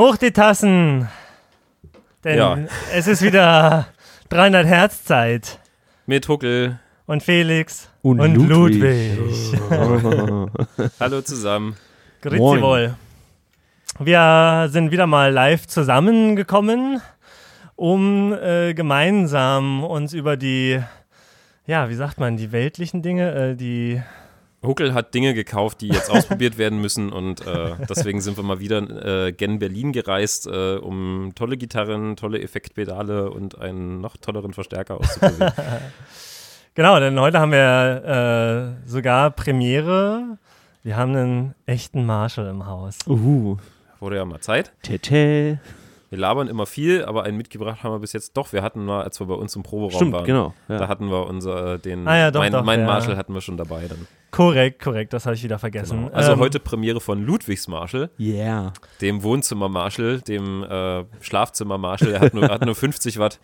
Hoch die Tassen! Denn Ja. es ist wieder 300 Hertz Zeit. Mit Huckel. Und Felix Und Ludwig. Hallo zusammen. Grüezi Moin. wohl. Wir sind wieder mal live zusammengekommen, um äh, gemeinsam uns über die, ja, wie sagt man, die weltlichen Dinge, äh, die, Huckel hat Dinge gekauft, die jetzt ausprobiert werden müssen und äh, deswegen sind wir mal wieder äh, gen Berlin gereist, äh, um tolle Gitarren, tolle Effektpedale und einen noch tolleren Verstärker auszuprobieren. genau, denn heute haben wir äh, sogar Premiere. Wir haben einen echten Marshall im Haus. Uhu. Wurde ja mal Zeit. Tete. Wir labern immer viel, aber einen mitgebracht haben wir bis jetzt doch. Wir hatten mal, als wir bei uns im Proberaum Stimmt, waren, genau. da Ja. hatten wir unser, den, Ah ja, doch, mein, doch, meinen ja. Marshall hatten wir schon dabei dann. Korrekt, korrekt, das habe ich wieder vergessen. Genau. Also Ähm, heute Premiere von Ludwigs Marshall. Yeah. dem Wohnzimmer-Marshall, dem äh, Schlafzimmer-Marshall. Er hat nur, hat nur 50 Watt.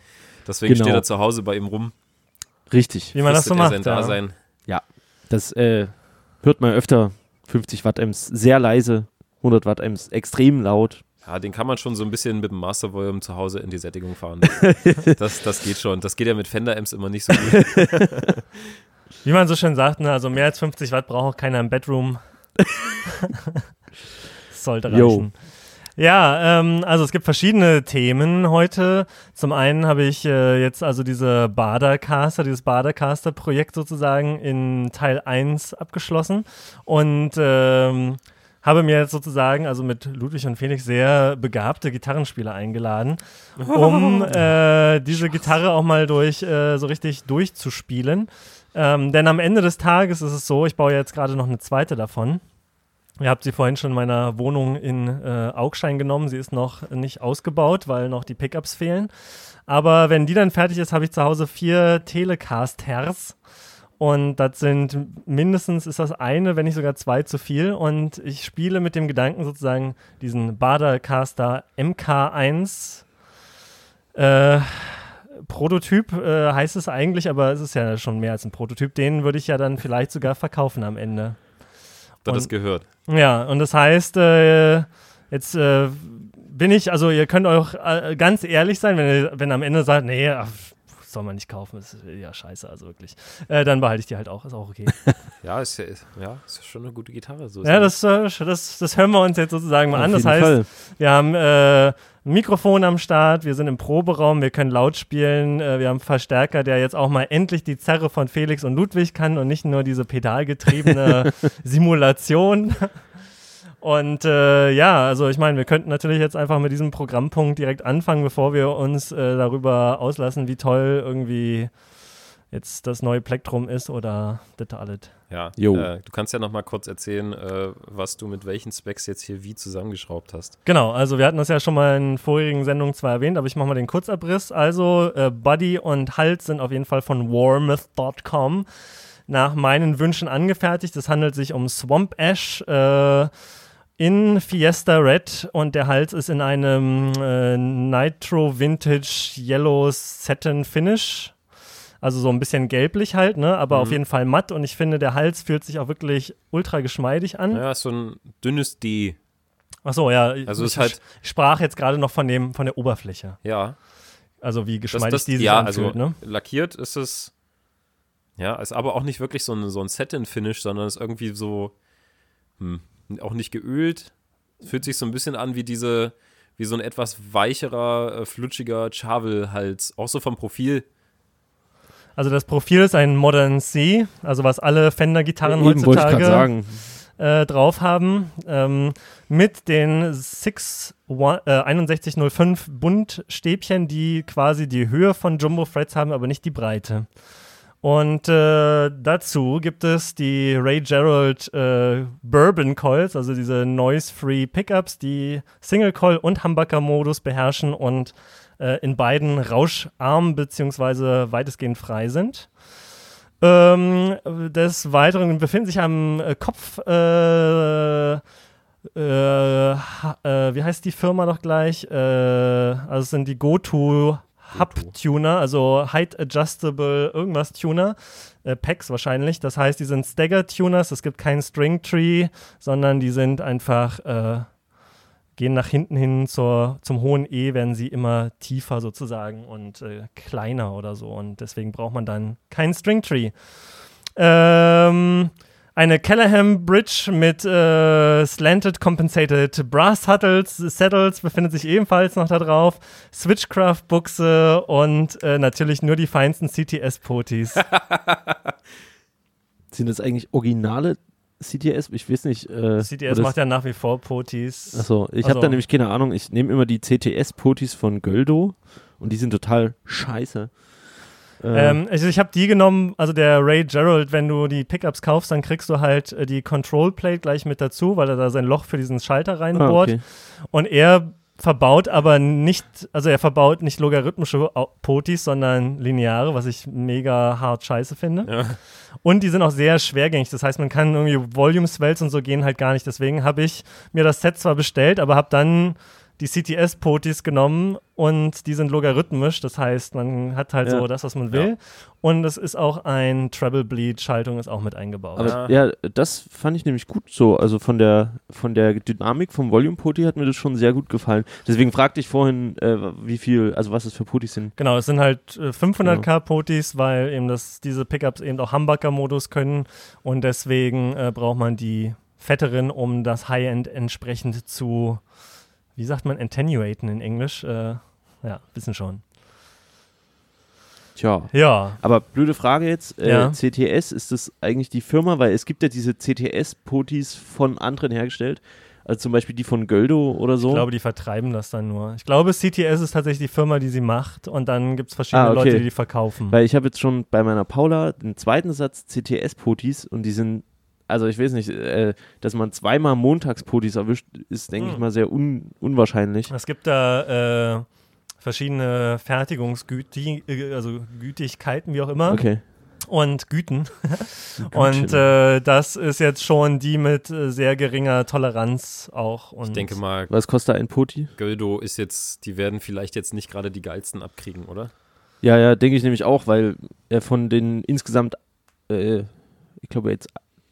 Deswegen Genau. steht er zu Hause bei ihm rum. Richtig. Wie man das so macht. sein Ja. Dasein. Das äh, hört man öfter. 50 Watt Amps sehr leise, 100 Watt Amps extrem laut. Ja, den kann man schon so ein bisschen mit dem Master Volume zu Hause in die Sättigung fahren. Das, das geht schon. Das geht ja mit Fender-Amps immer nicht so gut. Wie man so schön sagt, ne, also mehr als 50 Watt braucht auch keiner im Bedroom. Das Sollte Jo. reichen. Ja, ähm, also es gibt verschiedene Themen heute. Zum einen habe ich äh, jetzt also diese Badercaster, dieses Badercaster-Projekt sozusagen in Teil 1 abgeschlossen und ähm, habe mir jetzt sozusagen, also mit Ludwig und Felix, sehr begabte Gitarrenspieler eingeladen, um äh, diese Gitarre auch mal durch äh, so richtig durchzuspielen. Ähm, denn am Ende des Tages ist es so, ich baue jetzt gerade noch eine zweite davon. Ihr habt sie vorhin schon in meiner Wohnung in äh, Augstein genommen. Sie ist noch nicht ausgebaut, weil noch die Pickups fehlen. Aber wenn die dann fertig ist, habe ich zu Hause vier Telecasters. Und das sind mindestens ist das eine, wenn nicht sogar zwei zu viel. Und ich spiele mit dem Gedanken sozusagen diesen Badercaster MK1 äh, Prototyp äh, heißt es eigentlich, aber es ist ja schon mehr als ein Prototyp. Den würde ich ja dann vielleicht sogar verkaufen am Ende. Das Und- gehört? Ja, und das heißt, äh, jetzt äh, bin ich, also ihr könnt auch äh, ganz ehrlich sein, wenn ihr wenn am Ende sagt, nee, ach, soll man nicht kaufen, ist ja scheiße, also wirklich. Äh, dann behalte ich die halt auch, ist auch okay. Ja, ist ja, ist, ja, ist schon eine gute Gitarre. So ja, das. das, äh, das, das hören wir uns jetzt sozusagen mal Auf an. Das heißt, Fall. wir haben äh, ein Mikrofon am Start, wir sind im Proberaum, wir können laut spielen, äh, wir haben einen Verstärker, der jetzt auch mal endlich die Zerre von Felix und Ludwig kann und nicht nur diese pedalgetriebene Simulation. Und äh, ja, also ich meine, wir könnten natürlich jetzt einfach mit diesem Programmpunkt direkt anfangen, bevor wir uns äh, darüber auslassen, wie toll irgendwie jetzt das neue Plektrum ist oder das alles. Ja, Jo. äh, du kannst ja noch mal kurz erzählen, äh, was du mit welchen Specs jetzt hier wie zusammengeschraubt hast. Genau, also wir hatten das ja schon mal in vorigen Sendungen zwar erwähnt, aber ich mache mal den Kurzabriss. Also äh, Buddy und Halt sind auf jeden Fall von warmouth.com nach meinen Wünschen angefertigt. Es handelt sich um Swamp Ash äh, in Fiesta Red und der Hals ist in einem äh, Nitro Vintage Yellow Satin Finish. Also so ein bisschen gelblich halt, ne? aber Mhm. auf jeden Fall matt und ich finde, der Hals fühlt sich auch wirklich ultra geschmeidig an. Ja, ist so ein dünnes D. Ach so, ja. Also ich, ist halt- ich sprach jetzt gerade noch von dem von der Oberfläche. Ja, Also wie das, geschmeidig das, die sich ja anfühlt, also ne? lackiert ist es. Ja, ist aber auch nicht wirklich so ein, so ein Satin-Finish, sondern ist irgendwie so hm, auch nicht geölt. Fühlt sich so ein bisschen an wie diese, wie so ein etwas weicherer, äh, flutschiger Chavel-Hals. Auch so vom Profil. Also das Profil ist ein Modern C, also was alle Fender-Gitarren heutzutage sagen. äh, drauf haben, ähm, mit den 6, one- äh, 6105 Buntstäbchen, die quasi die Höhe von Jumbo Frets haben, aber nicht die Breite. Und äh, dazu gibt es die Ray Gerald äh, Bourbon Coils, also diese Noise-Free Pickups, die Single Coil und Humbucker-Modus beherrschen und äh, in beiden rauscharm bzw. weitestgehend frei sind. Ähm, des Weiteren befinden sich am äh, Kopf, äh, äh, wie heißt die Firma doch gleich? Also es sind die GoTo Hub Tuner, also Height Adjustable irgendwas Tuner, äh, Packs wahrscheinlich. Das heißt, die sind Stagger Tuners, es gibt keinen String Tree, sondern die sind einfach äh, gehen nach hinten hin zur, zum hohen E, werden sie immer tiefer sozusagen und äh, kleiner oder so. Und deswegen braucht man dann keinen Stringtree. Ähm, eine Callahan Bridge mit äh, Slanted Compensated Brass Saddles, Saddles befindet sich ebenfalls noch da drauf. Switchcraft Buchse und äh, natürlich nur die feinsten CTS-Potis. Sind das eigentlich originale CTS? Ich weiß nicht. Äh, CTS macht ja nach wie vor Potis. Achso, ich Also- habe da nämlich keine Ahnung. Ich nehme immer die CTS-Potis von Göldo und die sind total scheiße. Äh, Ähm, also ich habe die genommen, also der Ray Gerald, wenn du die Pickups kaufst, dann kriegst du halt äh, die Control Plate gleich mit dazu, weil er da sein Loch für diesen Schalter ah, reinbohrt. okay. Und er verbaut aber nicht, also er verbaut nicht logarithmische Potis, sondern lineare, was ich mega hart scheiße finde. Ja. Und die sind auch sehr schwergängig. Das heißt, man kann irgendwie Volume Swells und so gehen halt gar nicht. Deswegen habe ich mir das Set zwar bestellt, aber habe dann die CTS-Potis genommen und die sind logarithmisch. Das heißt, man hat halt Ja. so das, was man will. Und es ist auch ein Treble Bleed-Schaltung ist auch mit eingebaut. Aber ja. das fand ich nämlich gut so. Also von der von der Dynamik vom Volume Poti hat mir das schon sehr gut gefallen. Deswegen fragte ich vorhin, äh, wie viel, also was es für Potis sind. Genau, es sind halt äh, 500k Potis, weil eben das, diese Pickups eben auch Humbucker-Modus können und deswegen äh, braucht man die fetteren, um das High-End entsprechend zu, wie sagt man, attenuaten in Englisch. Äh, ja, wissen schon. Tja. Ja, Aber blöde Frage jetzt, äh, Ja. CTS, ist das eigentlich die Firma? Weil es gibt ja diese CTS-Potis von anderen hergestellt. Also zum Beispiel die von Göldo oder so. ich glaube, die vertreiben das dann nur. Ich glaube, CTS ist tatsächlich die Firma, die sie macht und dann gibt es verschiedene Ah, okay. Leute, die die verkaufen. Weil ich habe jetzt schon bei meiner Paula den zweiten Satz CTS-Potis und die sind, also ich weiß nicht, äh, dass man zweimal Montagspotis erwischt, ist, denke ich Hm. mal, sehr un unwahrscheinlich. Es gibt da äh, verschiedene Fertigungsgüti, äh, also Gütigkeiten, wie auch immer. Okay. und Güten. Und äh, das ist jetzt schon die mit äh, sehr geringer Toleranz auch. Und Ich denke mal, Was kostet ein Poti? Göldo ist jetzt, die werden vielleicht jetzt nicht gerade die geilsten abkriegen, oder? Ja, ja, denke ich nämlich auch, weil er von den insgesamt, äh, ich glaube jetzt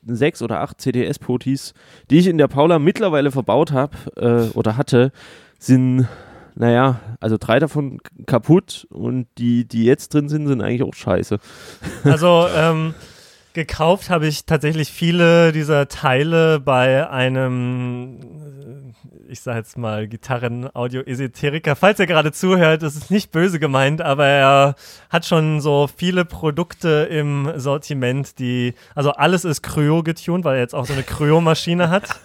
sechs oder acht CTS-Potis, die ich in der Paula mittlerweile verbaut habe äh, oder hatte, sind, naja, also drei davon kaputt und die, die jetzt drin sind, sind eigentlich auch scheiße. Also ähm, gekauft habe ich tatsächlich viele dieser Teile bei einem, ich sage jetzt mal, Gitarren-Audio-Esoteriker. Falls er gerade zuhört, das ist nicht böse gemeint, aber er hat schon so viele Produkte im Sortiment, die, also alles ist Kryo getuned, weil er jetzt auch so eine Kryo-Maschine hat.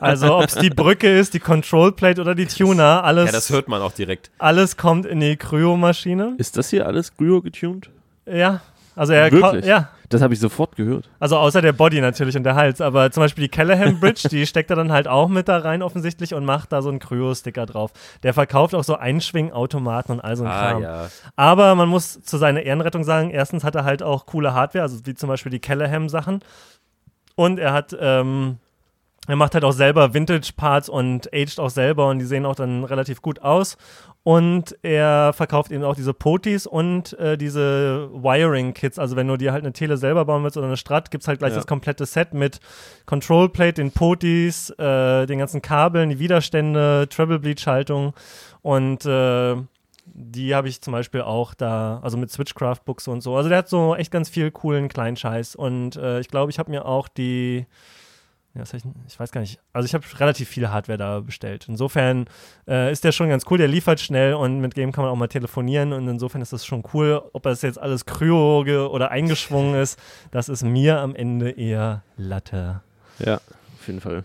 Also ob es die Brücke ist, die Control Plate oder die Tuner, alles, Ja, das hört man auch direkt. alles kommt in die Kryo-Maschine. Ist das hier alles Cryo getuned? Ja. Also er Wirklich? ja, Das habe ich sofort gehört. Also außer der Body natürlich und der Hals. Aber zum Beispiel die Callahan Bridge, die steckt er dann halt auch mit da rein offensichtlich und macht da so einen Kryo-Sticker drauf. Der verkauft auch so Einschwingautomaten und all so ein Ah, Kram. ja. Aber man muss zu seiner Ehrenrettung sagen, erstens hat er halt auch coole Hardware, also wie zum Beispiel die Callahan-Sachen. Und er hat, ähm, er macht halt auch selber Vintage-Parts und aged auch selber und die sehen auch dann relativ gut aus. Und er verkauft eben auch diese Potis und äh, diese Wiring-Kits. Also wenn du dir halt eine Tele selber bauen willst oder eine Strat, gibt es halt gleich Ja. das komplette Set mit Control Plate, den Potis, äh, den ganzen Kabeln, die Widerstände, Treble Bleed-Schaltung und äh, die habe ich zum Beispiel auch da, also mit Switchcraft-Buchse und so. Also der hat so echt ganz viel coolen kleinen Scheiß. Und äh, ich glaube, ich habe mir auch die, ja, ich, ich weiß gar nicht, also ich habe relativ viel Hardware da bestellt. Insofern äh, ist der schon ganz cool, der liefert schnell und mit dem kann man auch mal telefonieren und insofern ist das schon cool. Ob das jetzt alles kryo oder eingeschwungen ist, das ist mir am Ende eher Latte. Ja, auf jeden Fall.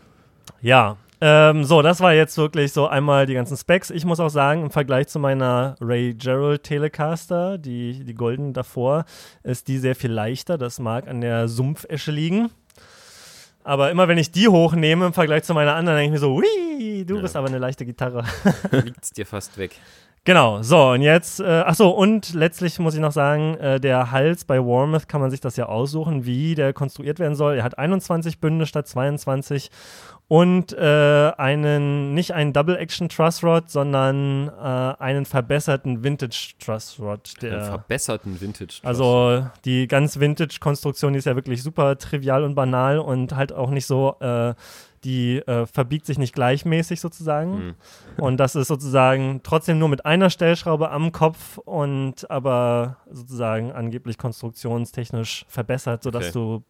Ja, ähm, so, das war jetzt wirklich so einmal die ganzen Specs. Ich muss auch sagen, im Vergleich zu meiner Ray Gerald Telecaster, die, die golden davor, ist die sehr viel leichter. Das mag an der Sumpfesche liegen. Aber immer wenn ich die hochnehme im Vergleich zu meiner anderen, denke ich mir so, ui, du Ja. bist aber eine leichte Gitarre. Liegt's dir fast weg. Genau, so und jetzt, äh, ach so, und letztlich muss ich noch sagen, äh, der Hals bei Warmouth kann man sich das ja aussuchen, wie der konstruiert werden soll. Er hat 21 Bünde statt 22 und äh, einen, nicht einen Double-Action Truss Rod, sondern äh, einen verbesserten Vintage Truss Rod. Einen Der, verbesserten Vintage. also die ganz Vintage-Konstruktion, die ist ja wirklich super trivial und banal und halt auch nicht so, äh, die äh, verbiegt sich nicht gleichmäßig sozusagen. Hm. Und das ist sozusagen trotzdem nur mit einer Stellschraube am Kopf und aber sozusagen angeblich konstruktionstechnisch verbessert, sodass Okay. du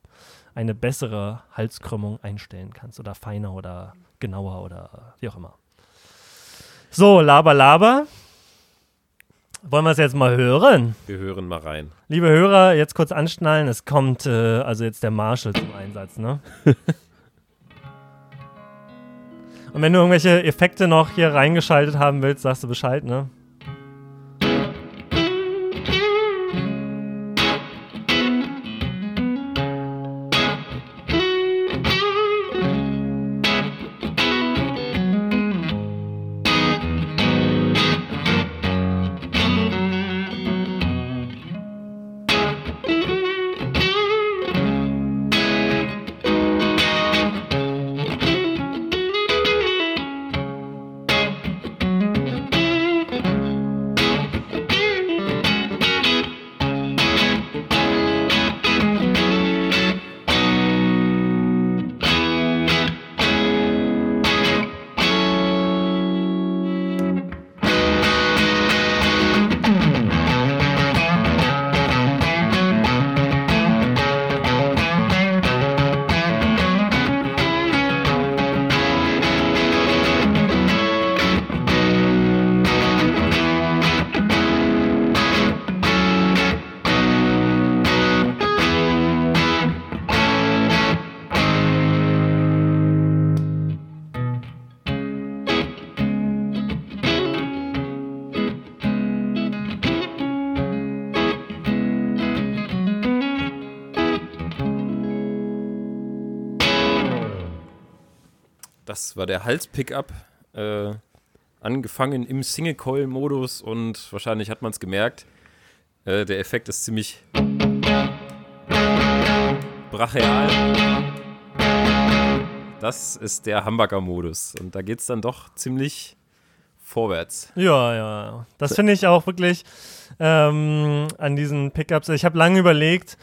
eine bessere Halskrümmung einstellen kannst oder feiner oder genauer oder wie auch immer. So, Laber, Laber. Wollen wir es jetzt mal hören? Wir hören mal rein. Liebe Hörer, jetzt kurz anschnallen. Es kommt äh, also jetzt der Marshall zum Einsatz, ne? Und wenn du irgendwelche Effekte noch hier reingeschaltet haben willst, sagst du Bescheid, ne? Das war der Hals-Pickup. Äh, angefangen im Single-Coil-Modus und wahrscheinlich hat man es gemerkt. Äh, der Effekt ist ziemlich brachial. Das ist der Hamburger-Modus. Und da geht es dann doch ziemlich vorwärts. Ja, ja. Das finde ich auch wirklich ähm, an diesen Pickups. Ich habe lange überlegt,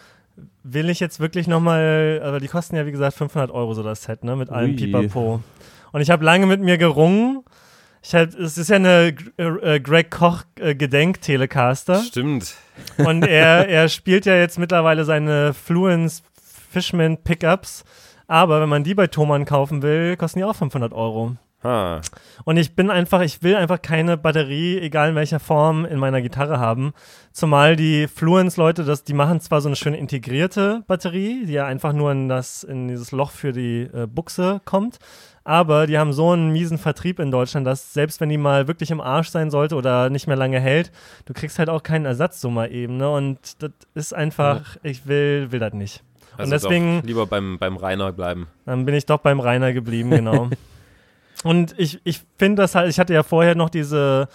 will ich jetzt wirklich nochmal, aber die kosten ja wie gesagt 500 Euro so das Set, ne, mit allem Ui. Pipapo. Und ich habe lange mit mir gerungen. Ich hab, es ist ja eine äh, äh, Greg Koch äh, Gedenk-Telecaster. Stimmt. Und er, er spielt ja jetzt mittlerweile seine Fluence Fishman Pickups. Aber wenn man die bei Thomann kaufen will, kosten die auch 500 Euro. Ha. Und ich bin einfach, ich will einfach keine Batterie, egal in welcher Form, in meiner Gitarre haben. Zumal die Fluence-Leute, das, die machen zwar so eine schöne integrierte Batterie, die ja einfach nur in, das, in dieses Loch für die äh, Buchse kommt. Aber die haben so einen miesen Vertrieb in Deutschland, dass selbst wenn die mal wirklich im Arsch sein sollte oder nicht mehr lange hält, du kriegst halt auch keinen Ersatz so mal eben. Ne? Und das ist einfach, ich will, will das nicht. Also Und deswegen doch lieber beim, beim Rainer bleiben. dann bin ich doch beim Rainer geblieben, genau. Und ich, ich finde das halt, ich hatte ja vorher noch diese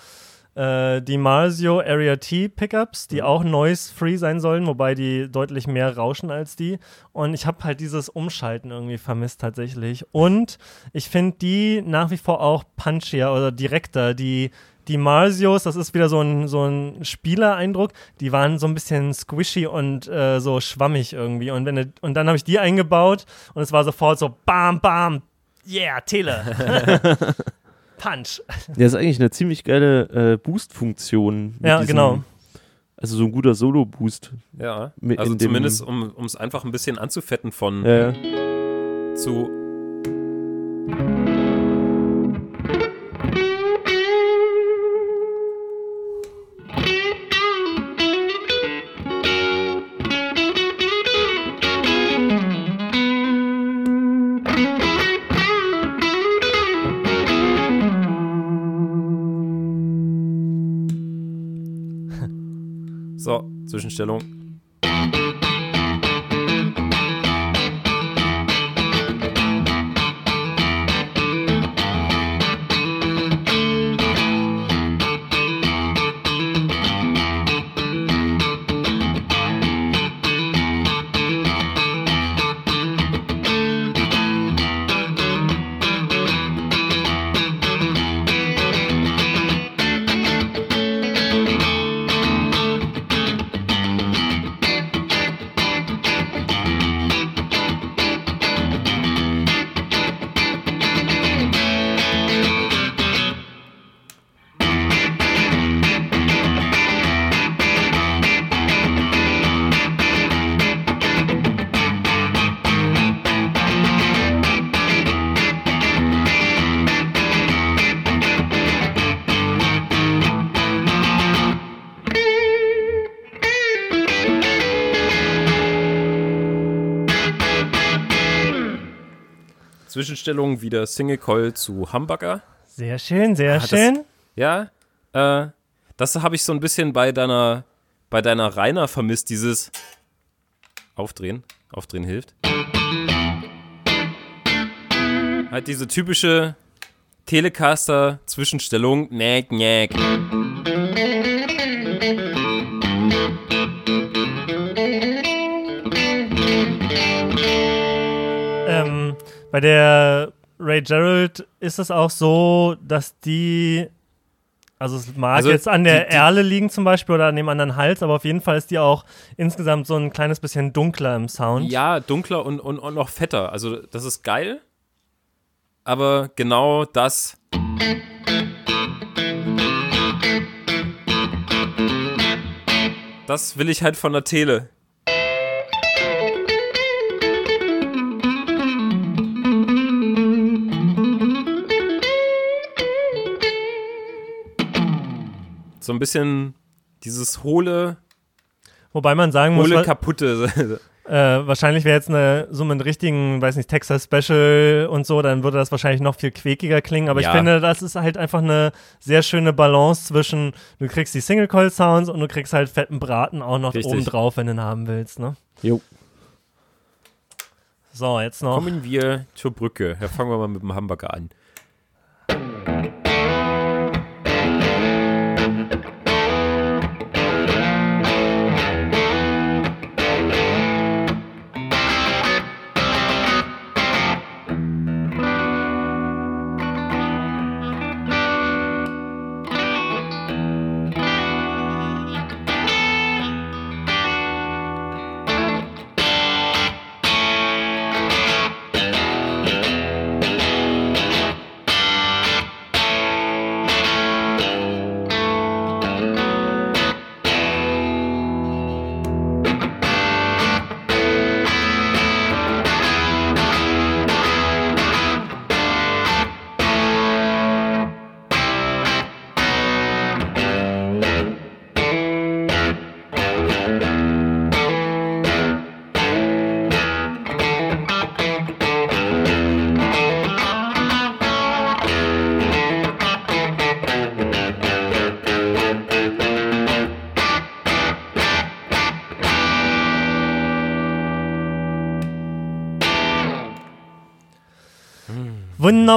äh, die Marsio Area T Pickups, die auch noise-free sein sollen, wobei die deutlich mehr rauschen als die. Und ich habe halt dieses Umschalten irgendwie vermisst tatsächlich. Und ich finde die nach wie vor auch punchier oder direkter. Die, die Marsios, das ist wieder so ein, so ein Spielereindruck, die waren so ein bisschen squishy und äh, so schwammig irgendwie. Und, wenn und dann habe ich die eingebaut und es war sofort so bam, bam, yeah, Tele. Punch. Ja, ist eigentlich eine ziemlich geile äh, Boost-Funktion. Ja, diesem- genau. Also so ein guter Solo-Boost. Ja. Also in dem- zumindest, um es einfach ein bisschen anzufetten von Ja, zu. So, Zwischenstellung. Zwischenstellung wieder Single Coil zu Hamburger. Sehr schön, sehr Ah, das- schön. Ja, äh, das habe ich so ein bisschen bei deiner, bei deiner Rainer vermisst, dieses Aufdrehen. Aufdrehen hilft. Halt diese typische Telecaster-Zwischenstellung. Näck, näck. Bei der Ray Gerald ist es auch so, dass die, also es mag Also jetzt an der die- die- Erle liegen zum Beispiel oder an dem anderen Hals, aber auf jeden Fall ist die auch insgesamt so ein kleines bisschen dunkler im Sound. Ja, dunkler und, und, und noch fetter. Also, das ist geil. Aber genau das. Das will ich halt von der Tele. So ein bisschen dieses hohle, Wobei man sagen muss, hohle, kaputte. äh, wahrscheinlich wäre jetzt eine, so mit richtigen, weiß nicht, Texas Special und so, dann würde das wahrscheinlich noch viel quäkiger klingen. Aber Ja. ich finde, das ist halt einfach eine sehr schöne Balance zwischen, du kriegst die Single-Coil-Sounds und du kriegst halt fetten Braten auch noch Richtig. oben drauf, wenn du ihn haben willst, ne? Jo. So, jetzt noch. Kommen wir zur Brücke. Ja, fangen wir mal mit dem Hamburger an.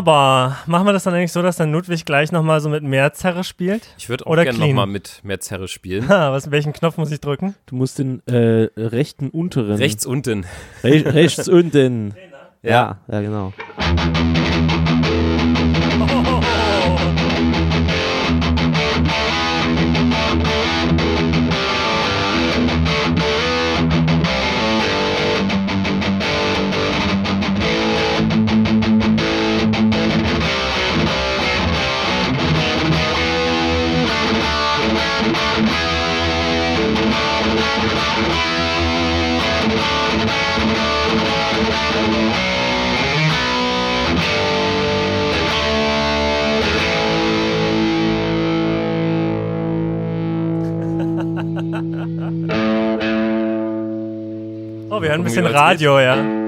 Wunderbar. Machen wir das dann eigentlich so, dass dann Ludwig gleich nochmal so mit mehr Zerre spielt? Ich würde auch Oder gerne nochmal mit mehr Zerre spielen. Ha, was, welchen Knopf muss ich drücken? Du musst den äh, rechten unteren. Rechts unten. Re rechts unten. Ja, ja, genau. Wir hören ein bisschen Radio, ja.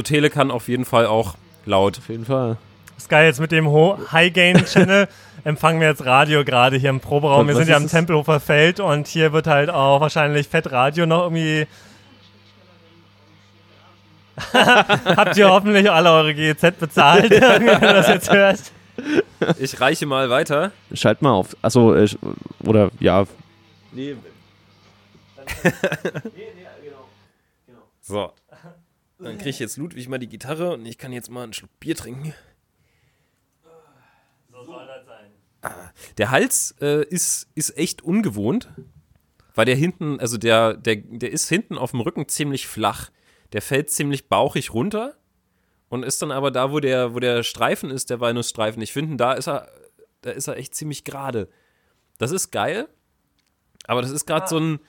Also Tele kann auf jeden Fall auch laut. Auf jeden Fall. Geil, jetzt mit dem Ho- High-Gain-Channel empfangen wir jetzt Radio gerade hier im Proberaum. Wir sind ja am es? Tempelhofer Feld und hier wird halt auch wahrscheinlich Fett Radio noch irgendwie. Habt ihr hoffentlich alle eure GEZ bezahlt, wenn ihr das jetzt hört? Ich reiche mal weiter. Schalt mal auf. Achso, äh, oder ja. Nee, So. Dann kriege ich jetzt Ludwig mal die Gitarre und ich kann jetzt mal einen Schluck Bier trinken. So soll das sein. Der Hals äh, ist, ist echt ungewohnt, weil der hinten, also der, der, der ist hinten auf dem Rücken ziemlich flach. Der fällt ziemlich bauchig runter und ist dann aber da, wo der, wo der Streifen ist, der Walnussstreifen. Ich finde, da ist er, da ist er echt ziemlich gerade. Das ist geil, aber das ist gerade so ein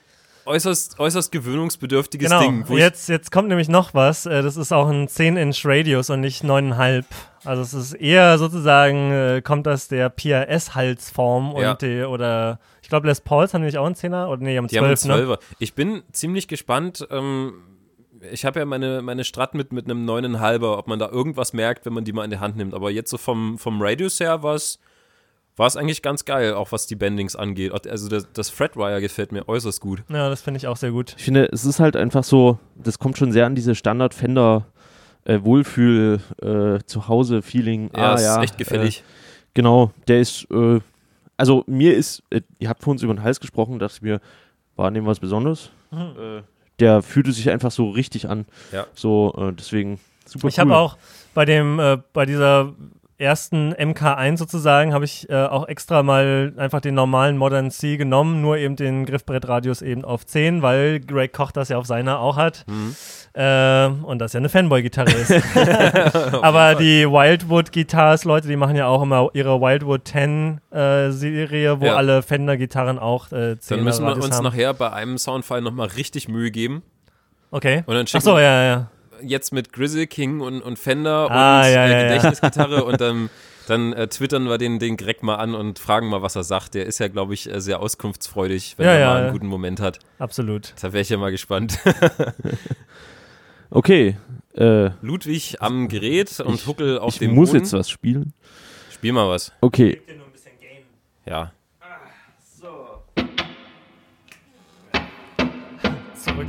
äußerst, äußerst gewöhnungsbedürftiges Genau, Ding. Wo jetzt, jetzt kommt nämlich noch was. Äh, Das ist auch ein 10-Inch Radius und nicht 9,5. Also es ist eher sozusagen, äh, kommt das der PRS-Halsform und Ja. die, oder ich glaube Les Pauls haben nämlich auch einen 10er oder nee, haben Die haben einen 12, ne? 12er. Ich bin ziemlich gespannt. Ähm, ich habe ja meine, meine Strat mit, mit einem 9,5er, ob man da irgendwas merkt, wenn man die mal in die Hand nimmt. Aber jetzt so vom, vom Radius her war es war es eigentlich ganz geil, auch was die Bendings angeht. Also das, das Fretwire gefällt mir äußerst gut. Ja, das finde ich auch sehr gut. Ich finde, es ist halt einfach so, das kommt schon sehr an diese Standard-Fender äh, Wohlfühl äh. Ja, ah, ist ja, echt gefällig. Äh, genau, der ist äh, also mir ist äh, ihr habt vor uns über den Hals gesprochen, dachte ich mir, war an dem was Besonderes. Äh, der fühlte sich einfach so richtig an. Ja. So äh, deswegen super Ich cool. habe auch bei dem, äh, bei dieser ersten MK1 sozusagen, habe ich äh, auch extra mal einfach den normalen Modern C genommen, nur eben den Griffbrettradius eben auf 10, weil Greg Koch das ja auf seiner auch hat. Mhm. Äh, und das ja eine Fanboy-Gitarre ist. Aber die Wildwood-Guitars, Leute, die machen ja auch immer ihre Wildwood 10-Serie, wo Ja. alle Fender-Gitarren auch äh, 10 Dann müssen wir uns haben. nachher bei einem Soundfile nochmal richtig Mühe geben. Okay. Und dann Ach so, ja, ja. Jetzt mit Grizzly King und, und Fender Ah, und ja, äh, ja, ja. Gedächtnisgitarre und dann, dann äh, twittern wir den, den Greg mal an und fragen mal, was er sagt. Der ist ja, glaube ich, äh, sehr auskunftsfreudig, wenn Ja, er ja, mal einen ja. guten Moment hat. Absolut. Da wäre ich ja mal gespannt. Okay, äh, Ludwig am Gerät und Ich- Huckel auf ich dem muss Boden. jetzt was spielen. Spiel mal was. Okay, Ja. Zurück.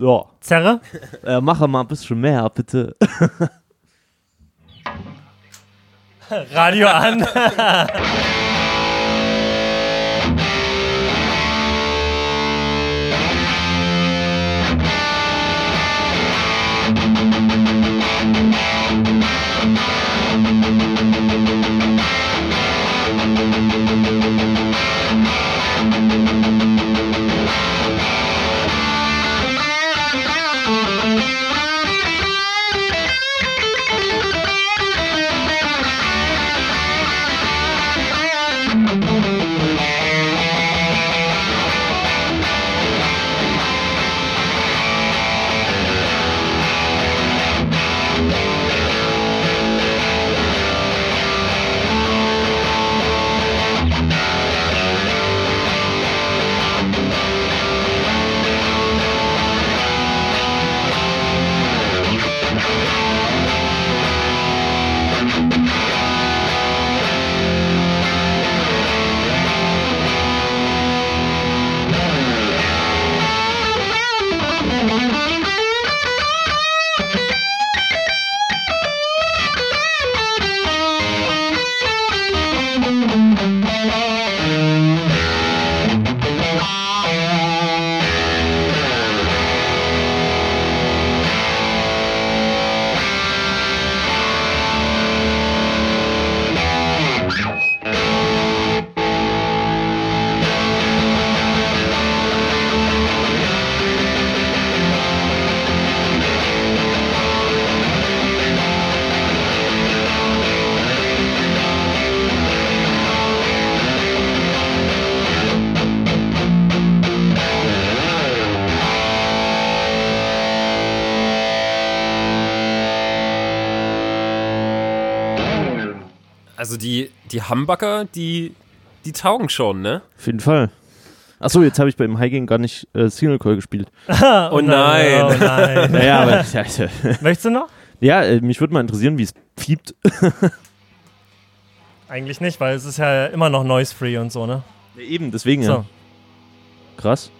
Ja. Zerre? Äh, mache mal ein bisschen mehr, bitte. Radio an. Also die, die Hamburger, die, die taugen schon, ne? Auf jeden Fall. Achso, jetzt habe ich beim Highgame gar nicht äh, Single Coil gespielt. oh, Oh nein. Oh nein. Naja, aber ja, Möchtest du noch? ja äh, mich würde mal interessieren, wie es piept. Eigentlich nicht, weil es ist ja immer noch noise-free und so, ne? Ja, eben, deswegen So. ja. Krass.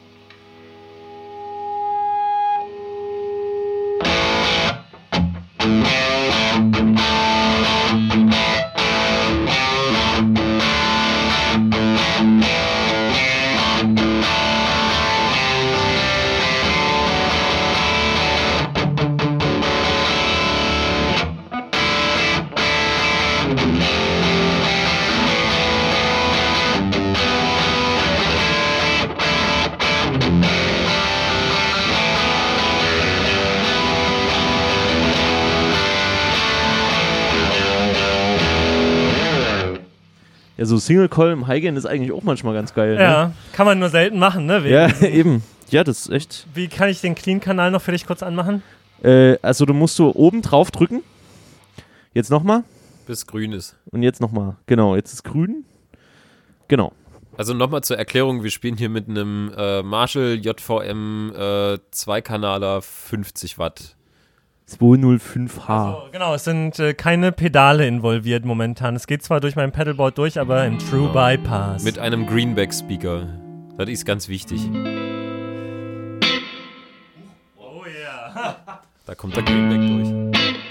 So Single Coil im Highgame ist eigentlich auch manchmal ganz geil. Ja, kann man nur selten machen, ne? Ne? Wegen- Ja, eben. Ja, das ist echt. Wie kann ich den Clean-Kanal noch für dich kurz anmachen? Äh, also du musst so oben drauf drücken. Jetzt nochmal. Bis grün ist. Und jetzt nochmal. Genau, jetzt ist grün. Genau. Also nochmal zur Erklärung, wir spielen hier mit einem äh, Marshall JVM äh, Zweikanaler 50 Watt. 205H. So, genau, es sind äh, keine Pedale involviert momentan. Es geht zwar durch mein Pedalboard durch, aber im True Bypass. Mit einem Greenback-Speaker. Das ist ganz wichtig. oh yeah. Da kommt der Greenback durch.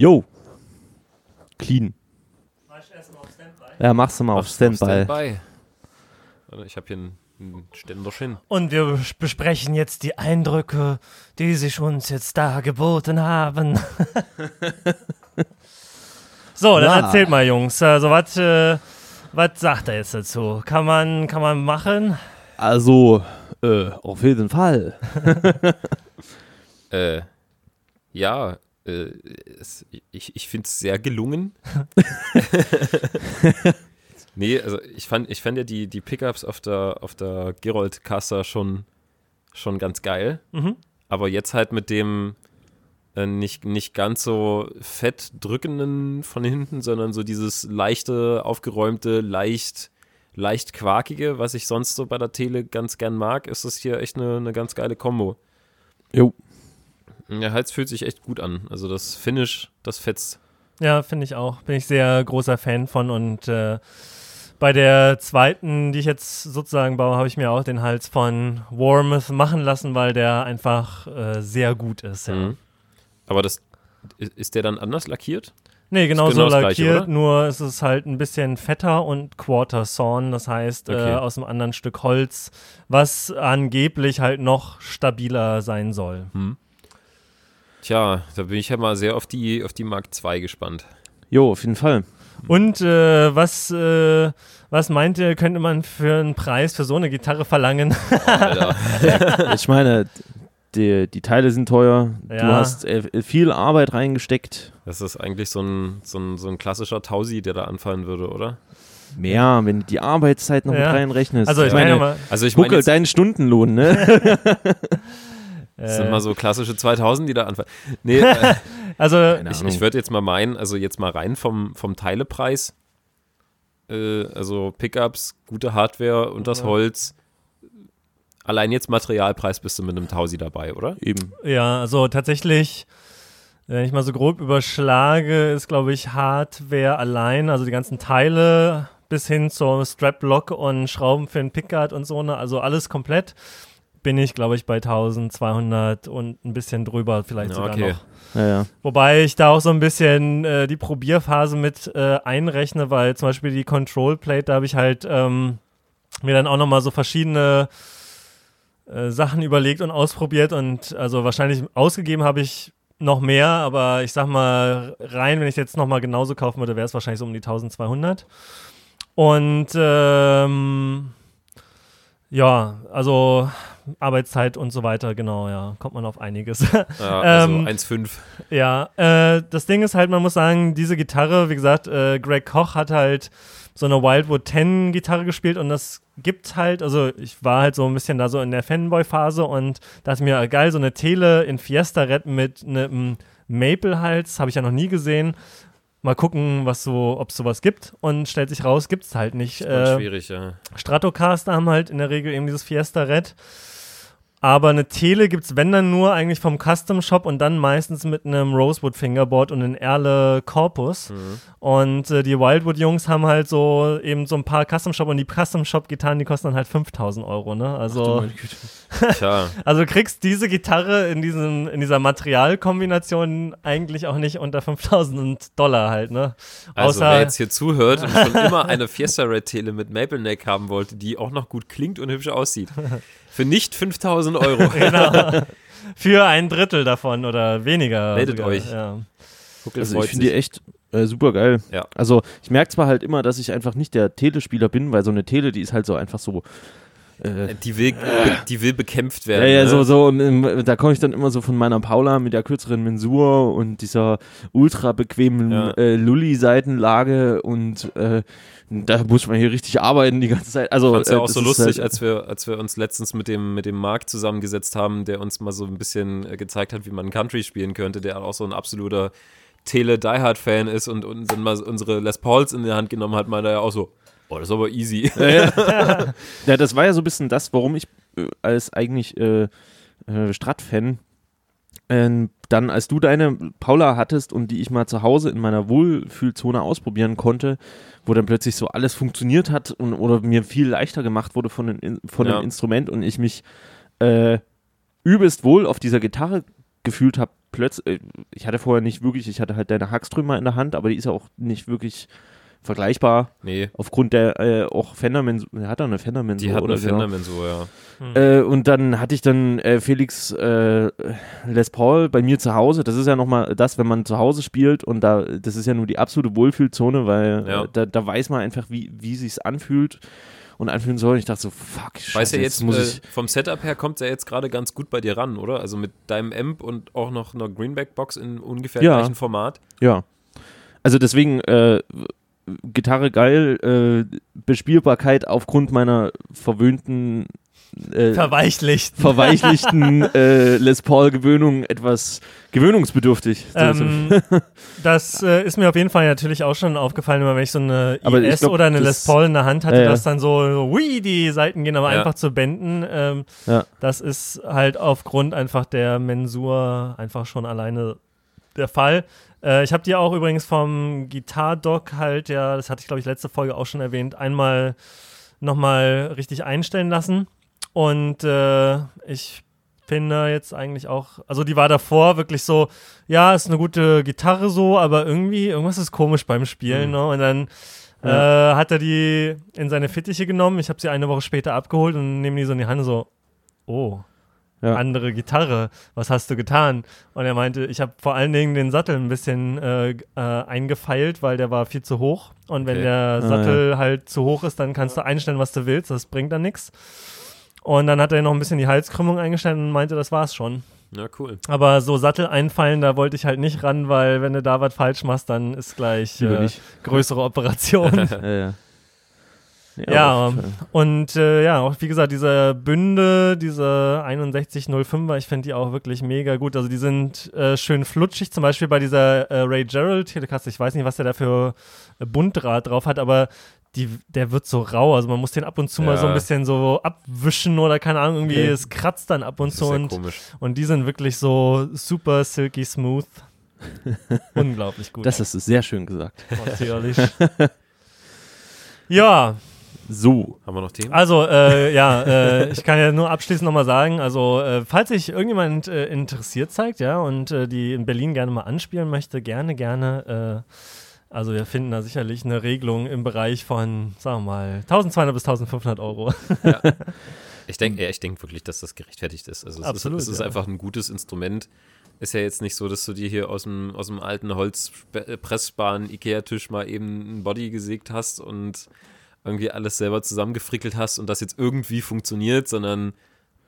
Yo. Clean. Ja, machst du mal auf Mach's Standby. Warte, Ich habe hier einen, einen Ständerchen. Und wir bes- besprechen jetzt die Eindrücke, die sich uns jetzt da geboten haben. so, dann Ja. erzählt mal, Jungs. Also, was äh, was sagt er jetzt dazu? Kann man, kann man machen? Also, äh, auf jeden Fall. Äh, ja, äh, es, ich, ich finde es sehr gelungen. nee, also ich fand, ich fand ja die, die Pickups auf der, auf der Gerold Caster schon, schon ganz geil. Mhm. Aber jetzt halt mit dem äh, nicht, nicht ganz so fett drückenden von hinten, sondern so dieses leichte, aufgeräumte, leicht, leicht quakige, was ich sonst so bei der Tele ganz gern mag, ist das hier echt eine, eine ganz geile Kombo. Jo. Der Hals fühlt sich echt gut an. Also das Finish, das fetzt. Ja, finde ich auch. Bin ich sehr großer Fan von und äh, bei der zweiten, die ich jetzt sozusagen baue, habe ich mir auch den Hals von Warmouth machen lassen, weil der einfach äh, sehr gut ist. Ja. Mhm. Aber das ist der dann anders lackiert? Nee, genau genau so Gleiche, lackiert, oder? nur ist es halt ein bisschen fetter und Quarter Sawn, das heißt Okay. äh, aus einem anderen Stück Holz, was angeblich halt noch stabiler sein soll. Tja, da bin ich ja mal sehr auf die, auf die Mark II gespannt. Jo, auf jeden Fall. Und äh, was, äh, was meint ihr, könnte man für einen Preis für so eine Gitarre verlangen? Alter. Ich meine, die, die Teile sind teuer. Du Ja. hast äh, viel Arbeit reingesteckt. Das ist eigentlich so ein, so ein, so ein klassischer Tausi, der da anfallen würde, oder? Mehr, wenn du die Arbeitszeit noch Ja. mit reinrechnest. Also ich meine, mal, Also ich meine, Buckel, jetzt- deinen Stundenlohn, ne? das sind äh, mal so klassische 2000, die da anfallen. Nee, äh, also ich, ich würde jetzt mal meinen, also jetzt mal rein vom, vom Teilepreis, äh, also Pickups, gute Hardware und das Ja. Holz, allein jetzt Materialpreis bist du mit einem Tausi dabei, oder? Eben. Ja, also tatsächlich, wenn ich mal so grob überschlage, ist, glaube ich, Hardware allein, also die ganzen Teile bis hin zum Strap-Lock und Schrauben für den Pickguard und so, ne, also alles komplett, bin ich, glaube ich, bei 1200 und ein bisschen drüber vielleicht Ja, sogar okay. noch. Ja, ja. Wobei ich da auch so ein bisschen äh, die Probierphase mit äh, einrechne, weil zum Beispiel die Control Plate, da habe ich halt ähm, mir dann auch nochmal so verschiedene äh, Sachen überlegt und ausprobiert und also wahrscheinlich ausgegeben habe ich noch mehr, aber ich sag mal rein, wenn ich jetzt nochmal genauso kaufen würde, wäre es wahrscheinlich so um die 1200. Und ähm, ja, also Arbeitszeit und so weiter, genau, ja, kommt man auf einiges. Ja, also Ähm, 1,5. Ja, äh, das Ding ist halt, man muss sagen, diese Gitarre, wie gesagt, äh, Greg Koch hat halt so eine Wildwood 10 Gitarre gespielt und das gibt halt, also ich war halt so ein bisschen da so in der Fanboy-Phase und dachte mir, geil, so eine Tele in Fiesta Red mit einem Maple-Hals, habe ich ja noch nie gesehen. Mal gucken, was so, ob es sowas gibt und stellt sich raus, gibt es halt nicht. Schon Äh, schwierig, ja. Stratocaster haben halt in der Regel eben dieses Fiesta Red. Aber eine Tele gibt es, wenn dann nur eigentlich vom Custom Shop und dann meistens mit einem Rosewood Fingerboard und einem Erle Corpus. Mhm. Und äh, die Wildwood Jungs haben halt so eben so ein paar Custom Shop und die Custom Shop Gitarren, die kosten dann halt 5000 Euro, ne? Also, Tja, also du kriegst diese Gitarre in, diesem, in dieser Materialkombination eigentlich auch nicht unter 5000 Dollar halt, ne? also Außer- wer jetzt hier zuhört und schon immer eine Fiesta Red Tele mit Maple Neck haben wollte, die auch noch gut klingt und hübsch aussieht. Für nicht 5000 Euro. Genau. Für ein Drittel davon oder weniger. Meldet sogar, euch. Ja. Huckel Also ich finde die echt äh, super geil. Ja. Also ich merke zwar halt immer, dass ich einfach nicht der Telespieler bin, weil so eine Tele, die ist halt so einfach so. Äh, Die will, die will bekämpft ja, werden. ja, ne? so, so, und ähm, da komme ich dann immer so von meiner Paula mit der kürzeren Mensur und dieser ultra bequemen Ja. äh, Lulli-Seitenlage und äh, da muss man hier richtig arbeiten die ganze Zeit. Also, Ich ja äh, auch so lustig, halt, als wir, als wir uns letztens mit dem, mit dem Marc zusammengesetzt haben, der uns mal so ein bisschen äh, gezeigt hat, wie man Country spielen könnte, der auch so ein absoluter Tele-Die-Hard-Fan ist und, und dann mal unsere Les Pauls in die Hand genommen hat, meinte er auch so, oh, das ist aber easy. Ja, das war ja so ein bisschen das, warum ich äh, als eigentlich äh, äh, Strat-Fan ähm, dann, als du deine Paula hattest und die ich mal zu Hause in meiner Wohlfühlzone ausprobieren konnte, wo dann plötzlich so alles funktioniert hat und, oder mir viel leichter gemacht wurde von, den, von Ja. dem Instrument und ich mich äh, übelst wohl auf dieser Gitarre gefühlt habe. Plötzlich, ich hatte vorher nicht wirklich, ich hatte halt deine Hackströmer in der Hand, aber die ist ja auch nicht wirklich vergleichbar nee, aufgrund der äh, auch Fendermensur, er hat da eine Fendermensur die hat oder eine genau. Fender-Mensur, ja. Äh, und dann hatte ich dann äh, Felix äh, Les Paul bei mir zu Hause. Das ist ja nochmal das, wenn man zu Hause spielt und da, das ist ja nur die absolute Wohlfühlzone, weil Ja. äh, da, da weiß man einfach, wie, wie sich's anfühlt und anfühlen soll. Und ich dachte so, fuck, Weiß scheiße, ja jetzt jetzt, muss äh, ich. vom Setup her kommt er jetzt gerade ganz gut bei dir ran, oder? Also mit deinem Amp und auch noch einer Greenback-Box in ungefähr Ja. gleichen Format. Ja. Also deswegen, äh, Gitarre geil, äh, Bespielbarkeit aufgrund meiner verwöhnten äh, Verweichlicht. verweichlichten äh, Les Paul-Gewöhnungen etwas gewöhnungsbedürftig. Ähm, das äh, ist mir auf jeden Fall natürlich auch schon aufgefallen, immer wenn ich so eine Aber IS glaub, oder eine das- Les Paul in der Hand hatte, Ja, ja. dass dann so, so hui, die Seiten gehen aber Ja. einfach zu Bänden. Ähm, Ja. Das ist halt aufgrund einfach der Mensur einfach schon alleine der Fall. Äh, ich habe die auch übrigens vom Guitar-Doc halt, ja, das hatte ich glaube ich letzte Folge auch schon erwähnt, einmal nochmal richtig einstellen lassen. Und äh, ich finde jetzt eigentlich auch, also die war davor wirklich so, ja, ist eine gute Gitarre so, aber irgendwie, irgendwas ist komisch beim Spielen, Mhm. ne? Und dann Ja. äh, hat er die in seine Fittiche genommen. Ich habe sie eine Woche später abgeholt und nehme die so in die Hand so, oh, Ja. andere Gitarre, was hast du getan? Und er meinte, ich habe vor allen Dingen den Sattel ein bisschen äh, äh, eingefeilt, weil der war viel zu hoch. Und wenn Okay. der Ah, Sattel halt zu hoch ist, dann kannst du einstellen, was du willst. Das bringt dann nichts. Und dann hat er noch ein bisschen die Halskrümmung eingestellt und meinte, das war's schon. Ja, cool. Aber so Sattel einfallen, da wollte ich halt nicht ran, weil wenn du da was falsch machst, dann ist gleich äh, größere Operation. Ja, ja. Ja, jeden Fall. Und äh, ja, auch wie gesagt, diese Bünde, diese 6105er, ich finde die auch wirklich mega gut. Also die sind äh, schön flutschig, zum Beispiel bei dieser äh, Ray Gerald Telecaster. Ich weiß nicht, was der da für äh, Bunddraht drauf hat, aber die, der wird so rau. Also man muss den ab und zu mal so ein Ja. bisschen so abwischen oder keine Ahnung, irgendwie, Okay. es kratzt dann ab und Das zu. ist ja Und, komisch. und die sind wirklich so super silky smooth. Unglaublich gut. Das hast du sehr schön gesagt. ja, So. Haben wir noch Themen? also, äh, ja, äh, ich kann ja nur abschließend nochmal sagen, also, äh, falls sich irgendjemand äh, interessiert zeigt, ja, und äh, die in Berlin gerne mal anspielen möchte, gerne, gerne, äh, also wir finden da sicherlich eine Regelung im Bereich von, sagen wir mal, 1200 bis 1500 Euro. Ich denke ich denk wirklich, dass das gerechtfertigt ist. Also es Absolut, ist, es ist ja. einfach ein gutes Instrument. Ist ja jetzt nicht so, dass du dir hier aus dem, aus dem alten Holzpressbaren Ikea-Tisch mal eben ein Body gesägt hast und irgendwie alles selber zusammengefrickelt hast und das jetzt irgendwie funktioniert, sondern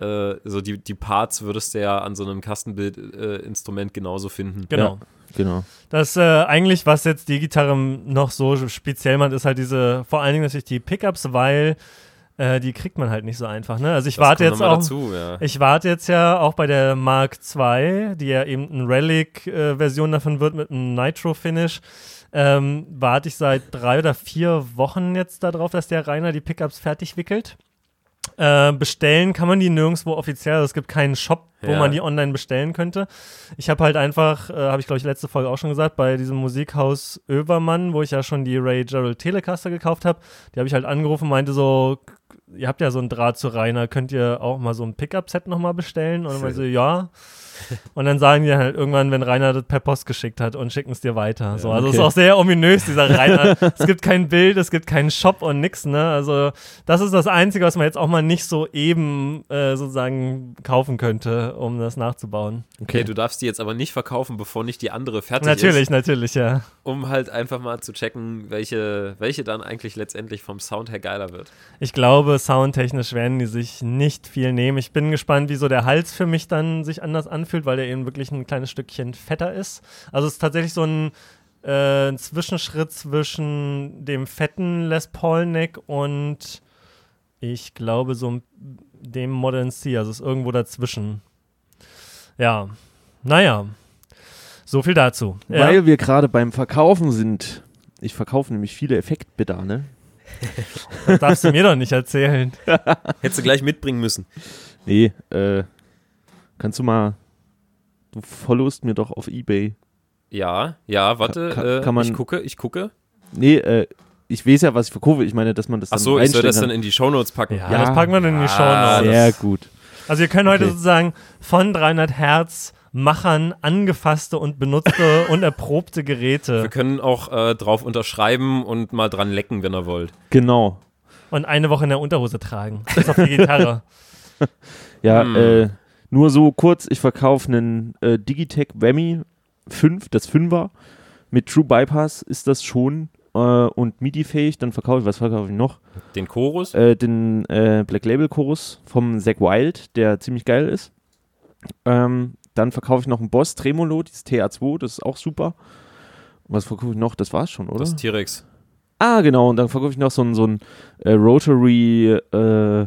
äh, so die, die Parts würdest du ja an so einem Kastenbild-Instrument äh, genauso finden. Genau. Genau. Das äh, eigentlich, was jetzt die Gitarre noch so speziell macht, ist halt diese, vor allen Dingen natürlich die Pickups, weil äh, die kriegt man halt nicht so einfach. Ne? Also ich Das warte jetzt auch. dazu, ja. Ich warte jetzt ja auch bei der Mark II, die ja eben eine Relic-Version davon wird mit einem Nitro-Finish. Ähm, warte ich seit drei oder vier Wochen jetzt darauf, dass der Rainer die Pickups fertig wickelt. Äh, bestellen kann man die nirgendwo offiziell. Also es gibt keinen Shop, wo Ja. man die online bestellen könnte. Ich habe halt einfach, äh, habe ich glaube ich letzte Folge auch schon gesagt, bei diesem Musikhaus Övermann, wo ich ja schon die Ray Gerald Telecaster gekauft habe, die habe ich halt angerufen und meinte so, ihr habt ja so einen Draht zu Rainer, könnt ihr auch mal so ein Pickup-Set nochmal bestellen? Und dann meinte so, ja. Und dann sagen die halt irgendwann, wenn Rainer das per Post geschickt hat und schicken es dir weiter. so, also es okay. ist auch sehr ominös, dieser Rainer. es gibt kein Bild, es gibt keinen Shop und nix, ne? Also das ist das Einzige, was man jetzt auch mal nicht so eben äh, sozusagen kaufen könnte, um das nachzubauen. Okay, du darfst die jetzt aber nicht verkaufen, bevor nicht die andere fertig natürlich, ist, natürlich, ja. um halt einfach mal zu checken, welche, welche dann eigentlich letztendlich vom Sound her geiler wird. Ich glaube, soundtechnisch werden die sich nicht viel nehmen. Ich bin gespannt, wie so der Hals für mich dann sich anders anfühlt, weil der eben wirklich ein kleines Stückchen fetter ist. Also es ist tatsächlich so ein, äh, ein Zwischenschritt zwischen dem fetten Les Paul Neck und ich glaube so dem Modern C. Also es ist irgendwo dazwischen. Ja, naja. So viel dazu. Ja. Weil wir gerade beim Verkaufen sind. Ich verkaufe nämlich viele Effektpedale. Das darfst du mir doch nicht erzählen. Hättest du gleich mitbringen müssen. Nee, äh, kannst du mal, du followst mir doch auf Ebay. Ja, ja, warte, Kann- äh, kann man- ich gucke, ich gucke. Nee, äh, ich weiß ja, was ich verkaufe. Ich meine, dass man das dann Ach so, ich soll das dann kann. in die Shownotes packen. Ja, Ja. das packen wir dann in die Ah, Show Notes. Sehr gut. Also ihr könnt heute Okay. sozusagen von 300 Hertz Machern angefasste und benutzte und erprobte Wir Geräte können auch äh, drauf unterschreiben und mal dran lecken, wenn ihr wollt. Genau. und eine Woche in der Unterhose tragen. Das ist auf die Gitarre. Ja, Hm. äh, nur so kurz, ich verkaufe einen äh, Digitech Whammy 5, das 5er. Mit True Bypass ist das schon äh, und MIDI-fähig. Dann verkaufe ich, was verkaufe ich noch? Den Chorus? Äh, den äh, Black Label Chorus vom Zack Wild, der ziemlich geil ist. Ähm, dann verkaufe ich noch einen Boss Tremolo, dieses TA2, das ist auch super. Was verkaufe ich noch? Das war's schon, oder? Das T-Rex. Ah, genau. Und dann verkaufe ich noch so ein, so ein äh, Rotary äh,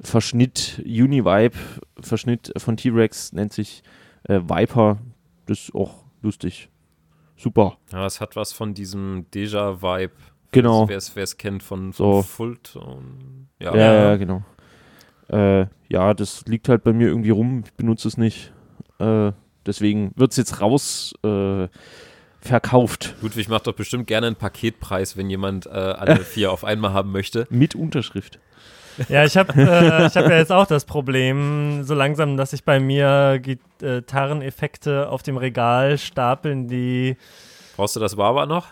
Verschnitt Univibe, Verschnitt von T-Rex nennt sich äh, Viper. Das ist auch lustig. Super. Ja, es hat was von diesem Deja-Vibe. Genau. Wer es kennt von, von So. Fulton. Ja, ja, ja genau. Äh, ja, das liegt halt bei mir irgendwie rum. Ich benutze es nicht. Äh, deswegen wird es jetzt raus äh, verkauft. Ludwig macht doch bestimmt gerne einen Paketpreis, wenn jemand äh, alle vier auf einmal haben möchte. Mit Unterschrift. Ja, ich habe äh, ich hab ja jetzt auch das Problem, so langsam, dass sich bei mir Gitarreneffekte auf dem Regal stapeln, die. Brauchst du das Wawa noch?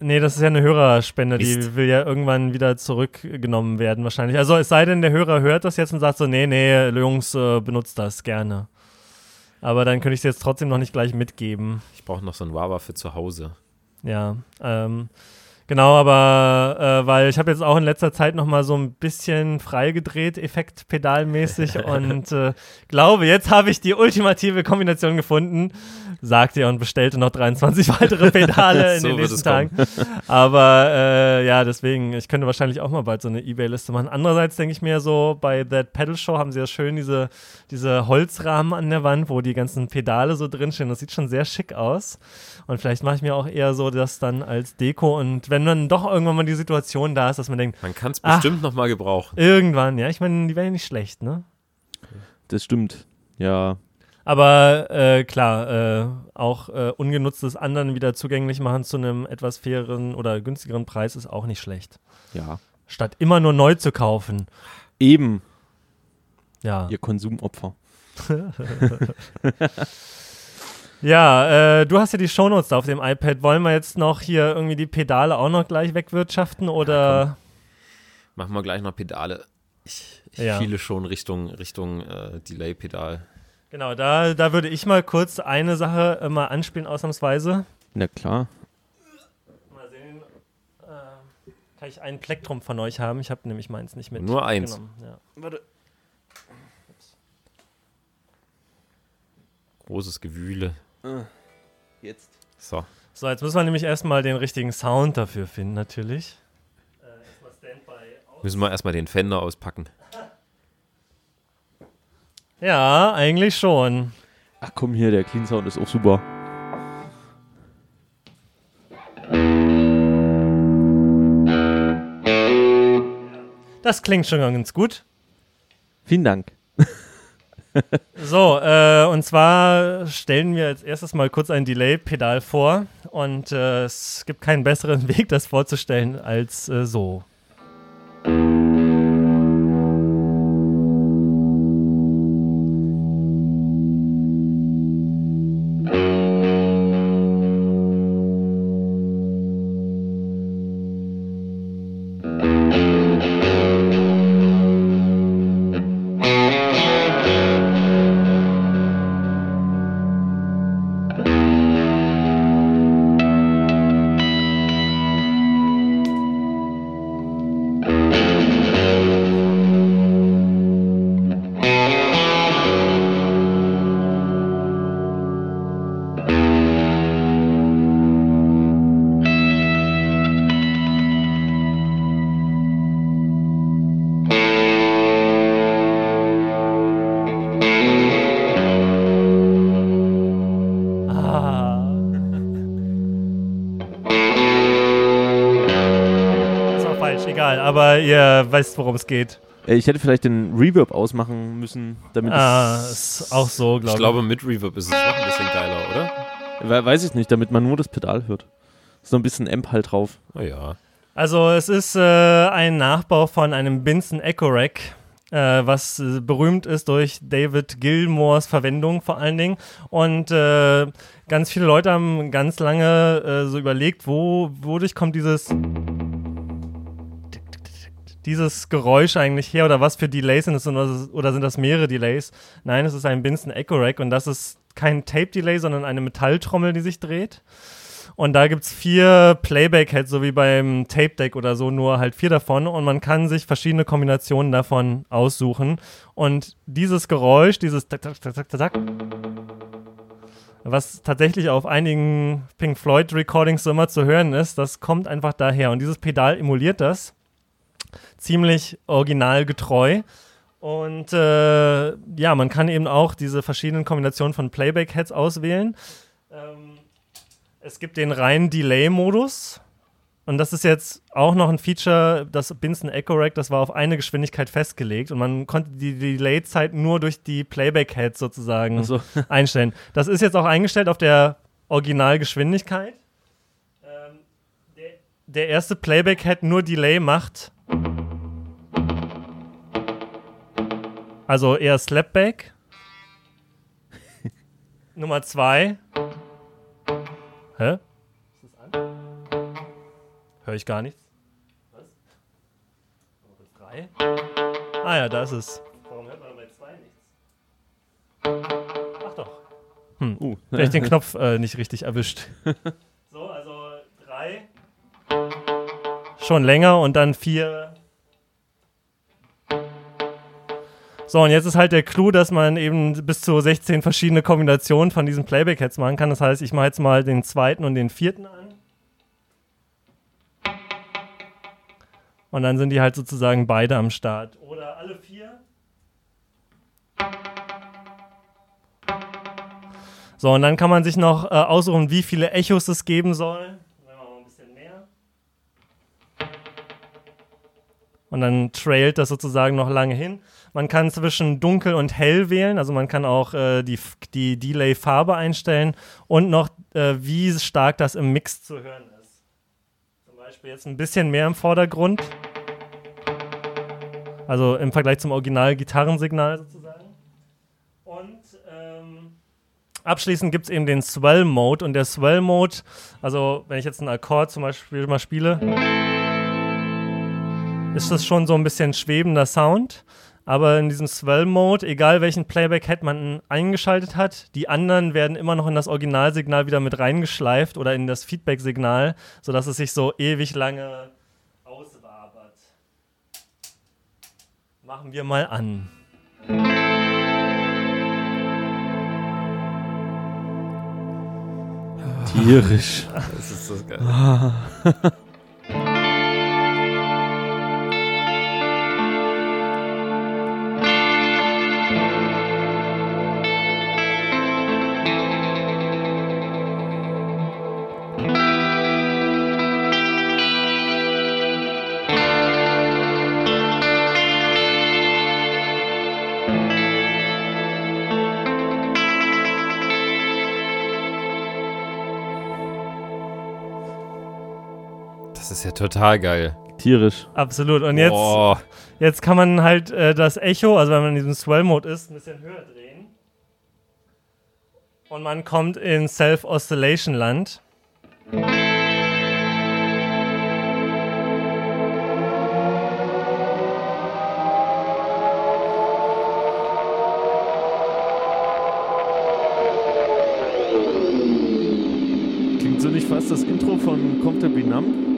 Nee, das ist ja eine Hörerspende, Mist. die will ja irgendwann wieder zurückgenommen werden, wahrscheinlich. Also, es sei denn, der Hörer hört das jetzt und sagt so: Nee, nee, Jungs, äh, benutzt das gerne. Aber dann könnte ich es jetzt trotzdem noch nicht gleich mitgeben. Ich brauche noch so ein Wawa für zu Hause. Ja, ähm, genau, aber äh, weil ich habe jetzt auch in letzter Zeit noch mal so ein bisschen freigedreht, effektpedalmäßig und äh, glaube, jetzt habe ich die ultimative Kombination gefunden, sagte er und bestellte noch 23 weitere Pedale in So den nächsten Tagen. Aber äh, ja, deswegen, ich könnte wahrscheinlich auch mal bald so eine Ebay-Liste machen. Andererseits denke ich mir so, bei That Pedal Show haben sie ja schön diese, diese Holzrahmen an der Wand, wo die ganzen Pedale so drinstehen. Das sieht schon sehr schick aus. Und vielleicht mache ich mir auch eher so das dann als Deko. Und wenn dann doch irgendwann mal die Situation da ist, dass man denkt, Man kann es Ach. bestimmt noch mal gebrauchen. irgendwann, ja, ich meine, die wären ja nicht schlecht, ne? Das stimmt. Ja. Aber äh, klar, äh, auch äh, ungenutztes anderen wieder zugänglich machen zu einem etwas faireren oder günstigeren Preis ist auch nicht schlecht. Ja. Statt immer nur neu zu kaufen. Eben, Ja. ihr Konsumopfer. Ja, äh, du hast ja die Shownotes da auf dem iPad. Wollen wir jetzt noch hier irgendwie die Pedale auch noch gleich wegwirtschaften oder? Machen wir gleich noch Pedale. Ich, ich Ja. schiele schon Richtung, Richtung äh, Delay-Pedal. Genau, da, da würde ich mal kurz eine Sache äh, mal anspielen, ausnahmsweise. Na klar. Mal sehen, äh, kann ich ein Plektrum von euch haben? Ich habe nämlich meins nicht mit. Nur eins. genommen, Ja. Warte. Großes Gewühle. Jetzt. So. So, jetzt müssen wir nämlich erstmal den richtigen Sound dafür finden, natürlich. Äh, erstmal Standby aus. Müssen wir erstmal den Fender auspacken. Ja, eigentlich schon. Ach komm hier, der Clean Sound ist auch super. Das klingt schon ganz gut. Vielen Dank. So, äh, und zwar stellen wir als erstes mal kurz ein Delay-Pedal vor. Und äh, es gibt keinen besseren Weg, das vorzustellen, als äh, so. Weißt, worum es geht. Äh, ich hätte vielleicht den Reverb ausmachen müssen, damit Ah, es, ist auch so, glaube Ich ich. glaube, mit Reverb ist es noch ein bisschen geiler, oder? We- weiß ich nicht, damit man nur das Pedal hört. So ein bisschen Amp halt drauf. Oh ja. Also es ist äh, ein Nachbau von einem Binson Echo Rack, äh, was äh, berühmt ist durch David Gilmores Verwendung vor allen Dingen. Und äh, ganz viele Leute haben ganz lange äh, so überlegt, wo, wodurch kommt dieses dieses Geräusch eigentlich her oder was für Delays sind es oder sind das mehrere Delays? Nein, es ist ein Binson Echo Rack und das ist kein Tape-Delay, sondern eine Metalltrommel, die sich dreht. Und da gibt es vier Playback-Heads, so wie beim Tape-Deck oder so, nur halt vier davon. Und man kann sich verschiedene Kombinationen davon aussuchen. Und dieses Geräusch, dieses Tak, Tak, Tak, Tak, was tatsächlich auf einigen Pink Floyd-Recordings so immer zu hören ist, das kommt einfach daher. Und dieses Pedal emuliert das ziemlich originalgetreu. Und äh, ja, man kann eben auch diese verschiedenen Kombinationen von Playback-Heads auswählen. Ähm, es gibt den reinen Delay-Modus. Und das ist jetzt auch noch ein Feature, das Binson Echo Rack, das war auf eine Geschwindigkeit festgelegt und man konnte die Delay-Zeit nur durch die Playback-Heads sozusagen so. einstellen. Das ist jetzt auch eingestellt auf der Originalgeschwindigkeit. Ähm, der, der erste Playback-Head nur Delay macht. Also eher Slapback. Nummer zwei. Hä? Ist das an? Höre ich gar nichts. Was? Nummer drei. Ah ja, da ist es. Warum hört man bei zwei nichts? Ach doch. Hm. Uh. Vielleicht den Knopf äh, nicht richtig erwischt. so, also drei. Schon länger und dann vier. So, und jetzt ist halt der Clou, dass man eben bis zu 16 verschiedene Kombinationen von diesen Playback-Heads machen kann. Das heißt, ich mache jetzt mal den zweiten und den vierten an. Und dann sind die halt sozusagen beide am Start. Oder alle vier. So, und dann kann man sich noch äh, aussuchen, wie viele Echos es geben soll. Und dann trailt das sozusagen noch lange hin. Man kann zwischen dunkel und hell wählen, also man kann auch äh, die, die Delay-Farbe einstellen und noch, äh, wie stark das im Mix zu hören ist. Zum Beispiel jetzt ein bisschen mehr im Vordergrund. Also im Vergleich zum Original-Gitarrensignal sozusagen. Und ähm, abschließend gibt es eben den Swell-Mode. Und der Swell-Mode, also wenn ich jetzt einen Akkord zum Beispiel mal spiele, ist das schon so ein bisschen schwebender Sound. Aber in diesem Swell-Mode, egal welchen Playback-Head man eingeschaltet hat, die anderen werden immer noch in das Originalsignal wieder mit reingeschleift oder in das Feedback-Signal, sodass es sich so ewig lange auswabert. Machen wir mal an. Tierisch. Das ist das geil. total geil. Tierisch. Absolut. Und jetzt, Boah. jetzt kann man halt äh, das Echo, also wenn man in diesem Swell-Mode ist, ein bisschen höher drehen. Und man kommt in Self-Oscillation-Land. Klingt so nicht fast das Intro von Comte Binam?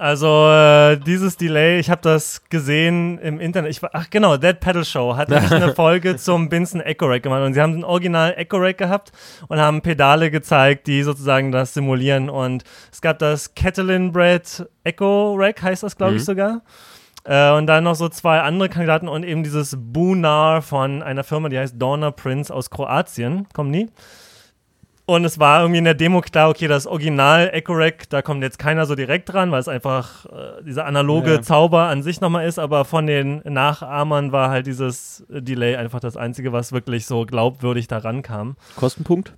Also äh, dieses Delay, ich habe das gesehen im Internet. Ich ach genau, Dead Pedal Show hat eine Folge zum Binson Echo Rack gemacht und sie haben ein Original Echo Rack gehabt und haben Pedale gezeigt, die sozusagen das simulieren und es gab das Catalin Bread Echo Rack, heißt das glaube ich Mhm. sogar. Äh, und dann noch so zwei andere Kandidaten und eben dieses Bunar von einer Firma, die heißt Dorna Prince aus Kroatien. Kommen die? Und es war irgendwie in der Demo klar, okay, das Original Echo Rack, da kommt jetzt keiner so direkt dran, weil es einfach äh, dieser analoge Ja. Zauber an sich nochmal ist, aber von den Nachahmern war halt dieses Delay einfach das Einzige, was wirklich so glaubwürdig da rankam. Kostenpunkt?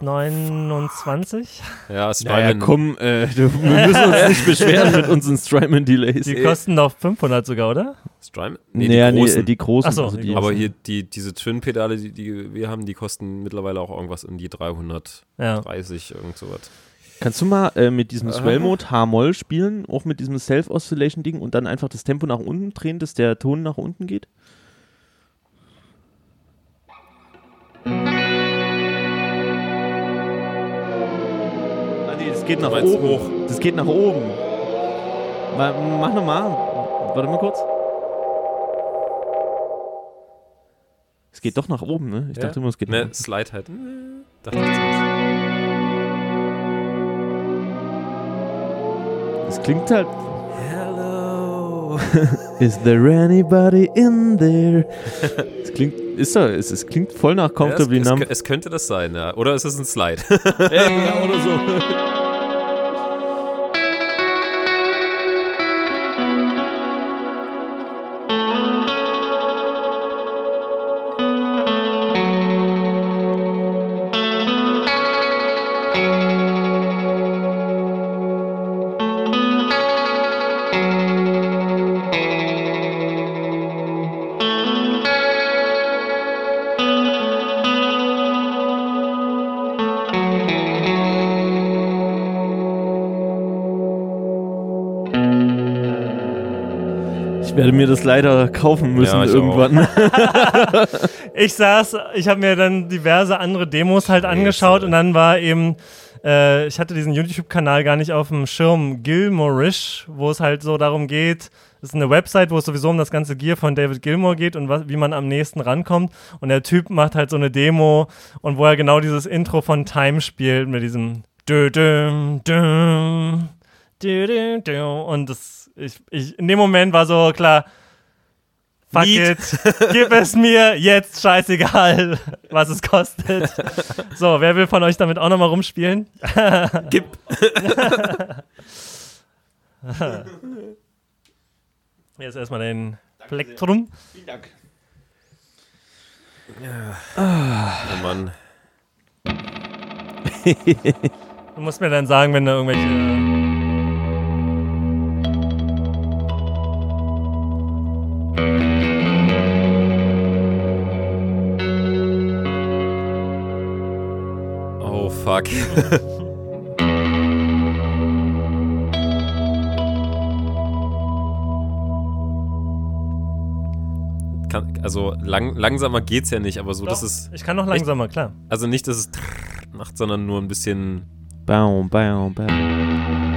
329. Ja, Strymon. Naja, komm, äh, du, wir müssen uns nicht beschweren mit unseren Strymon-Delays. Die kosten doch 500 sogar, oder? Strymon? Nee, die naja, großen. nee, die großen. So, also die die, Aber hier, die, diese Twin-Pedale, die, die wir haben, die kosten mittlerweile auch irgendwas in die 330, Ja. irgend sowas. Kannst du mal äh, mit diesem. Swell-Mode H-Moll spielen, auch mit diesem Self-Oscillation-Ding und dann einfach das Tempo nach unten drehen, dass der Ton nach unten geht? Geht nach oben. hoch. Das geht nach oben. Mach nochmal. Warte mal kurz. Es geht doch nach oben, ne? Ich Ja. dachte immer, es geht nach Ne, unten. Slide halt. Ne, Dachte ich. Es klingt halt. Hello. Is there anybody in there? es klingt. Ist da, es, es klingt voll nach Ja, es, Comfortably es, es könnte das sein, ja. Oder ist es ein Slide? Ja, oder so. Werde mir das leider kaufen müssen Ja, ich irgendwann. Ich saß, ich habe mir dann diverse andere Demos halt angeschaut und dann war eben, äh, ich hatte diesen YouTube-Kanal gar nicht auf dem Schirm, Gilmorish, wo es halt so darum geht, das ist eine Website, wo es sowieso um das ganze Gear von David Gilmore geht und was, wie man am nächsten rankommt. Und der Typ macht halt so eine Demo und wo er genau dieses Intro von Time spielt mit diesem und das, ich, ich, in dem Moment war so klar, Fuck Lied. it, gib es mir jetzt, scheißegal, was es kostet. So, wer will von euch damit auch nochmal rumspielen? Gib. Hier ist erstmal dein Plektrum. Vielen Dank. Oh Mann. Du musst mir dann sagen, wenn da irgendwelche. Fuck. Kann, also lang, langsamer geht's ja nicht, aber so, dass Doch, es. ich kann noch langsamer, klar. Also nicht, dass es macht, sondern nur ein bisschen. Baum, baum, baum.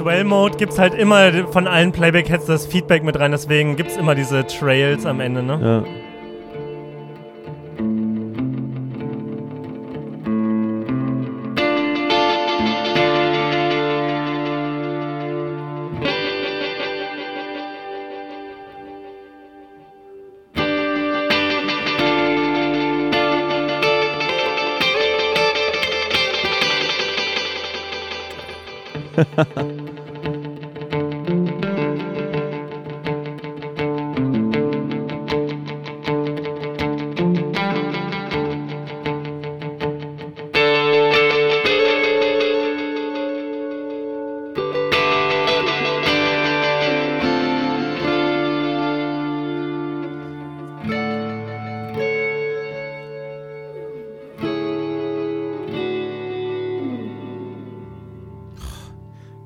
Swell-Mode gibt es halt immer von allen Playback-Heads das Feedback mit rein, deswegen gibt es immer diese Trails am Ende, ne? Ja.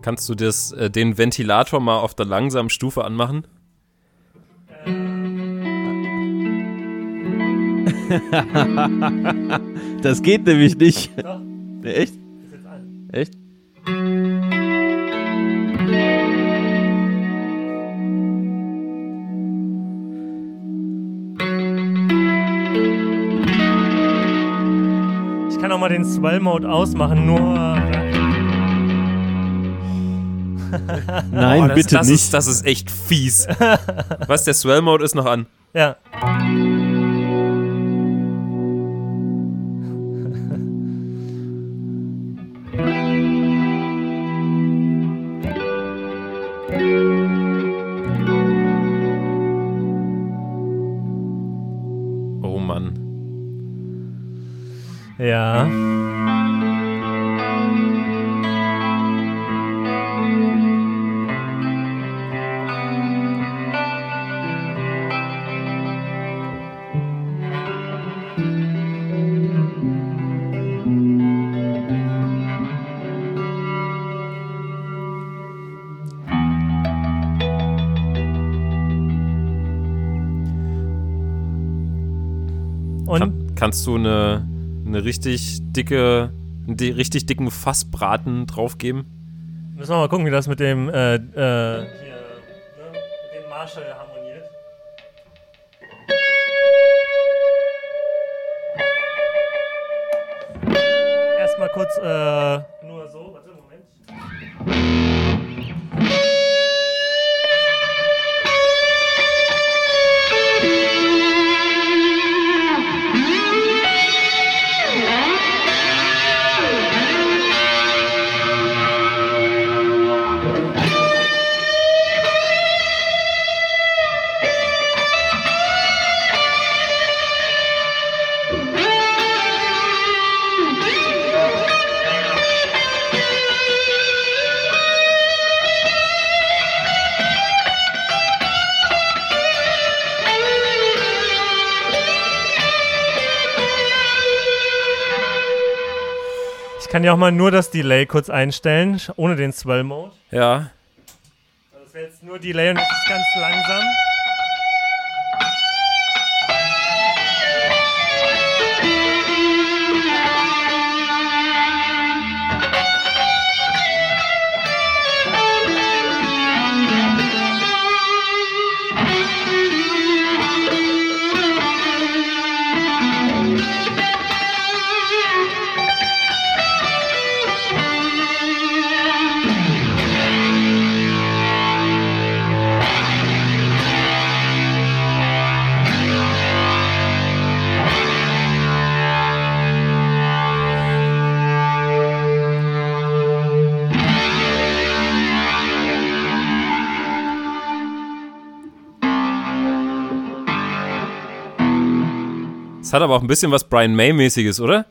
Kannst du das, äh, den Ventilator mal auf der langsamen Stufe anmachen? Das geht nämlich nicht. Doch. Nee, echt? Ist jetzt an. Echt? Ich kann auch mal den Swell-Mode ausmachen, nur. Nein, Oh, das, bitte das nicht. Ist, das ist echt fies. Was, der Swell-Mode ist noch an. Ja. Kannst du eine, eine richtig dicke, einen richtig dicken Fassbraten draufgeben. Müssen wir mal gucken, wie das mit dem, äh, äh, hier, ne, mit dem Marshall kann ja auch mal nur das Delay kurz einstellen, ohne den Swell Mode. Ja. Also das wäre jetzt nur Delay und jetzt ist ganz langsam. Aber auch ein bisschen was Brian May-mäßiges, oder?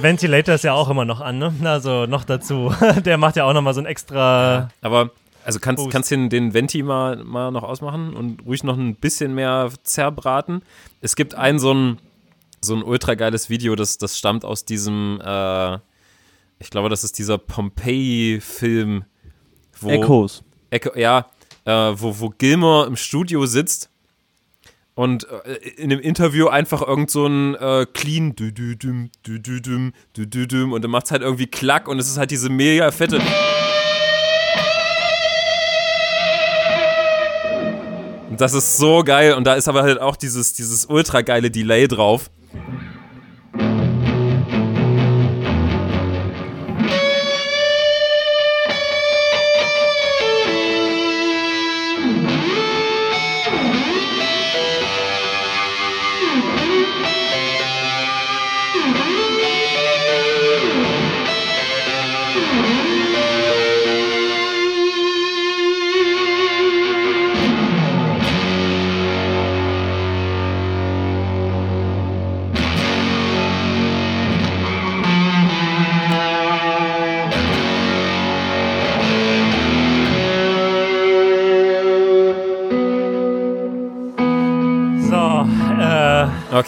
Der Ventilator ist ja auch immer noch an, ne? Also noch dazu. Der macht ja auch nochmal so ein extra. Aber, also kannst, Boost. kannst du den, den Venti mal, mal noch ausmachen und ruhig noch ein bisschen mehr zerbraten? Es gibt ein so ein, so ein ultra geiles Video, das, das stammt aus diesem, äh, ich glaube, das ist dieser Pompeii-Film, wo Echos. Echo, ja, äh, wo, wo Gilmore im Studio sitzt und äh, in dem Interview einfach irgend so ein äh, clean dü dü düm, dü dü düm, dü dü düm und dann macht's halt irgendwie klack und es ist halt diese mega fette Und das ist so geil und da ist aber halt auch dieses, dieses ultra geile Delay drauf.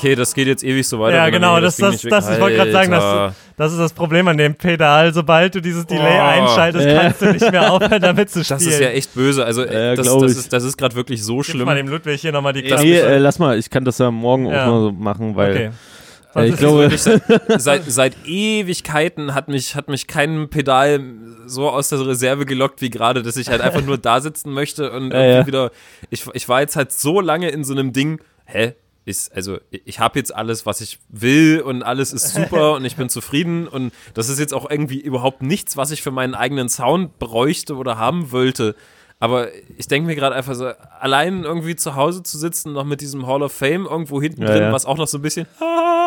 Okay, das geht jetzt ewig so weiter. Ja, genau, das, das, das, weg- ich wollte gerade sagen, das, das ist das Problem an dem Pedal. Sobald du dieses Delay Oh. einschaltest, Ja. kannst du nicht mehr aufhören, damit zu spielen. Das ist ja echt böse. Also, äh, das, das ich. ist, das ist gerade wirklich so Gib schlimm. mal dem Ludwig hier nochmal die Nee, Klappe. äh, lass mal, ich kann das ja morgen Ja. auch mal so machen, weil okay. äh, ich glaube, seit, seit, seit Ewigkeiten hat mich, hat mich kein Pedal so aus der Reserve gelockt wie gerade, dass ich halt einfach nur da sitzen möchte und Ja, irgendwie ja. wieder. Ich, ich war jetzt halt so lange in so einem Ding, hä? Ist, also ich habe jetzt alles, was ich will und alles ist super und ich bin zufrieden und das ist jetzt auch irgendwie überhaupt nichts, was ich für meinen eigenen Sound bräuchte oder haben wollte. Aber ich denke mir gerade einfach so, allein irgendwie zu Hause zu sitzen, noch mit diesem Hall of Fame irgendwo hinten Ja, drin, ja. was auch noch so ein bisschen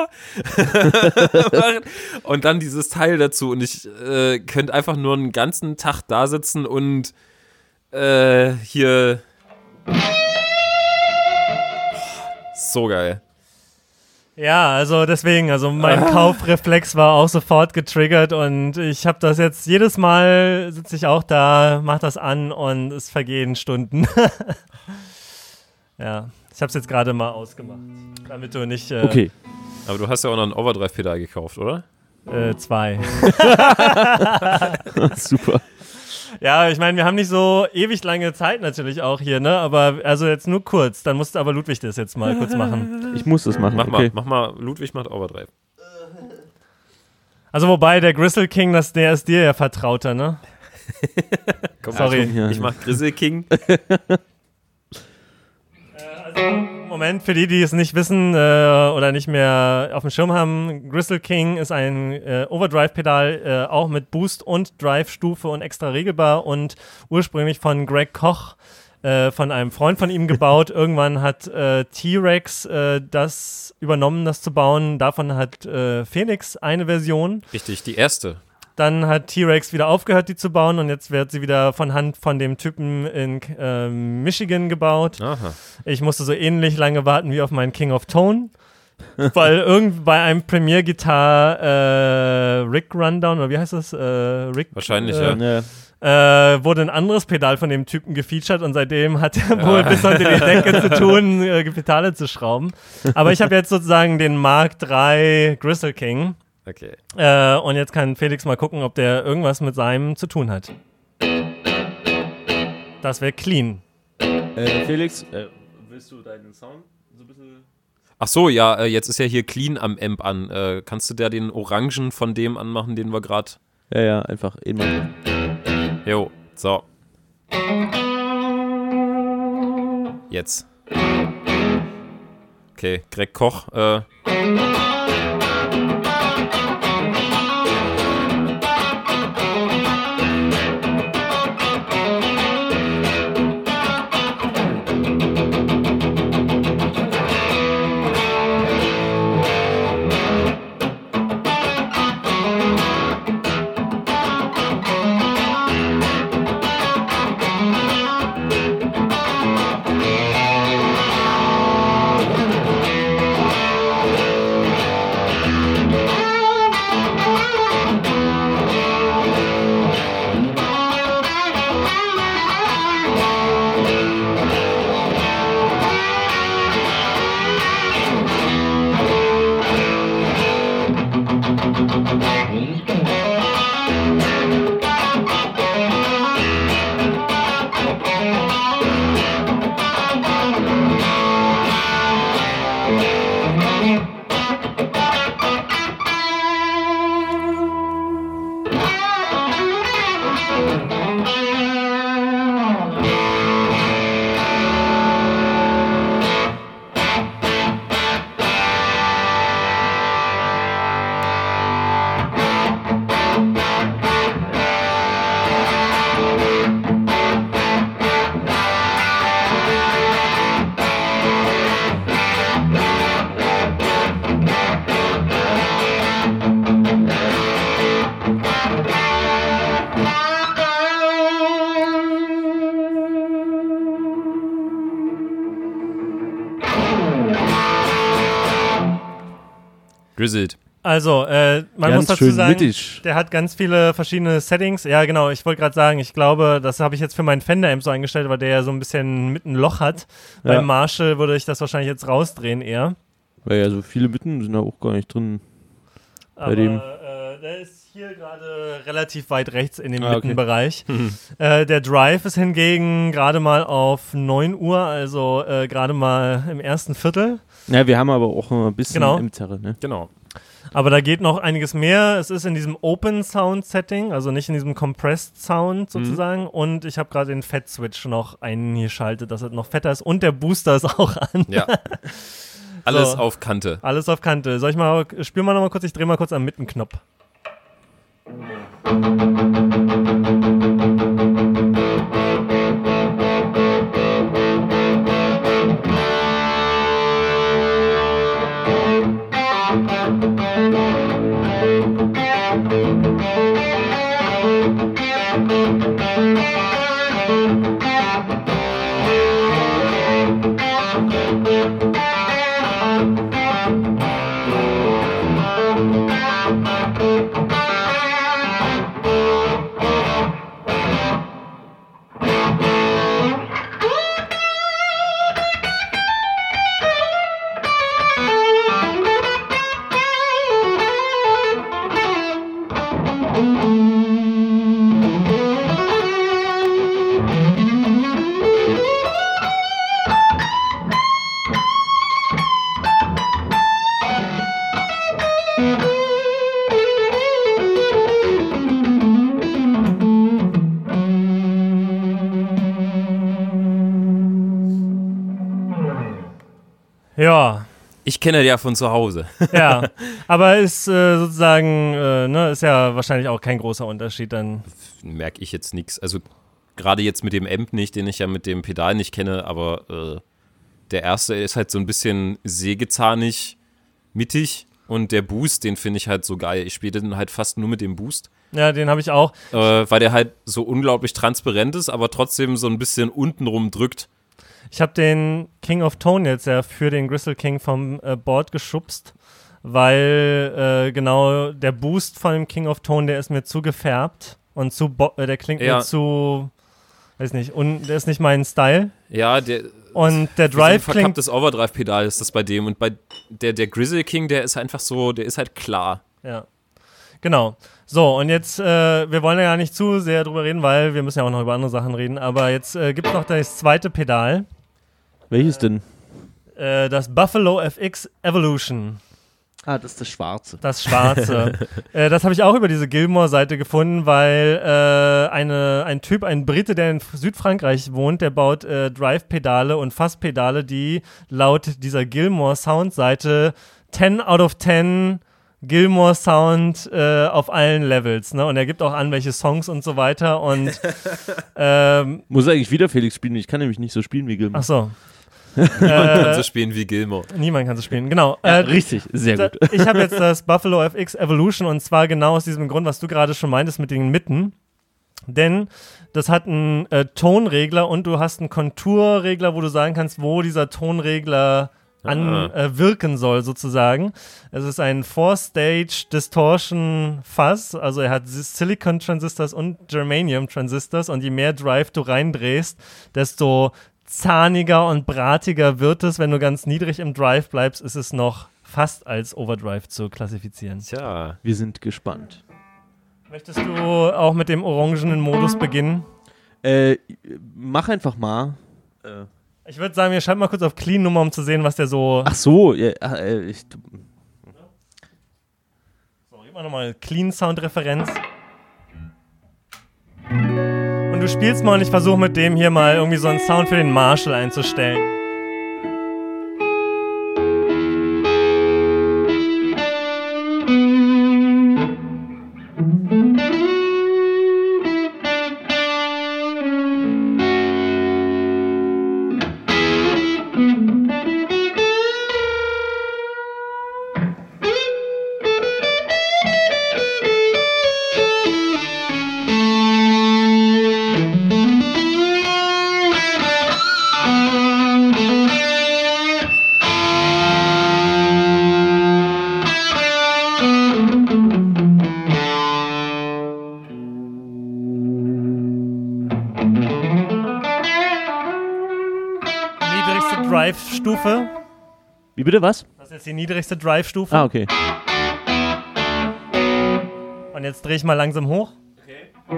und dann dieses Teil dazu. Und ich äh, könnte einfach nur einen ganzen Tag da sitzen und äh, hier. So geil. Ja, also deswegen, also mein ah. Kaufreflex war auch sofort getriggert und ich habe das jetzt jedes Mal sitze ich auch da, mach das an und es vergehen Stunden. ja, ich habe es jetzt gerade mal ausgemacht, damit du nicht. Äh, okay. Aber du hast ja auch noch ein Overdrive-Pedal gekauft, oder? Äh, zwei. Super. Ja, ich meine, wir haben nicht so ewig lange Zeit natürlich auch hier, ne? Aber also jetzt nur kurz. Dann musst du aber Ludwig das jetzt mal kurz machen. Ich muss das machen. Mach okay. mal, mach mal. Ludwig macht Overdrive. Also wobei der Gristle King, das, der ist dir ja vertrauter, ne? Komm, Sorry. Ich mach Grizzle King. Moment, für die, die es nicht wissen äh, oder nicht mehr auf dem Schirm haben, Gristle King ist ein äh, Overdrive-Pedal, äh, auch mit Boost und Drive-Stufe und extra regelbar und ursprünglich von Greg Koch, äh, von einem Freund von ihm gebaut. Irgendwann hat äh, T-Rex äh, das übernommen, das zu bauen. Davon hat Phoenix eine Version. Richtig, die erste. Dann hat T-Rex wieder aufgehört, die zu bauen und jetzt wird sie wieder von Hand von dem Typen in äh, Michigan gebaut. Aha. Ich musste so ähnlich lange warten wie auf meinen King of Tone. weil irgend bei einem Premier Guitar äh, Rick Rundown oder wie heißt das? Äh, Rick, Wahrscheinlich, äh, ja. Äh, wurde ein anderes Pedal von dem Typen gefeatured und seitdem hat er ja. wohl bis unter die Decke zu tun, äh, Pedale zu schrauben. Aber ich habe jetzt sozusagen den Mark III Gristle King. Okay. Äh, und jetzt kann Felix mal gucken, ob der irgendwas mit seinem zu tun hat. Das wäre clean. Äh, Felix, äh, willst du deinen Sound so ein bisschen. Ach so, ja, äh, jetzt ist ja hier clean am Amp an. Äh, kannst du da den Orangen von dem anmachen, den wir gerade. Ja, ja, einfach immer. Jo, so. Jetzt. Okay, Greg Koch, äh. Grizzled. Also, äh, man ganz muss dazu sagen, mittig. der hat ganz viele verschiedene Settings. Ja, genau, ich wollte gerade sagen, ich glaube, das habe ich jetzt für meinen Fender-Amp so eingestellt, weil der ja so ein bisschen mit ein Loch hat. Ja. Beim Marshall würde ich das wahrscheinlich jetzt rausdrehen eher. Weil ja so viele Mitten sind da auch gar nicht drin. Aber, bei dem. Äh, der ist hier gerade relativ weit rechts in dem ah, Mittenbereich. Okay. äh, der Drive ist hingegen gerade mal auf 9 Uhr, also äh, gerade mal im ersten Viertel. Ja, wir haben aber auch ein bisschen genau. im Zerre, ne? Genau. Aber da geht noch einiges mehr. Es ist in diesem Open Sound Setting, also nicht in diesem Compressed Sound mhm. sozusagen. Mhm. Und ich habe gerade den Fett Switch noch eingeschaltet, dass es noch fetter ist. Und der Booster ist auch an. Ja. Alles so. auf Kante. Alles auf Kante. Soll ich mal, noch mal kurz, ich drehe mal kurz am Mittenknopf. Ja, Ich kenne ja von zu Hause. ja. Aber ist äh, sozusagen, äh, ne, ist ja wahrscheinlich auch kein großer Unterschied dann. Merke ich jetzt nichts. Also gerade jetzt mit dem Amp nicht, den ich ja mit dem Pedal nicht kenne, aber äh, der erste ist halt so ein bisschen sägezahnig, mittig und der Boost, den finde ich halt so geil. Ich spiele den halt fast nur mit dem Boost, Ja, den habe ich auch. äh, weil der halt so unglaublich transparent ist, aber trotzdem so ein bisschen untenrum drückt. Ich habe den King of Tone jetzt ja für den Gristle King vom äh, Board geschubst, weil äh, genau der Boost von dem King of Tone, der ist mir zu gefärbt und zu, bo- äh, der klingt Ja. mir zu, weiß nicht, und der ist nicht mein Style. Ja, der Und der wie so ein Drive klingt, verkapptes Overdrive-Pedal ist das bei dem. Und bei der, der Grizzly King, der ist einfach so, der ist halt klar. ja. Genau. So, und jetzt, äh, wir wollen ja gar nicht zu sehr drüber reden, weil wir müssen ja auch noch über andere Sachen reden, aber jetzt äh, gibt es noch das zweite Pedal, Welches denn? äh, das Buffalo FX Evolution. Ah, das ist das Schwarze. Das Schwarze. äh, das habe ich auch über diese Gilmore-Seite gefunden, weil äh, eine, ein Typ, ein Brite, der in Südfrankreich wohnt, der baut äh, Drive-Pedale und Fasspedale, die laut dieser Gilmore-Sound-Seite 10 out of 10 Gilmore-Sound äh, auf allen Levels. Ne? Und er gibt auch an, welche Songs und so weiter. Und ähm, Muss eigentlich wieder Felix spielen. Ich kann nämlich nicht so spielen wie Gilmore. ach so. Man kann äh, so spielen wie Gilmore. niemand kann so spielen. Genau. Ja, Äh, richtig, sehr gut. ich habe jetzt das Buffalo FX Evolution und zwar genau aus diesem Grund, was du gerade schon meintest mit den Mitten. Denn das hat einen äh, Tonregler und du hast einen Konturregler, wo du sagen kannst, wo dieser Tonregler an, Ah. äh, wirken soll, sozusagen. Es ist ein Four-Stage Distortion Fuzz, also er hat Silicon Transistors und Germanium Transistors und je mehr Drive du reindrehst, desto zahniger und bratiger wird es. Wenn du ganz niedrig im Drive bleibst, ist es noch fast als Overdrive zu klassifizieren. Tja, Wir sind gespannt. Möchtest du auch mit dem orangenen Modus beginnen? Äh, mach einfach mal. Äh, Ich würde sagen, wir schalten mal kurz auf Clean Nummer, um zu sehen, was der so. ach so, ja, äh, ich, So, gib mal nochmal Clean Sound Referenz. Und du spielst mal und ich versuche mit dem hier mal irgendwie so einen Sound für den Marshall einzustellen. Drive-Stufe. wie bitte was? Das ist jetzt die niedrigste Drive-Stufe. Ah, okay. Und jetzt drehe ich mal langsam hoch. So,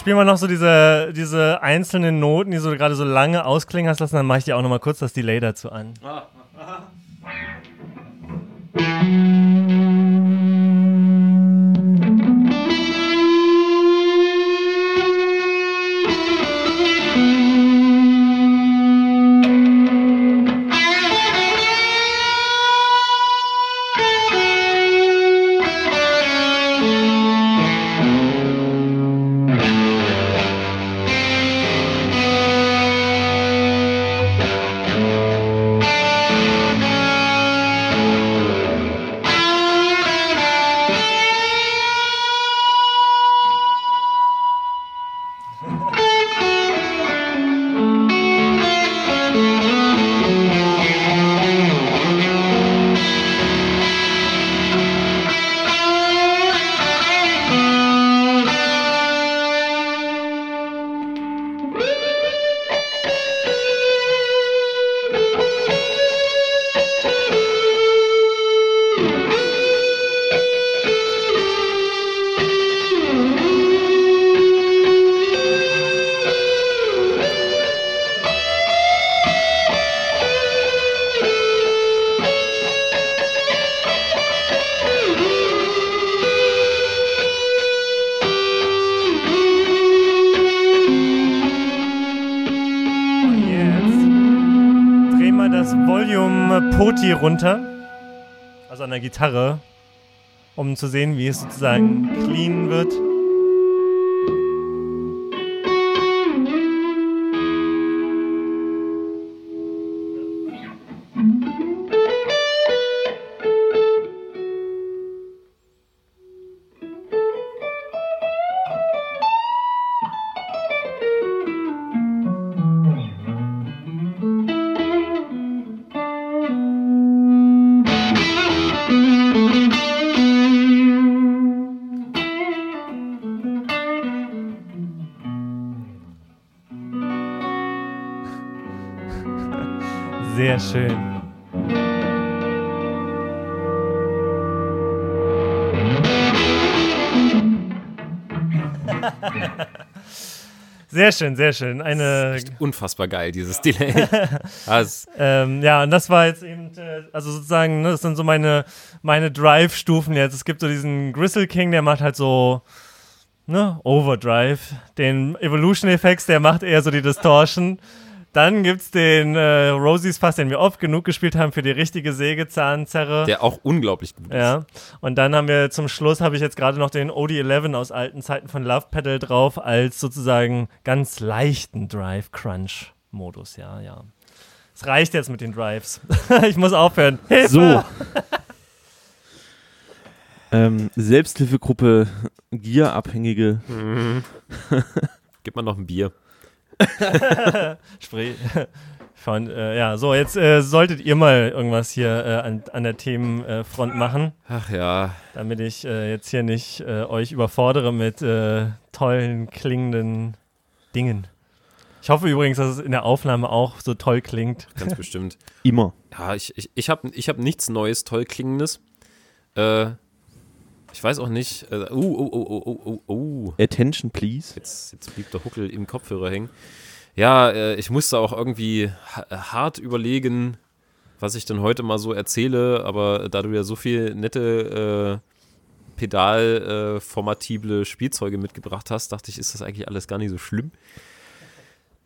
spielen wir noch so diese, diese einzelnen Noten, die so gerade so lange ausklingen hast lassen. Dann mache ich dir auch noch mal kurz das Delay dazu an. Tutti runter, also an der Gitarre, um zu sehen, wie es sozusagen clean wird. Schön. Sehr schön, sehr schön. Eine unfassbar geil, dieses Delay. Ähm, ja, und das war jetzt eben, äh, also sozusagen, ne, das sind so meine, meine Drive-Stufen jetzt. Es gibt so diesen Gristle King, der macht halt so, ne, Overdrive. Den Evolution Effects, der macht eher so die Distortion. Dann gibt's den äh, Rosie's Fass, den wir oft genug gespielt haben für die richtige Sägezahnzerre. der auch unglaublich gut ist. Ja, und dann haben wir zum Schluss, habe ich jetzt gerade noch den OD11 aus alten Zeiten von Love Pedal drauf, als sozusagen ganz leichten Drive-Crunch-Modus, ja, ja. Es reicht jetzt mit den Drives. ich muss aufhören. Hilfe! So. ähm, Selbsthilfegruppe Gier-Abhängige. Gib mal noch ein Bier. Sprich. Von, äh, ja, so, jetzt äh, solltet ihr mal irgendwas hier äh, an, an der Themenfront machen, Ach ja. damit ich äh, jetzt hier nicht äh, euch überfordere mit äh, tollen klingenden Dingen. Ich hoffe übrigens, dass es in der Aufnahme auch so toll klingt. Ganz bestimmt. Immer. Ja, ich, ich, ich habe ich hab nichts Neues, toll klingendes. Äh, ich weiß auch nicht. Äh, uh, oh, oh, oh, oh, oh, oh. Attention, please. Jetzt, jetzt blieb der Huckel im Kopfhörer hängen. Ja, äh, ich musste auch irgendwie ha hart überlegen, was ich denn heute mal so erzähle, aber da du ja so viel nette äh, pedalformatible Spielzeuge mitgebracht hast, dachte ich, ist das eigentlich alles gar nicht so schlimm.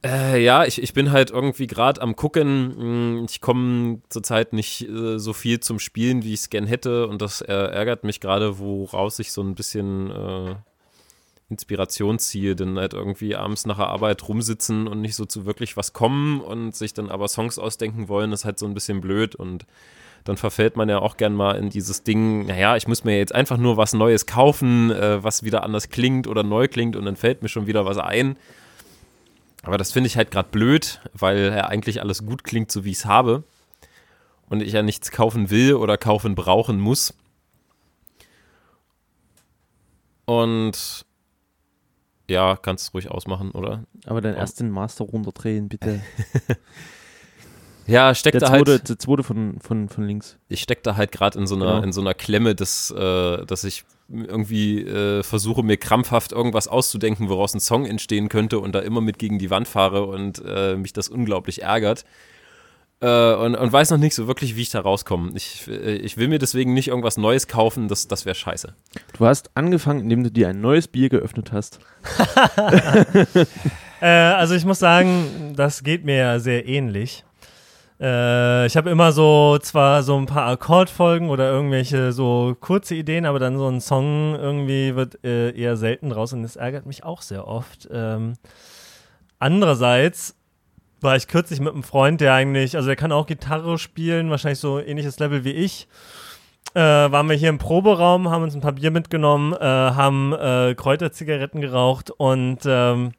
Äh, ja, ich, ich bin halt irgendwie gerade am gucken. Mh, Ich komme zurzeit nicht äh, so viel zum Spielen, wie ich es gern hätte. Und das äh, ärgert mich gerade, woraus ich so ein bisschen äh, Inspiration ziehe. Denn halt irgendwie abends nach der Arbeit rumsitzen und nicht so zu wirklich was kommen und sich dann aber Songs ausdenken wollen, ist halt so ein bisschen blöd. Und dann verfällt man ja auch gern mal in dieses Ding, naja, ich muss mir jetzt einfach nur was Neues kaufen, äh, was wieder anders klingt oder neu klingt und dann fällt mir schon wieder was ein. Aber das finde ich halt gerade blöd, weil ja eigentlich alles gut klingt, so wie ich es habe. Und ich ja nichts kaufen will oder kaufen brauchen muss. Und ja, kannst du ruhig ausmachen, oder? Aber dann erst den Master runterdrehen, bitte. Ja, steckt da halt. der zweite von, von, von links. ich stecke da halt gerade in so einer Genau. in so einer Klemme, dass, äh, dass ich irgendwie äh, versuche, mir krampfhaft irgendwas auszudenken, woraus ein Song entstehen könnte und da immer mit gegen die Wand fahre und äh, mich das unglaublich ärgert. Äh, und, und weiß noch nicht so wirklich, wie ich da rauskomme. Ich, äh, ich will mir deswegen nicht irgendwas Neues kaufen, das, das wäre scheiße. Du hast angefangen, indem du dir ein neues Bier geöffnet hast. Äh, also ich muss sagen, das geht mir ja sehr ähnlich. Äh, ich habe immer so zwar so ein paar Akkordfolgen oder irgendwelche so kurze Ideen, aber dann so ein Song irgendwie wird äh, eher selten raus und das ärgert mich auch sehr oft. Ähm, andererseits war ich kürzlich mit einem Freund, der eigentlich, also der kann auch Gitarre spielen, wahrscheinlich so ähnliches Level wie ich. Äh, waren wir hier im Proberaum, haben uns ein paar Bier mitgenommen, äh, haben äh, Kräuterzigaretten geraucht und ähm,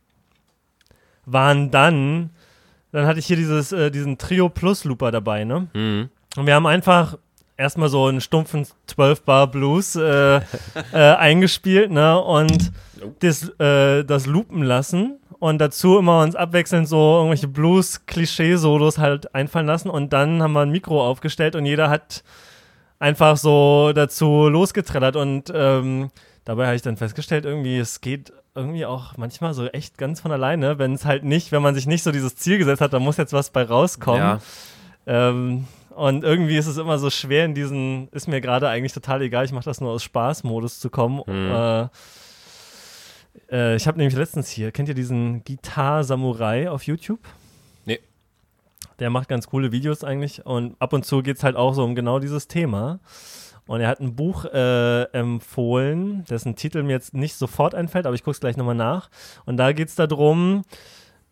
waren dann, dann hatte ich hier dieses, äh, diesen Trio Plus Looper dabei, ne? Mhm. Und wir haben einfach erstmal so einen stumpfen 12-Bar Blues äh, äh, eingespielt, ne? Und das, äh, das loopen lassen und dazu immer uns abwechselnd so irgendwelche Blues-Klischee-Solos halt einfallen lassen und dann haben wir ein Mikro aufgestellt und jeder hat einfach so dazu losgetrellert und ähm, dabei habe ich dann festgestellt, irgendwie, es geht irgendwie auch manchmal so echt ganz von alleine, wenn es halt nicht, wenn man sich nicht so dieses Ziel gesetzt hat, da muss jetzt was bei rauskommen. Ja. Ähm, und irgendwie ist es immer so schwer in diesen, ist mir gerade eigentlich total egal, ich mache das nur aus Spaß-Modus zu kommen. Mhm. Äh, äh, ich habe nämlich letztens hier, kennt ihr diesen Guitar Samurai auf YouTube? Nee. Der macht ganz coole Videos eigentlich und ab und zu geht es halt auch so um genau dieses Thema. Und er hat ein Buch äh, empfohlen, dessen Titel mir jetzt nicht sofort einfällt, aber ich gucke es gleich nochmal nach. Und da geht es darum,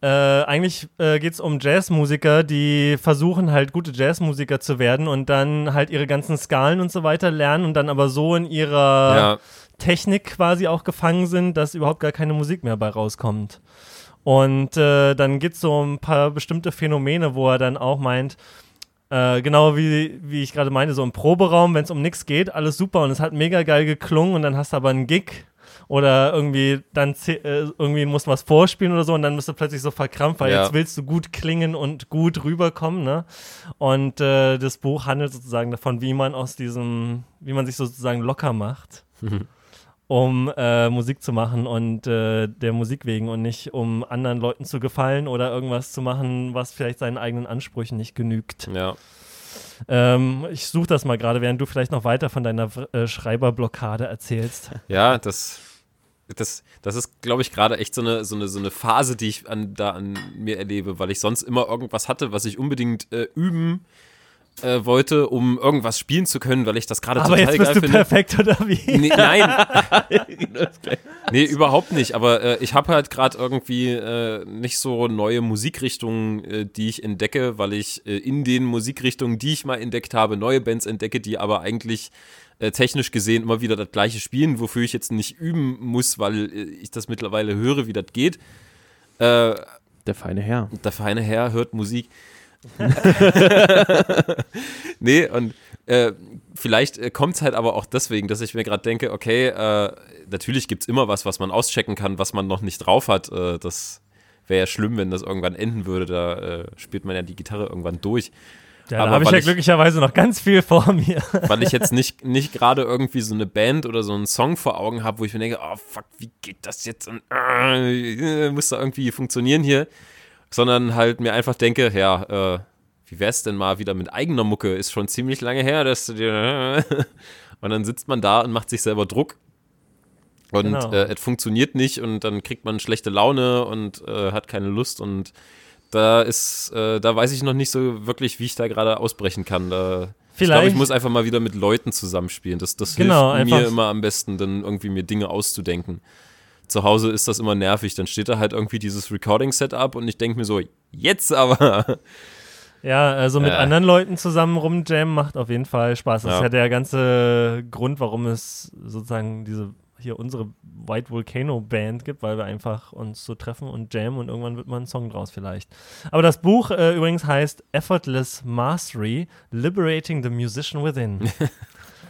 äh, eigentlich äh, geht es um Jazzmusiker, die versuchen halt gute Jazzmusiker zu werden und dann halt ihre ganzen Skalen und so weiter lernen und dann aber so in ihrer Ja, Technik quasi auch gefangen sind, dass überhaupt gar keine Musik mehr bei rauskommt. Und äh, dann gibt es so ein paar bestimmte Phänomene, wo er dann auch meint, äh, genau wie, wie ich gerade meinte, so im Proberaum, wenn es um nichts geht, alles super und es hat mega geil geklungen und dann hast du aber einen Gig oder irgendwie dann äh, irgendwie musst du was vorspielen oder so und dann bist du plötzlich so verkrampft, weil Ja. jetzt willst du gut klingen und gut rüberkommen, ne? Und äh, das Buch handelt sozusagen davon, wie man aus diesem, wie man sich sozusagen locker macht um äh, Musik zu machen und äh, der Musik wegen und nicht um anderen Leuten zu gefallen oder irgendwas zu machen, was vielleicht seinen eigenen Ansprüchen nicht genügt. ja. Ähm, ich suche das mal gerade, während du vielleicht noch weiter von deiner äh, Schreiberblockade erzählst. Ja, das, das, das ist, glaube ich, gerade echt so eine, so, eine, so eine Phase, die ich an, da an mir erlebe, weil ich sonst immer irgendwas hatte, was ich unbedingt äh, üben äh, wollte, um irgendwas spielen zu können, weil ich das gerade total jetzt bist geil du finde. perfekt, oder wie? Nee, nein, nee, überhaupt nicht. Aber äh, ich habe halt gerade irgendwie äh, nicht so neue Musikrichtungen, äh, die ich entdecke, weil ich äh, in den Musikrichtungen, die ich mal entdeckt habe, neue Bands entdecke, die aber eigentlich äh, technisch gesehen immer wieder das gleiche spielen, wofür ich jetzt nicht üben muss, weil ich das mittlerweile höre, wie das geht. Äh, Der feine Herr. der feine Herr hört Musik. nee, und äh, vielleicht äh, kommt es halt aber auch deswegen, dass ich mir gerade denke, okay, äh, natürlich gibt es immer was, was man auschecken kann, was man noch nicht drauf hat. Äh, das wäre ja schlimm, wenn das irgendwann enden würde. Da äh, spielt man ja die Gitarre irgendwann durch. Ja, da Aber habe ich ja ich- glücklicherweise noch ganz viel vor mir. Weil ich jetzt nicht, nicht gerade irgendwie so eine Band oder so einen Song vor Augen habe, wo ich mir denke, oh fuck, wie geht das jetzt? Und äh, muss da irgendwie funktionieren hier. Sondern halt mir einfach denke, ja, äh, wie wär's denn mal wieder mit eigener Mucke? Ist schon ziemlich lange her, dass du dir. und dann sitzt man da und macht sich selber Druck. Und Genau. äh, es funktioniert nicht und dann kriegt man schlechte Laune und äh, hat keine Lust und da ist, äh, da weiß ich noch nicht so wirklich, wie ich da gerade ausbrechen kann. Da, ich glaube, Vielleicht- ich muss einfach mal wieder mit Leuten zusammenspielen. Das, das Genau, hilft mir immer am besten, dann irgendwie mir Dinge auszudenken. Zu Hause ist das immer nervig. Dann steht da halt irgendwie dieses Recording-Setup und ich denke mir so, jetzt aber. Ja, also mit Äh. anderen Leuten zusammen rumjammen macht auf jeden Fall Spaß. Das Ja. ist ja der ganze Grund, warum es sozusagen diese hier unsere White Volcano Band gibt, weil wir einfach uns so treffen und jammen und irgendwann wird mal ein Song draus vielleicht. Aber das Buch äh, übrigens heißt Effortless Mastery, Liberating the Musician Within.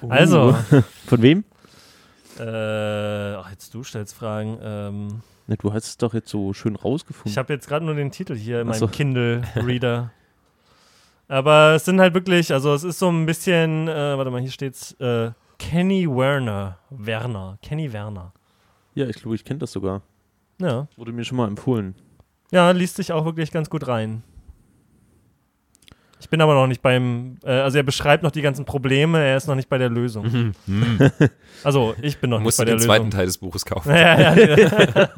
Also, Von wem? Äh, ach, jetzt du stellst Fragen. Ähm, Ne, du hast es doch jetzt so schön rausgefunden. Ich habe jetzt gerade nur den Titel hier in Ach so. meinem Kindle-Reader. Aber es sind halt wirklich, also es ist so ein bisschen, äh, warte mal, hier steht's, äh, Kenny Werner. Werner. Kenny Werner. ja, ich glaube, ich kenne das sogar. Ja. Wurde mir schon mal empfohlen. Ja, liest sich auch wirklich ganz gut rein. Ich bin aber noch nicht beim, äh, also er beschreibt noch die ganzen Probleme, er ist noch nicht bei der Lösung. Also ich bin noch nicht Musst bei du der den zweiten Lösung. Teil des Buches kaufen. Ja, ja.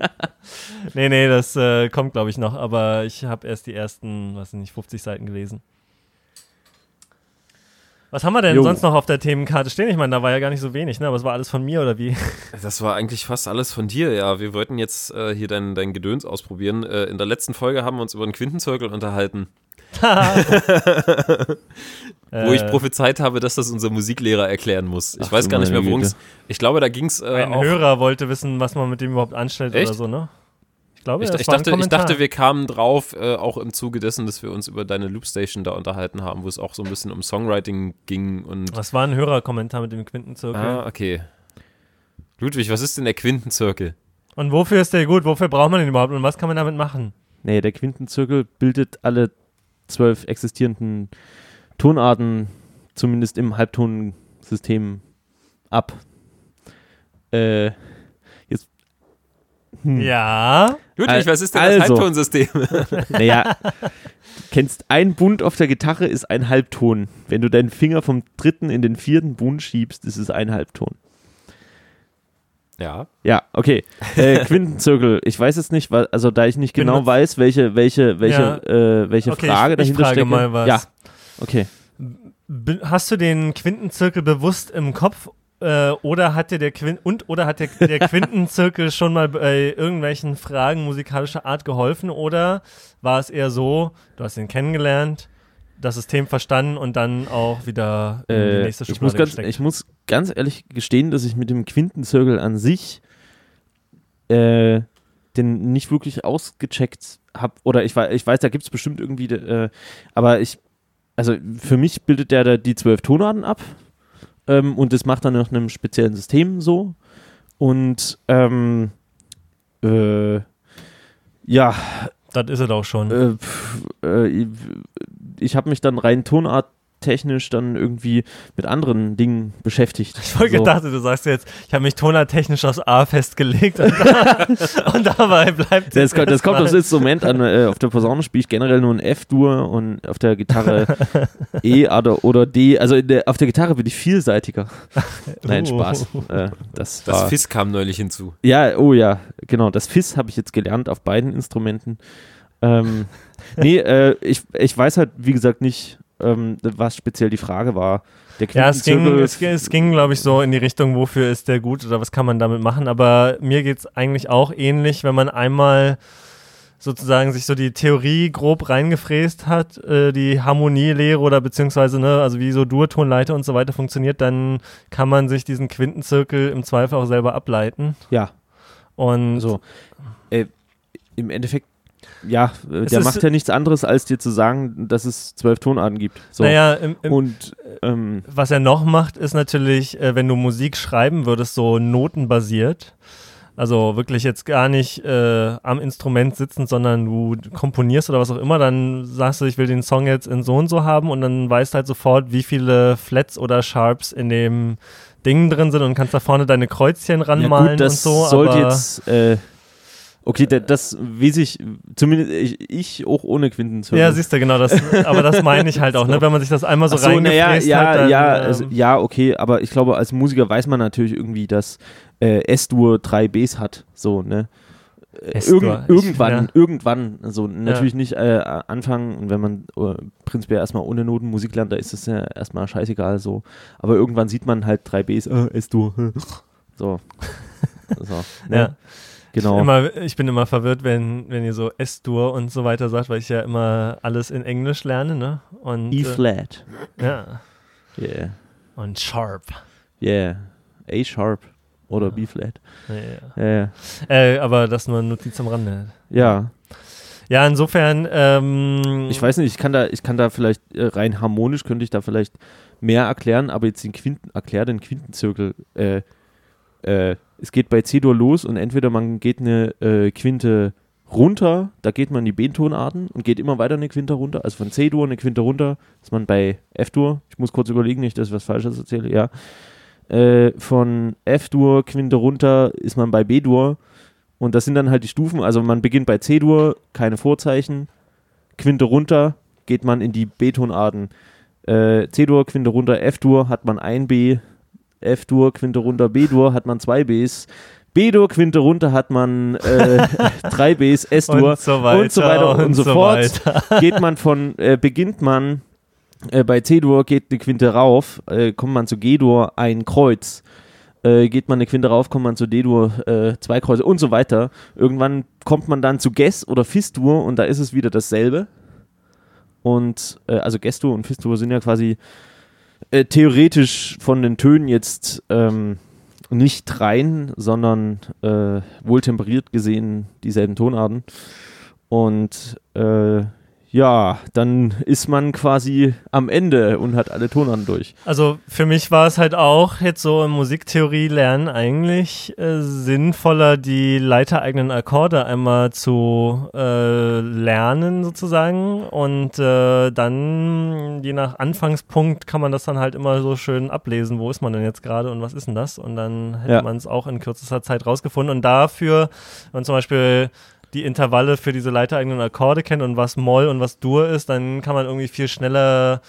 nee, nee, das äh, kommt, glaube ich, noch. Aber ich habe erst die ersten, was sind nicht, 50 Seiten gelesen. Was haben wir denn Jo. sonst noch auf der Themenkarte stehen? Ich meine, da war ja gar nicht so wenig, ne? Aber es war alles von mir oder wie? Das war eigentlich fast alles von dir, ja. Wir wollten jetzt äh, hier dein, dein Gedöns ausprobieren. Äh, in der letzten Folge haben wir uns über den Quintenzirkel unterhalten, wo ich Äh, prophezeit habe, dass das unser Musiklehrer erklären muss. Ich Ach weiß gar nicht mehr, worum es. Ich glaube, da ging es äh, Ein auch. Hörer wollte wissen, was man mit dem überhaupt anstellt Echt? oder so, ne? Ich glaube, Ich, das ich, war ein dachte, ich dachte, wir kamen drauf, äh, auch im Zuge dessen, dass wir uns über deine Loopstation da unterhalten haben, wo es auch so ein bisschen um Songwriting ging und. Das war ein Hörerkommentar mit dem Quintenzirkel. Ah, okay. Ludwig, was ist denn der Quintenzirkel? Und wofür ist der gut? Wofür braucht man den überhaupt? Und was kann man damit machen? Nee, der Quintenzirkel bildet alle zwölf existierenden Tonarten, zumindest im Halbtonensystem, ab. Äh, jetzt. Hm. Ja. Ludwig, was ist denn das also. Halbtonsystem? Naja, du kennst ein Bund auf der Gitarre ist ein Halbton. Wenn du deinen Finger vom dritten in den vierten Bund schiebst, ist es ein Halbton. Ja. Ja, okay. Äh, Quintenzirkel, ich weiß jetzt nicht, weil, also da ich nicht genau Benutzt- weiß, welche, welche, welche, äh, welche Okay, Frage ich, ich dahinter frage steckt. mal was. Ja, okay. Hast du den Quintenzirkel bewusst im Kopf äh, oder hat dir der Quin und oder hat der, der Quintenzirkel schon mal bei irgendwelchen Fragen musikalischer Art geholfen oder war es eher so, du hast ihn kennengelernt, das System verstanden und dann auch wieder in die Äh, nächste ich, muss Schublade ganz, ich muss ganz ehrlich gestehen, dass ich mit dem Quintenzirkel an sich äh, den nicht wirklich ausgecheckt habe. Oder ich, ich weiß, da gibt es bestimmt irgendwie, äh, aber ich, also für mich bildet der da die zwölf Tonarten ab ähm, und das macht dann nach einem speziellen System so. Und ähm, äh, ja, das ist es auch schon. äh, pf, äh, ich- habe mich dann rein tonarttechnisch dann irgendwie mit anderen Dingen beschäftigt. Ich wollte So. gedacht, du sagst jetzt, ich habe mich tonartechnisch aufs A festgelegt und, da, und dabei bleibt Das, kommt- das kommt aufs Instrument an. Äh, auf der Posaune spiele ich generell nur ein F-Dur und auf der Gitarre E oder, oder D. Also in der, auf der Gitarre bin ich vielseitiger. Nein, Oh. Spaß. Äh, das Das war, Fiss kam neulich hinzu. Ja, oh ja, genau. Das Fiss habe ich jetzt gelernt auf beiden Instrumenten. Ähm, nee, äh, ich, ich weiß halt, wie gesagt, nicht, ähm, was speziell die Frage war. Der Ja, es ging, Quintenzirkel- es, es ging glaube ich, so in die Richtung, wofür ist der gut oder was kann man damit machen. Aber mir geht es eigentlich auch ähnlich, wenn man einmal sozusagen sich so die Theorie grob reingefräst hat, äh, die Harmonielehre oder beziehungsweise, ne, also wie so Durtonleiter und so weiter funktioniert, dann kann man sich diesen Quintenzirkel im Zweifel auch selber ableiten. Ja, Und so. Äh, Im Endeffekt, ja, äh, Es der macht ja nichts anderes, als dir zu sagen, dass es zwölf Tonarten gibt. So. naja, im, im, Und ähm, Was er noch macht, ist natürlich, äh, wenn du Musik schreiben würdest, so notenbasiert. Also wirklich jetzt gar nicht äh, am Instrument sitzend, sondern du komponierst oder was auch immer, dann sagst du, ich will den Song jetzt in so und so haben und dann weißt halt sofort, wie viele Flats oder Sharps in dem Ding drin sind und kannst da vorne deine Kreuzchen ja ranmalen gut, das und so. sollte jetzt, äh, okay, da- das weiß ich, zumindest ich, ich auch ohne Quintenzirkel. ja, siehst du, genau das. Aber das meine ich halt auch, ne? Wenn man sich das einmal so, so, reingefräst ja, hat, dann, ja, ähm, also, ja, okay, aber ich glaube, als Musiker weiß man natürlich irgendwie, dass äh, S-Dur drei Bs hat, so, ne? Äh, Irgend, irgendwann, ja. irgendwann, so natürlich nicht äh, anfangen und wenn man äh, prinzipiell erstmal ohne Noten Musik lernt, da ist es ja erstmal scheißegal so, aber irgendwann sieht man halt drei Bs, äh, S-Dur, so, so ne? Ja. Genau. Immer, ich bin immer verwirrt, wenn, wenn ihr so S-Dur und so weiter sagt, weil ich ja immer alles in Englisch lerne, ne? Und, E-Flat, Äh, ja. yeah, Und Sharp. yeah, A-Sharp oder B-Flat, Ja, ja. ja, ja. Äh, aber das nur eine Notiz am Rande. ja. Ja, insofern, ähm, Ich weiß nicht, ich kann da, ich kann da vielleicht äh, rein harmonisch könnte ich da vielleicht mehr erklären, aber jetzt den Quinten, erklär den Quintenzirkel. Äh, äh, es geht bei C-Dur los und entweder man geht eine äh, Quinte runter, da geht man in die B-Tonarten und geht immer weiter eine Quinte runter, also von C-Dur eine Quinte runter, ist man bei F-Dur, ich muss kurz überlegen, nicht, dass ich was Falsches erzähle, ja. Äh, von F-Dur, Quinte runter, ist man bei B-Dur und das sind dann halt die Stufen, also man beginnt bei C-Dur, keine Vorzeichen, Quinte runter, geht man in die B-Tonarten. Äh, C-Dur, Quinte runter, F-Dur hat man ein B, F-Dur, Quinte runter, B-Dur hat man zwei Bs, B-Dur, Quinte runter hat man äh, drei Bs, S-Dur und so weiter und so weiter und, so fort. weiter. Geht man von, äh, beginnt man äh, bei C-Dur, geht eine Quinte rauf, äh, kommt man zu G-Dur, ein Kreuz. Äh, geht man eine Quinte rauf, kommt man zu D-Dur, äh, zwei Kreuze und so weiter. Irgendwann kommt man dann zu Ges- oder Fis-Dur und da ist es wieder dasselbe. Und also Gestur und Fistur sind ja quasi äh, theoretisch von den Tönen jetzt ähm, nicht rein, sondern äh, wohltemperiert gesehen dieselben Tonarten. Und äh, ja, dann ist man quasi am Ende und hat alle Tonarten durch. Also für mich war es halt auch jetzt so im Musiktheorie lernen eigentlich äh, sinnvoller, die leitereigenen Akkorde einmal zu äh, lernen sozusagen und äh, dann je nach Anfangspunkt kann man das dann halt immer so schön ablesen, wo ist man denn jetzt gerade und was ist denn das und dann hätte Ja. man es auch in kürzester Zeit rausgefunden und dafür, wenn zum Beispiel die Intervalle für diese leitereigenen Akkorde kennt und was Moll und was Dur ist, dann kann man irgendwie viel schneller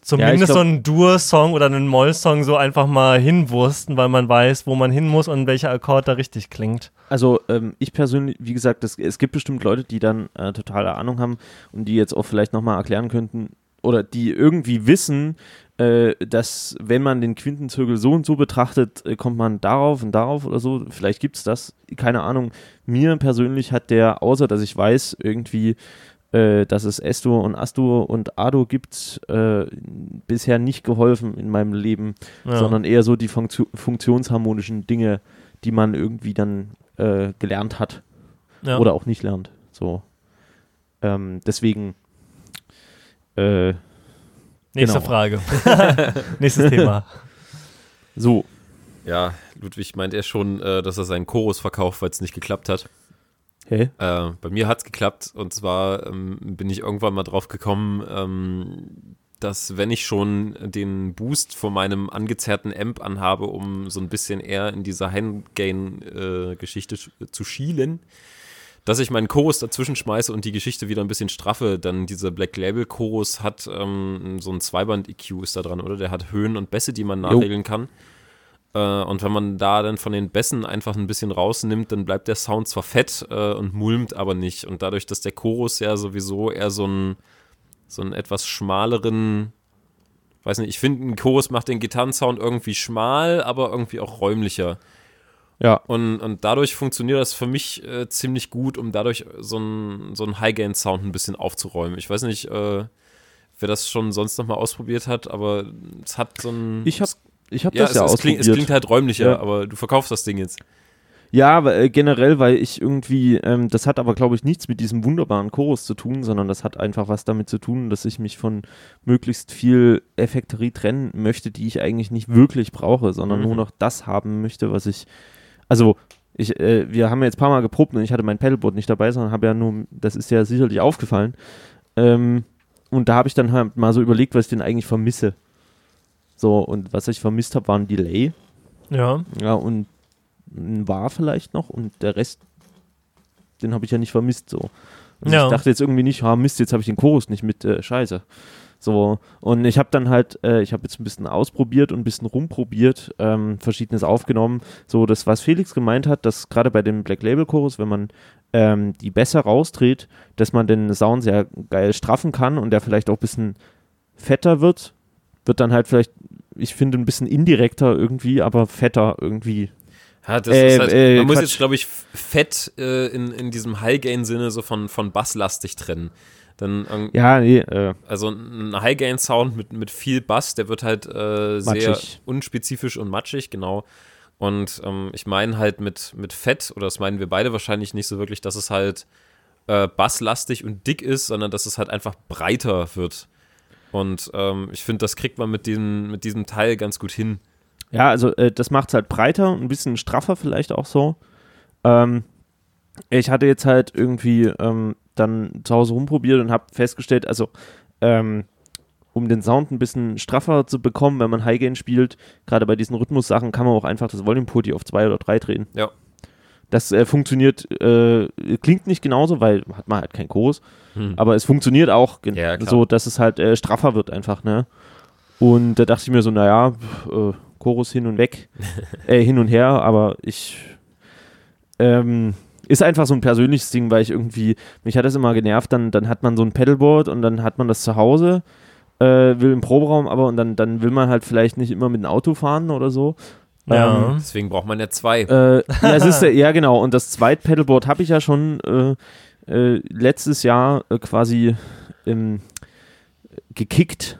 zumindest glaub- so einen Dur-Song oder einen Moll-Song so einfach mal hinwursten, weil man weiß, wo man hin muss und welcher Akkord da richtig klingt. Also ähm, ich persönlich, wie gesagt, es, es gibt bestimmt Leute, die dann äh, totale Ahnung haben und die jetzt auch vielleicht nochmal erklären könnten oder die irgendwie wissen, dass wenn man den Quintenzirkel so und so betrachtet, äh, kommt man darauf und darauf oder so. Vielleicht gibt es das, keine Ahnung. Mir persönlich hat der, außer dass ich weiß, irgendwie, äh, dass es Estor und Astor und Ado gibt, äh, bisher nicht geholfen in meinem Leben Ja. sondern eher so die Funktio funktionsharmonischen Dinge, die man irgendwie dann äh, gelernt hat ja. oder auch nicht lernt. So. Ähm, deswegen. Äh, Nächste genau. Frage. Nächstes Thema. so. Ja, Ludwig meint er schon, äh, dass er seinen Chorus verkauft, weil es nicht geklappt hat. Hä? Äh, bei mir hat es geklappt und zwar ähm, bin ich irgendwann mal drauf gekommen, ähm, dass wenn ich schon den Boost von meinem angezerrten Amp anhabe, um so ein bisschen eher in diese Handgain-Geschichte zu schielen, dass ich meinen Chorus dazwischen schmeiße und die Geschichte wieder ein bisschen straffe, dann dieser Black Label Chorus hat ähm, so ein Zweiband-EQ ist da dran, oder? Der hat Höhen und Bässe, die man nachregeln kann. Äh, und wenn man da dann von den Bässen einfach ein bisschen rausnimmt, dann bleibt der Sound zwar fett äh, und mulmt aber nicht. Und dadurch, dass der Chorus ja sowieso eher so einen, so einen etwas schmaleren, weiß nicht, ich finde, ein Chorus macht den Gitarrensound irgendwie schmal, aber irgendwie auch räumlicher. Ja. Und, und dadurch funktioniert das für mich äh, ziemlich gut, um dadurch so einen so High-Gain-Sound ein bisschen aufzuräumen. Ich weiß nicht, äh, wer das schon sonst noch mal ausprobiert hat, aber es hat so ein. Ich hab, ich hab ja, das es, ja es, ausprobiert. klingt, es klingt halt räumlicher, Ja. aber du verkaufst das Ding jetzt. Ja, aber, äh, generell, weil ich irgendwie, ähm, das hat aber, glaube ich, nichts mit diesem wunderbaren Chorus zu tun, sondern das hat einfach was damit zu tun, dass ich mich von möglichst viel Effekterie trennen möchte, die ich eigentlich nicht wirklich brauche, sondern Mhm. nur noch das haben möchte, was ich, also ich, äh, wir haben ja jetzt ein paar Mal geprobt und ich hatte mein Pedalboard nicht dabei, sondern habe ja nur, das ist ja sicherlich aufgefallen. Ähm, und da habe ich dann halt mal so überlegt, was ich denn eigentlich vermisse. So, und was ich vermisst habe, war ein Delay. Ja. Ja, und ein war vielleicht noch und der Rest, den habe ich ja nicht vermisst so. Also Ja. ich dachte jetzt irgendwie nicht, ah Mist, jetzt habe ich den Chorus nicht mit, äh, scheiße. So, und ich habe dann halt, äh, ich habe jetzt ein bisschen ausprobiert und ein bisschen rumprobiert, ähm, verschiedenes aufgenommen. So, das, was Felix gemeint hat, dass gerade bei dem Black Label Chorus, wenn man ähm, die besser rausdreht, dass man den Sound sehr geil straffen kann und der vielleicht auch ein bisschen fetter wird, wird dann halt vielleicht, ich finde, ein bisschen indirekter irgendwie, aber fetter irgendwie. Ja, das Äh, ist halt, äh, man muss Quatsch. jetzt, glaube ich, fett äh, in, in diesem High-Gain-Sinne so von, von basslastig trennen. Dann, ähm, Ja, nee, äh, also ein High-Gain-Sound mit, mit viel Bass, der wird halt äh, sehr Matschig. unspezifisch und matschig, genau. Und ähm, ich meine halt mit, mit Fett, oder das meinen wir beide wahrscheinlich nicht so wirklich, dass es halt äh, basslastig und dick ist, sondern dass es halt einfach breiter wird. Und ähm, ich finde, das kriegt man mit diesem, mit diesem Teil ganz gut hin. ja, also äh, das macht es halt breiter, ein bisschen straffer vielleicht auch so. Ähm, ich hatte jetzt halt irgendwie ähm, dann zu Hause rumprobiert und habe festgestellt, also ähm, um den Sound ein bisschen straffer zu bekommen, wenn man High-Gain spielt, gerade bei diesen Rhythmus-Sachen, kann man auch einfach das Volume-Pulti auf zwei oder drei drehen. Ja. Das äh, funktioniert, äh, klingt nicht genauso, weil hat man halt keinen Chorus, Hm. aber es funktioniert auch Ja, so, dass es halt äh, straffer wird einfach, ne? Und da dachte ich mir so, naja, äh, Chorus hin und weg, äh, hin und her, aber ich ähm, ist einfach so ein persönliches Ding, weil ich irgendwie, mich hat das immer genervt, dann, dann hat man so ein Pedalboard und dann hat man das zu Hause, äh, will im Proberaum, aber und dann, dann will man halt vielleicht nicht immer mit dem Auto fahren oder so. Ja. Ähm, Deswegen braucht man ja zwei. äh, ja, es ist, ja, genau. Und das zweite Pedalboard habe ich ja schon äh, äh, letztes Jahr äh, quasi ähm, gekickt.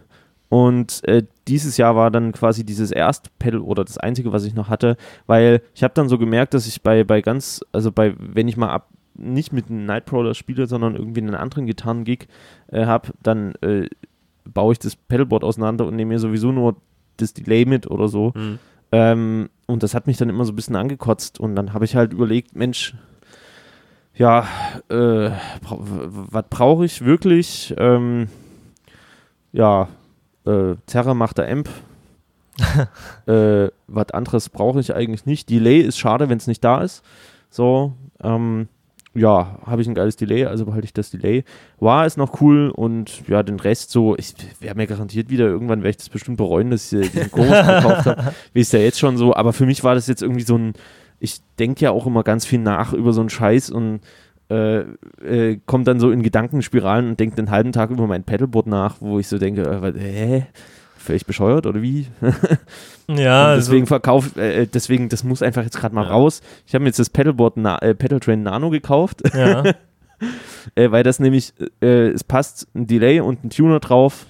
Und äh, dieses Jahr war dann quasi dieses erste Pedal oder das einzige, was ich noch hatte, weil ich habe dann so gemerkt, dass ich bei, bei ganz, also bei, wenn ich mal ab, nicht mit einem Nightcrawler spiele, sondern irgendwie einen anderen Gitarren-Gig äh, habe, dann äh, baue ich das Pedalboard auseinander und nehme mir sowieso nur das Delay mit oder so. Hm. Ähm, und das hat mich dann immer so ein bisschen angekotzt. Und dann habe ich halt überlegt, Mensch, ja, äh, bra was brauche ich wirklich? Ähm, ja, äh, Terra macht der Amp. äh, was anderes brauche ich eigentlich nicht. Delay ist schade, wenn es nicht da ist. So, ähm, ja, habe ich ein geiles Delay, also behalte ich das Delay. War es noch cool und ja, den Rest so, ich wäre mir garantiert wieder, irgendwann werde ich das bestimmt bereuen, dass ich diesen Chorus gekauft habe. Wie ist ja jetzt schon so, aber für mich war das jetzt irgendwie so ein, ich denke ja auch immer ganz viel nach über so einen Scheiß und äh, äh, kommt dann so in Gedankenspiralen und denkt den halben Tag über mein Pedalboard nach, wo ich so denke, äh, hä? Völlig bescheuert oder wie? Ja, Und deswegen also, verkauft, äh, deswegen, das muss einfach jetzt gerade mal Ja. raus. Ich habe mir jetzt das Pedalboard, Na äh, Pedal Train Nano gekauft, ja. äh, weil das nämlich, äh, es passt ein Delay und ein Tuner drauf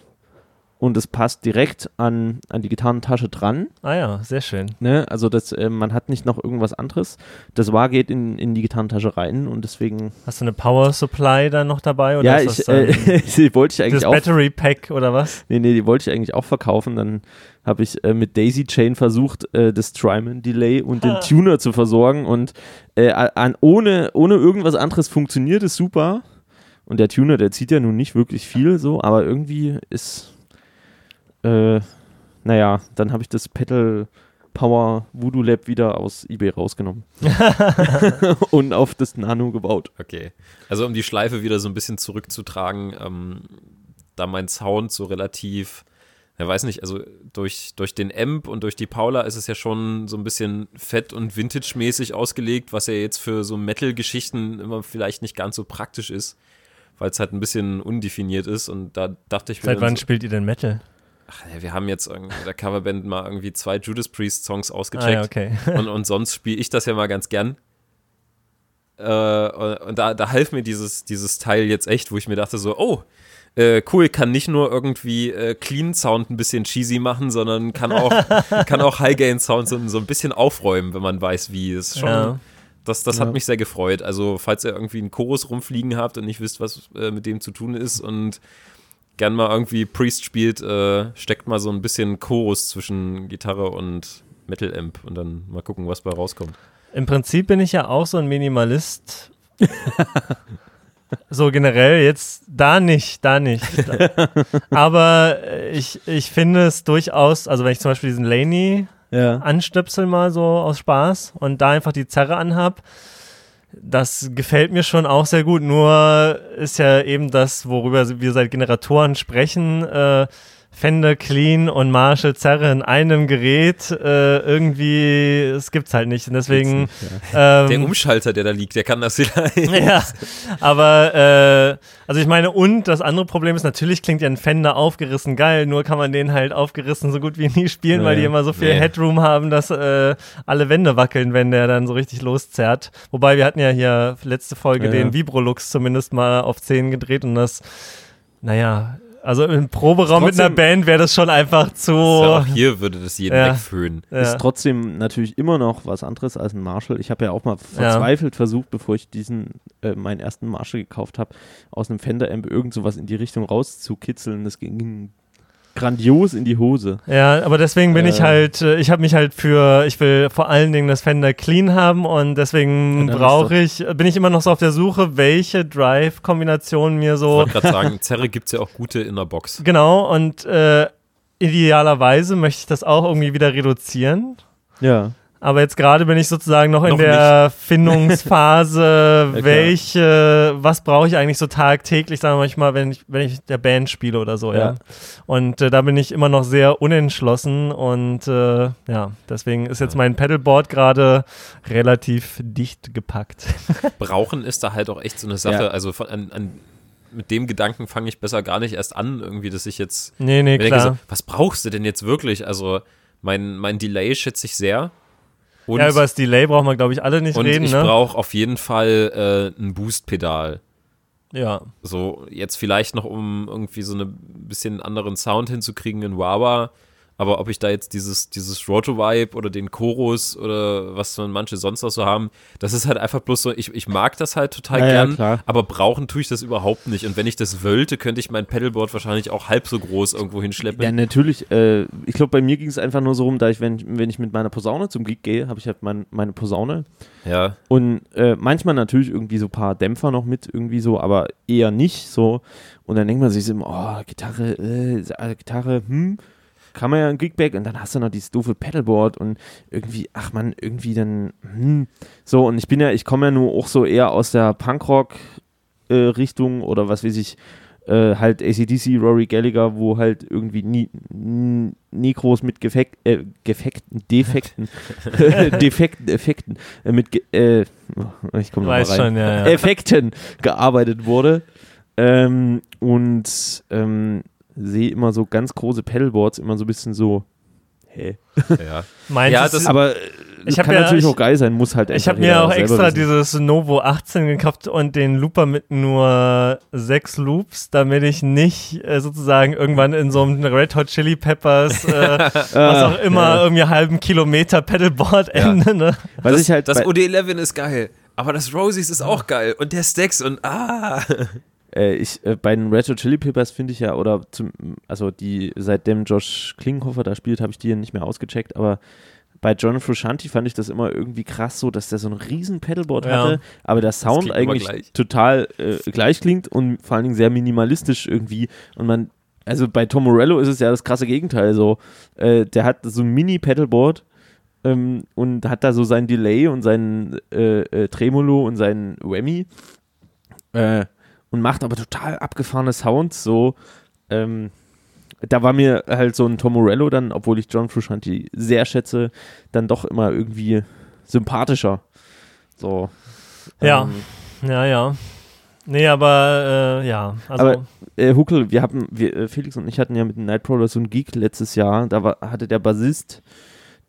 und es passt direkt an, an die Gitarrentasche dran. Ah ja, sehr schön. Ne? Also das, äh, man hat nicht noch irgendwas anderes. Das war geht in, in die Gitarrentasche rein und deswegen, Hast du eine Power Supply dann noch dabei? Oder ja, ist ich, das dann äh, die wollte ich das eigentlich auch, Battery Pack oder was? nee, nee, die wollte ich eigentlich auch verkaufen. Dann habe ich äh, mit Daisy Chain versucht, äh, das Strymon Delay und den Ah. Tuner zu versorgen und äh, an, ohne, ohne irgendwas anderes funktioniert es super. Und der Tuner, der zieht ja nun nicht wirklich viel so, aber irgendwie ist, äh, naja, dann habe ich das Pedal Power Voodoo Lab wieder aus eBay rausgenommen und auf das Nano gebaut. Okay. Also um die Schleife wieder so ein bisschen zurückzutragen, ähm, da mein Sound so relativ, ja weiß nicht, also durch, durch den Amp und durch die Paula ist es ja schon so ein bisschen fett und vintage-mäßig ausgelegt, was ja jetzt für so Metal-Geschichten immer vielleicht nicht ganz so praktisch ist, weil es halt ein bisschen undefiniert ist und da dachte ich mir Seit wann so, spielt ihr denn Metal? Ach, wir haben jetzt irgendwie in der Coverband mal irgendwie zwei Judas Priest Songs Ah, ausgecheckt ja, okay. und, und sonst spiele ich das ja mal ganz gern. Äh, und und da, da half mir dieses, dieses Teil jetzt echt, wo ich mir dachte so, oh, äh, cool, kann nicht nur irgendwie äh, Clean Sound ein bisschen cheesy machen, sondern kann auch, kann auch High Gain Sound so, so ein bisschen aufräumen, wenn man weiß, wie. Ist schon, Ja. das, das Ja. hat mich sehr gefreut. Also, falls ihr irgendwie einen Chorus rumfliegen habt und nicht wisst, was äh, mit dem zu tun ist und gern mal irgendwie Priest spielt, äh, steckt mal so ein bisschen Chorus zwischen Gitarre und Metal Amp und dann mal gucken, was bei rauskommt. Im Prinzip bin ich ja auch so ein Minimalist. so generell jetzt da nicht, da nicht. Aber äh, ich, ich finde es durchaus, also wenn ich zum Beispiel diesen Laney Ja. anstöpsel mal so aus Spaß und da einfach die Zerre anhab, das gefällt mir schon auch sehr gut. Nur ist ja eben das, worüber wir seit Generatoren sprechen, äh, Fender Clean und Marshall Zerre in einem Gerät, äh, irgendwie, es gibt's halt nicht. Und deswegen. Der Ähm, Umschalter, der da liegt, der kann das vielleicht. ja, aber äh, also ich meine, und das andere Problem ist, natürlich klingt ja ein Fender aufgerissen geil, nur kann man den halt aufgerissen so gut wie nie spielen, Ja, weil die ja. immer so viel Nee. Headroom haben, dass äh, alle Wände wackeln, wenn der dann so richtig loszerrt. Wobei wir hatten ja hier letzte Folge Ja, den ja. Vibrolux zumindest mal auf 10 gedreht und das, naja, also im Proberaum mit einer Trotzdem- Band wäre das schon einfach zu. Ja, auch hier würde das jeden Ja. wegföhnen. Ja. Ist trotzdem natürlich immer noch was anderes als ein Marshall. Ich habe ja auch mal verzweifelt versucht, bevor ich diesen, äh, meinen ersten Marshall gekauft habe, aus einem Fender-Amp irgend sowas in die Richtung rauszukitzeln. Das ging grandios in die Hose. Ja, aber deswegen bin ich Äh. halt, äh, ich habe mich halt für, ich will vor allen Dingen das Fender clean haben und deswegen Ja, brauche ich, bin ich immer noch so auf der Suche, welche Drive-Kombination mir Ich so, wollte gerade sagen, Zerre gibt es ja auch gute in der Box. genau, und äh, idealerweise möchte ich das auch irgendwie wieder reduzieren. Ja. Aber jetzt gerade bin ich sozusagen noch in Noch der Findungsphase, klar. welche, was brauche ich eigentlich so tagtäglich, sagen wir manchmal, wenn ich, wenn ich der Band spiele oder so, ja. Ja. Und äh, da bin ich immer noch sehr unentschlossen und äh, ja, deswegen ist jetzt mein Pedalboard gerade relativ dicht gepackt. Brauchen ist da halt auch echt so eine Sache. Ja. Also von, an, an, mit dem Gedanken fange ich besser gar nicht erst an, irgendwie, dass ich jetzt nee, nee, mir denke, klar. so, was brauchst du denn jetzt wirklich? Also mein, mein Delay schätze ich sehr. Und, ja, über das Delay brauchen wir, glaube ich, alle nicht und reden, ich ne? brauche auf jeden Fall äh, ein Boost-Pedal. Ja. So, jetzt vielleicht noch, um irgendwie so eine bisschen anderen Sound hinzukriegen in Wawa. Aber ob ich da jetzt dieses, dieses Roto-Vibe oder den Chorus oder was man manche sonst noch so haben, das ist halt einfach bloß so, ich, ich mag das halt total Ja, ja, gern, klar. aber brauchen tue ich das überhaupt nicht. Und wenn ich das wollte, könnte ich mein Pedalboard wahrscheinlich auch halb so groß irgendwo hinschleppen. Ja, natürlich. Äh, ich glaube, bei mir ging es einfach nur so rum, da ich, wenn, wenn ich mit meiner Posaune zum Gig gehe, habe ich halt mein, meine Posaune. Ja, Und äh, manchmal natürlich irgendwie so ein paar Dämpfer noch mit, irgendwie so, aber eher nicht so. Und dann denkt man sich so immer, oh, Gitarre, äh, Gitarre, hm. Kann man ja ein Gigback und dann hast du noch dieses doofe Pedalboard und irgendwie, ach man, irgendwie dann, hm, so und ich bin ja, ich komme ja nur auch so eher aus der Punkrock-Richtung äh, oder was weiß ich, äh, halt ACDC, Rory Gallagher, wo halt irgendwie nie, nie groß mit Gefekt, äh, Gefekten, Defekten, Defekten, Effekten, äh, mit, äh, ich komme rein, schon, ja, ja. Effekten gearbeitet wurde. Ähm, und ähm, sehe immer so ganz große Pedalboards, immer so ein bisschen so, hä? Ja, Meinst ja das, aber ich kann ja, natürlich ich, auch geil sein, muss halt Ich habe mir auch extra wissen. dieses Novo 18 gekauft und den Looper mit nur sechs Loops, damit ich nicht äh, sozusagen irgendwann in so einem Red Hot Chili Peppers, äh, was auch immer, ja. irgendwie halben Kilometer Pedalboard ende. Ne? Das, ich halt das OD11 ist geil, aber das Rosies ist auch geil und der Stacks und ah. Äh, ich, äh, bei den Red Hot Chili Peppers finde ich ja, oder zum, also die, seitdem Josh Klinghoffer da spielt, habe ich die ja nicht mehr ausgecheckt, aber bei John Frusciante fand ich das immer irgendwie krass so, dass der so ein riesen Pedalboard ja. hatte, aber der Sound eigentlich total äh, gleich klingt und vor allen Dingen sehr minimalistisch irgendwie und man also bei Tom Morello ist es ja das krasse Gegenteil so. Äh, der hat so ein Mini-Pedalboard ähm, und hat da so sein Delay und sein äh, äh, Tremolo und sein Whammy äh, und macht aber total abgefahrene Sounds so. Ähm, da war mir halt so ein Tom Morello dann, obwohl ich John Frusciante sehr schätze, dann doch immer irgendwie sympathischer. So. Ja, ähm, ja, ja. Nee, aber äh, ja. Also aber äh, Huckel, wir haben, wir, äh, Felix und ich hatten ja mit dem Nightcrawler so einen Geek letztes Jahr. Da war, hatte der Bassist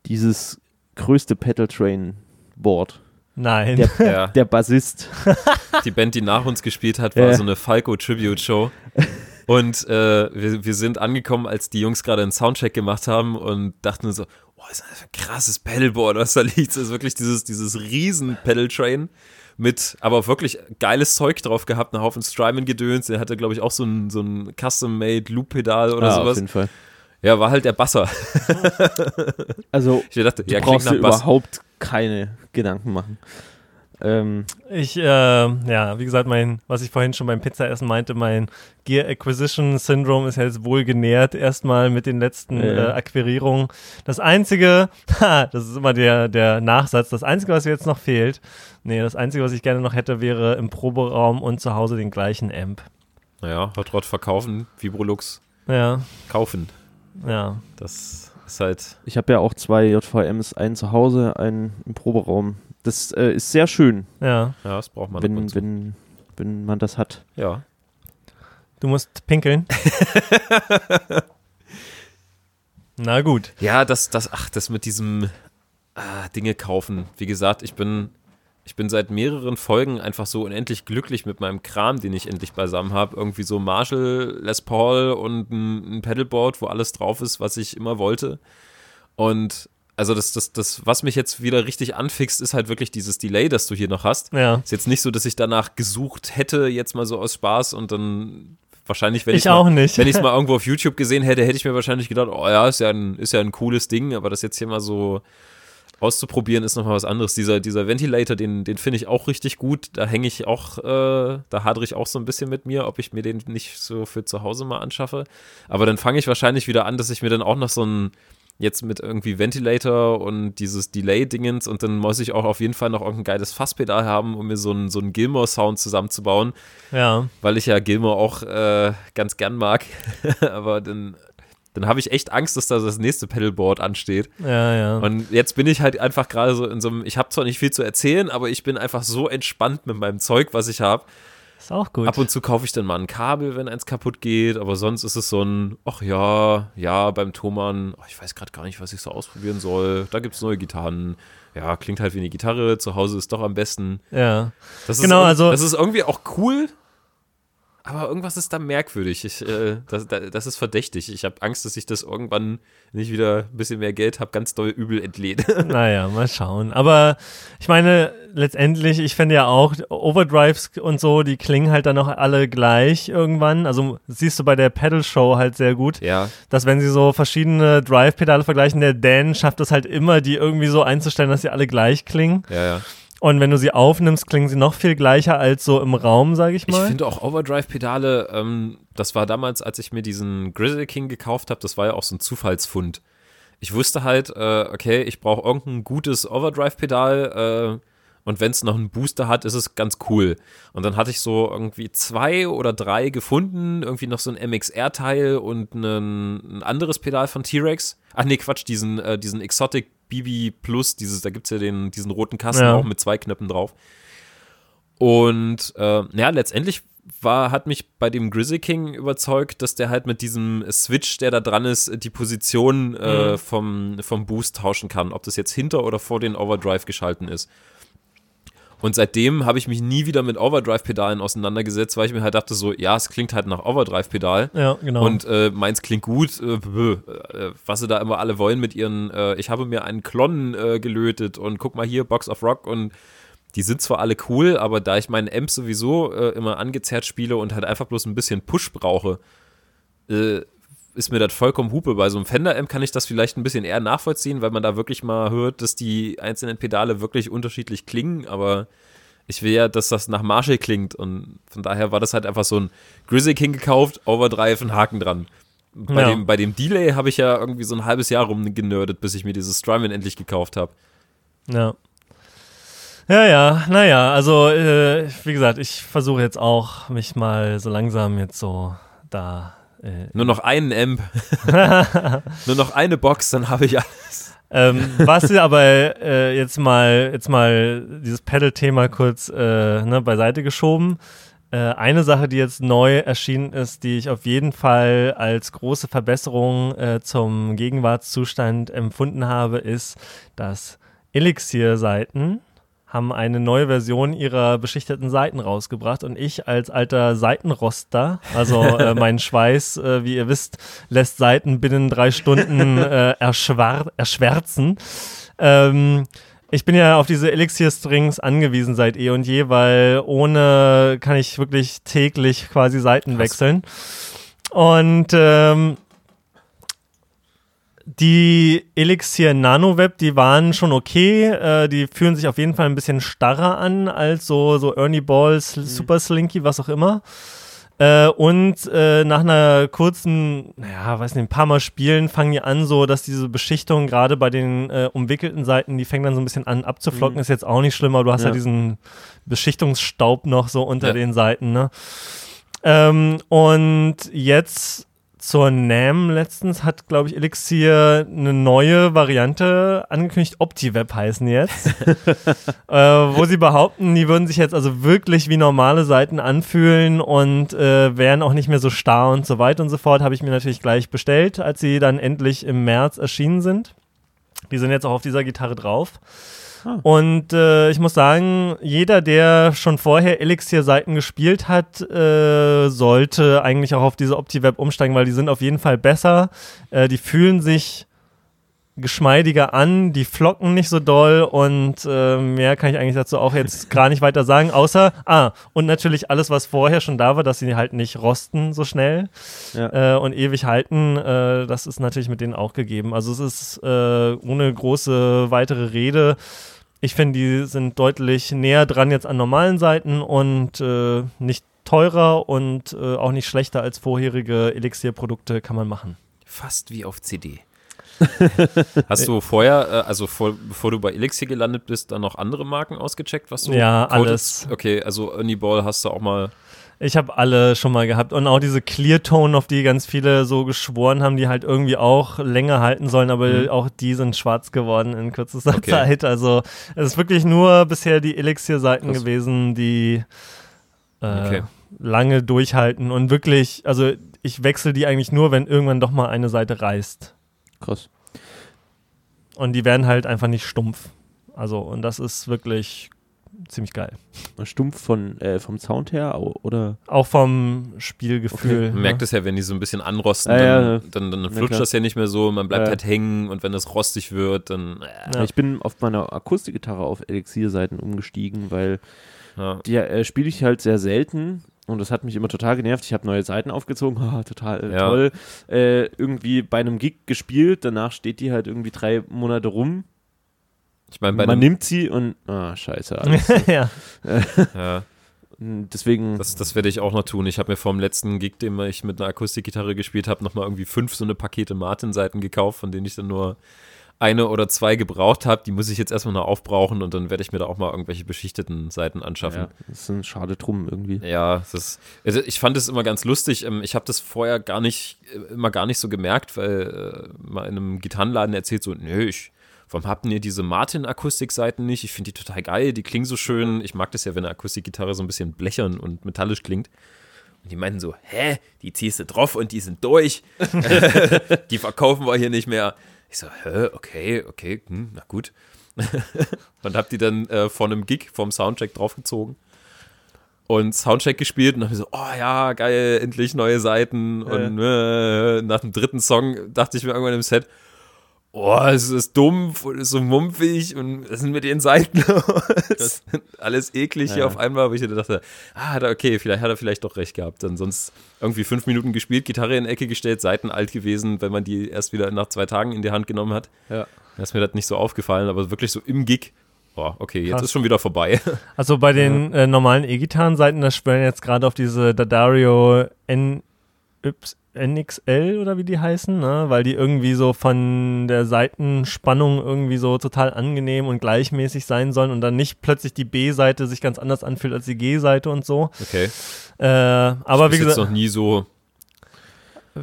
dieses größte Pedal Train Board. Nein. Der, ja. der Bassist. Die Band, die nach uns gespielt hat, war ja. so eine Falco Tribute Show. Und äh, wir, wir sind angekommen, als die Jungs gerade einen Soundcheck gemacht haben und dachten so, oh, ist das ein krasses Pedalboard, was da liegt. Das ist wirklich dieses, dieses riesen Pedal-Train mit aber wirklich geiles Zeug drauf gehabt, einen Haufen Strymon-Gedöns. Der hatte, glaube ich, auch so ein, so ein Custom-Made Loop-Pedal oder ah, sowas. auf jeden Fall. Ja, war halt der Basser. also, ich dachte, du ja, brauchst dir überhaupt keine Gedanken machen. Ähm, ich, äh, ja, wie gesagt, mein, was ich vorhin schon beim Pizzaessen meinte, mein Gear Acquisition Syndrome ist ja jetzt wohl genährt, erstmal mit den letzten ja. äh, Akquirierungen. Das Einzige, ha, das ist immer der, der Nachsatz, das Einzige, was mir jetzt noch fehlt, nee, das Einzige, was ich gerne noch hätte, wäre im Proberaum und zu Hause den gleichen Amp. Naja, Hot Rod verkaufen, Vibrolux ja. kaufen. Ja. Das ist halt. Ich habe ja auch zwei JVMs, einen zu Hause, einen im Proberaum. Das äh, ist sehr schön. Ja. Ja, das braucht man. Wenn, wenn, wenn man das hat. Ja. Du musst pinkeln. Na gut. Ja, das, das, ach, das mit diesem ah, Dinge kaufen. Wie gesagt, ich bin, ich bin seit mehreren Folgen einfach so unendlich glücklich mit meinem Kram, den ich endlich beisammen habe. Irgendwie so Marshall, Les Paul und ein, ein Pedalboard, wo alles drauf ist, was ich immer wollte. Und also das, das, das, was mich jetzt wieder richtig anfixt, ist halt wirklich dieses Delay, das du hier noch hast. Ja. Ist jetzt nicht so, dass ich danach gesucht hätte, jetzt mal so aus Spaß und dann wahrscheinlich, wenn ich auch mal, nicht. wenn ich es mal irgendwo auf YouTube gesehen hätte, hätte ich mir wahrscheinlich gedacht, oh ja, ist ja ein, ist ja ein cooles Ding, aber das jetzt hier mal so auszuprobieren ist nochmal was anderes. Dieser, dieser Ventilator, den, den finde ich auch richtig gut. Da hänge ich auch, äh, da hadere ich auch so ein bisschen mit mir, ob ich mir den nicht so für zu Hause mal anschaffe. Aber dann fange ich wahrscheinlich wieder an, dass ich mir dann auch noch so ein jetzt mit irgendwie Ventilator und dieses Delay-Dingens und dann muss ich auch auf jeden Fall noch irgendein geiles Fasspedal haben, um mir so einen, so einen Gilmore-Sound zusammenzubauen. Ja. Weil ich ja Gilmore auch äh, ganz gern mag. Aber dann, dann habe ich echt Angst, dass da das nächste Pedalboard ansteht. Ja, ja. Und jetzt bin ich halt einfach gerade so in so einem, ich habe zwar nicht viel zu erzählen, aber ich bin einfach so entspannt mit meinem Zeug, was ich habe ist auch gut. Ab und zu kaufe ich dann mal ein Kabel, wenn eins kaputt geht, aber sonst ist es so ein, ach ja, ja, beim Thomann, oh, ich weiß gerade gar nicht, was ich so ausprobieren soll. Da gibt es neue Gitarren. Ja, klingt halt wie eine Gitarre, zu Hause ist doch am besten. Ja. Das genau, also. Das ist irgendwie auch cool, aber irgendwas ist da merkwürdig. Ich, äh, das, das, ist verdächtig. Ich habe Angst, dass ich das irgendwann nicht wieder ein bisschen mehr Geld habe, ganz doll übel entlädt. naja, mal schauen. Aber ich meine, letztendlich, ich finde ja auch, Overdrives und so, die klingen halt dann auch alle gleich irgendwann. Also siehst du bei der Pedal Show halt sehr gut, ja. dass wenn sie so verschiedene Drive-Pedale vergleichen, der Dan schafft es halt immer, die irgendwie so einzustellen, dass sie alle gleich klingen. Ja, ja. Und wenn du sie aufnimmst, klingen sie noch viel gleicher als so im Raum, sage ich mal. Ich finde auch Overdrive-Pedale, ähm, das war damals, als ich mir diesen Grizzly King gekauft habe, das war ja auch so ein Zufallsfund. Ich wusste halt, äh, okay, ich brauche irgendein gutes Overdrive-Pedal äh, und wenn es noch einen Booster hat, ist es ganz cool. Und dann hatte ich so irgendwie zwei oder drei gefunden, irgendwie noch so ein MXR-Teil und einen, ein anderes Pedal von T-Rex. Ach nee, Quatsch, diesen, äh, diesen Exotic BB Plus, dieses, da gibt es ja den, diesen roten Kasten Ja. auch mit zwei Knöpfen drauf. Und äh, ja, letztendlich war, hat mich bei dem Grizzly King überzeugt, dass der halt mit diesem Switch, der da dran ist, die Position äh, Mhm. vom, vom Boost tauschen kann, ob das jetzt hinter oder vor den Overdrive geschalten ist. Und seitdem habe ich mich nie wieder mit Overdrive-Pedalen auseinandergesetzt, weil ich mir halt dachte, so, ja, es klingt halt nach Overdrive-Pedal. Ja, genau. Und äh, meins klingt gut, äh, äh, was sie da immer alle wollen mit ihren, äh, ich habe mir einen Klon äh, gelötet und guck mal hier, Box of Rock und die sind zwar alle cool, aber da ich meinen Amp sowieso äh, immer angezerrt spiele und halt einfach bloß ein bisschen Push brauche, äh, ist mir das vollkommen Hupe. Bei so einem Fender-Amp kann ich das vielleicht ein bisschen eher nachvollziehen, weil man da wirklich mal hört, dass die einzelnen Pedale wirklich unterschiedlich klingen, aber ich will ja, dass das nach Marshall klingt und von daher war das halt einfach so ein Grizzly King gekauft, Overdrive, ein Haken dran. Bei, Ja. dem, bei dem Delay habe ich ja irgendwie so ein halbes Jahr rumgenördet, bis ich mir dieses Strymon endlich gekauft habe. Ja. Ja, ja, naja, also äh, wie gesagt, ich versuche jetzt auch, mich mal so langsam jetzt so da. Äh, Nur noch einen Amp, nur noch eine Box, dann habe ich alles. ähm, was wir aber äh, jetzt mal, jetzt mal dieses Pedal-Thema kurz äh, ne, beiseite geschoben. Äh, eine Sache, die jetzt neu erschienen ist, die ich auf jeden Fall als große Verbesserung äh, zum Gegenwartszustand empfunden habe, ist, dass Elixir-Seiten haben eine neue Version ihrer beschichteten Seiten rausgebracht und ich als alter Seitenroster, also äh, mein Schweiß, äh, wie ihr wisst, lässt Seiten binnen drei Stunden äh, erschwar erschwärzen. Ähm, ich bin ja auf diese Elixir-Strings angewiesen seit eh und je, weil ohne kann ich wirklich täglich quasi Seiten Krass. wechseln. Und ähm, die Elixir NanoWeb, die waren schon okay. Äh, die fühlen sich auf jeden Fall ein bisschen starrer an als so, so Ernie Balls, Super Slinky, was auch immer. Äh, und äh, nach einer kurzen, naja, weiß nicht, ein paar Mal Spielen fangen die an, so dass diese Beschichtung gerade bei den äh, umwickelten Seiten, die fängt dann so ein bisschen an abzuflocken. Ist jetzt auch nicht schlimm, aber du hast ja, Ja. diesen Beschichtungsstaub noch so unter Ja. den Seiten, ne? Ähm, und jetzt zur NAM letztens hat, glaube ich, Elixir eine neue Variante angekündigt. OptiWeb heißen jetzt. äh, wo sie behaupten, die würden sich jetzt also wirklich wie normale Seiten anfühlen und äh, wären auch nicht mehr so starr und so weiter und so fort. Habe ich mir natürlich gleich bestellt, als sie dann endlich im März erschienen sind. Die sind jetzt auch auf dieser Gitarre drauf. Ah. Und äh, ich muss sagen, jeder, der schon vorher Elixir-Seiten gespielt hat, äh, sollte eigentlich auch auf diese OptiWeb umsteigen, weil die sind auf jeden Fall besser. Äh, die fühlen sich geschmeidiger an, die flocken nicht so doll und äh, mehr kann ich eigentlich dazu auch jetzt gar nicht weiter sagen, außer, ah, und natürlich alles, was vorher schon da war, dass sie halt nicht rosten so schnell Ja. äh, und ewig halten, äh, das ist natürlich mit denen auch gegeben. Also es ist äh, ohne große weitere Rede. Ich finde, die sind deutlich näher dran jetzt an normalen Seiten und äh, nicht teurer und äh, auch nicht schlechter als vorherige Elixir-Produkte kann man machen. Fast wie auf CD. Hast du vorher, äh, also vor, bevor du bei Elixir gelandet bist, dann noch andere Marken ausgecheckt, was du Ja, Coated- alles. Okay, also Ernie Ball hast du auch mal. Ich habe alle schon mal gehabt und auch diese Clear Tone, auf die ganz viele so geschworen haben, die halt irgendwie auch länger halten sollen, aber Mhm. auch die sind schwarz geworden in kürzester Okay. Zeit. Also es ist wirklich nur bisher die Elixir-Seiten gewesen, die äh, Okay. lange durchhalten und wirklich, also ich wechsle die eigentlich nur, wenn irgendwann doch mal eine Seite reißt. Krass. Und die werden halt einfach nicht stumpf. Also und das ist wirklich ziemlich geil. Stumpf von, äh, vom Sound her oder? Auch vom Spielgefühl. Man ne? merkt es ja, wenn die so ein bisschen anrosten, Ja, ja, dann, dann, dann flutscht klar. das ja nicht mehr so, man bleibt Ja. halt hängen und wenn das rostig wird, dann. Äh, Ja. Ich bin auf meiner Akustikgitarre auf Elixir-Seiten umgestiegen, weil ja. die äh, spiele ich halt sehr selten und das hat mich immer total genervt. Ich habe neue Seiten aufgezogen, haha, total äh, Ja. toll. Äh, irgendwie bei einem Gig gespielt, danach steht die halt irgendwie drei Monate rum. Ich meine, bei Man nimmt sie und, ah, scheiße. Alles. ja. ja. Deswegen. Das, das werde ich auch noch tun. Ich habe mir vom letzten Gig, den ich mit einer Akustikgitarre gespielt habe, nochmal irgendwie fünf so eine Pakete Martin-Seiten gekauft, von denen ich dann nur eine oder zwei gebraucht habe. Die muss ich jetzt erstmal noch aufbrauchen und dann werde ich mir da auch mal irgendwelche beschichteten Seiten anschaffen. Ja, das ist ein schade drum irgendwie. Ja, das ist, also ich fand es immer ganz lustig. Ähm, Ich habe das vorher gar nicht, äh, immer gar nicht so gemerkt, weil äh, mal in einem Gitarrenladen erzählt so, nö, ich, warum habt ihr diese Martin-Akustikseiten nicht? Ich finde die total geil, die klingen so schön. Ich mag das ja, wenn eine Akustikgitarre so ein bisschen blechern und metallisch klingt. Und die meinten so, hä, die ziehst du drauf und die sind durch. die verkaufen wir hier nicht mehr. Ich so, hä, okay, okay, hm, na gut. und hab die dann äh, vor einem Gig vom Soundcheck draufgezogen und Soundcheck gespielt und dann so, oh ja, geil, endlich neue Seiten. Und äh, nach dem dritten Song dachte ich mir irgendwann im Set, oh, es ist dumpf und ist so mumpfig und was sind mit den Seiten los? Alles eklig hier Ja. auf einmal, wo ich dachte, ah, okay, vielleicht hat er vielleicht doch recht gehabt. Dann sonst irgendwie fünf Minuten gespielt, Gitarre in die Ecke gestellt, Seiten alt gewesen, wenn man die erst wieder nach zwei Tagen in die Hand genommen hat. Ja. Da ist mir das nicht so aufgefallen, aber wirklich so im Gig, oh, okay, jetzt Krass. ist schon wieder vorbei. Also bei den äh, normalen E-Gitarren-Seiten, das schwören jetzt gerade auf diese Dadario N NXL oder wie die heißen, ne? weil die irgendwie so von der Seitenspannung irgendwie so total angenehm und gleichmäßig sein sollen und dann nicht plötzlich die B-Seite sich ganz anders anfühlt als die G-Seite und so. Okay. Äh, aber wie gesagt, noch nie so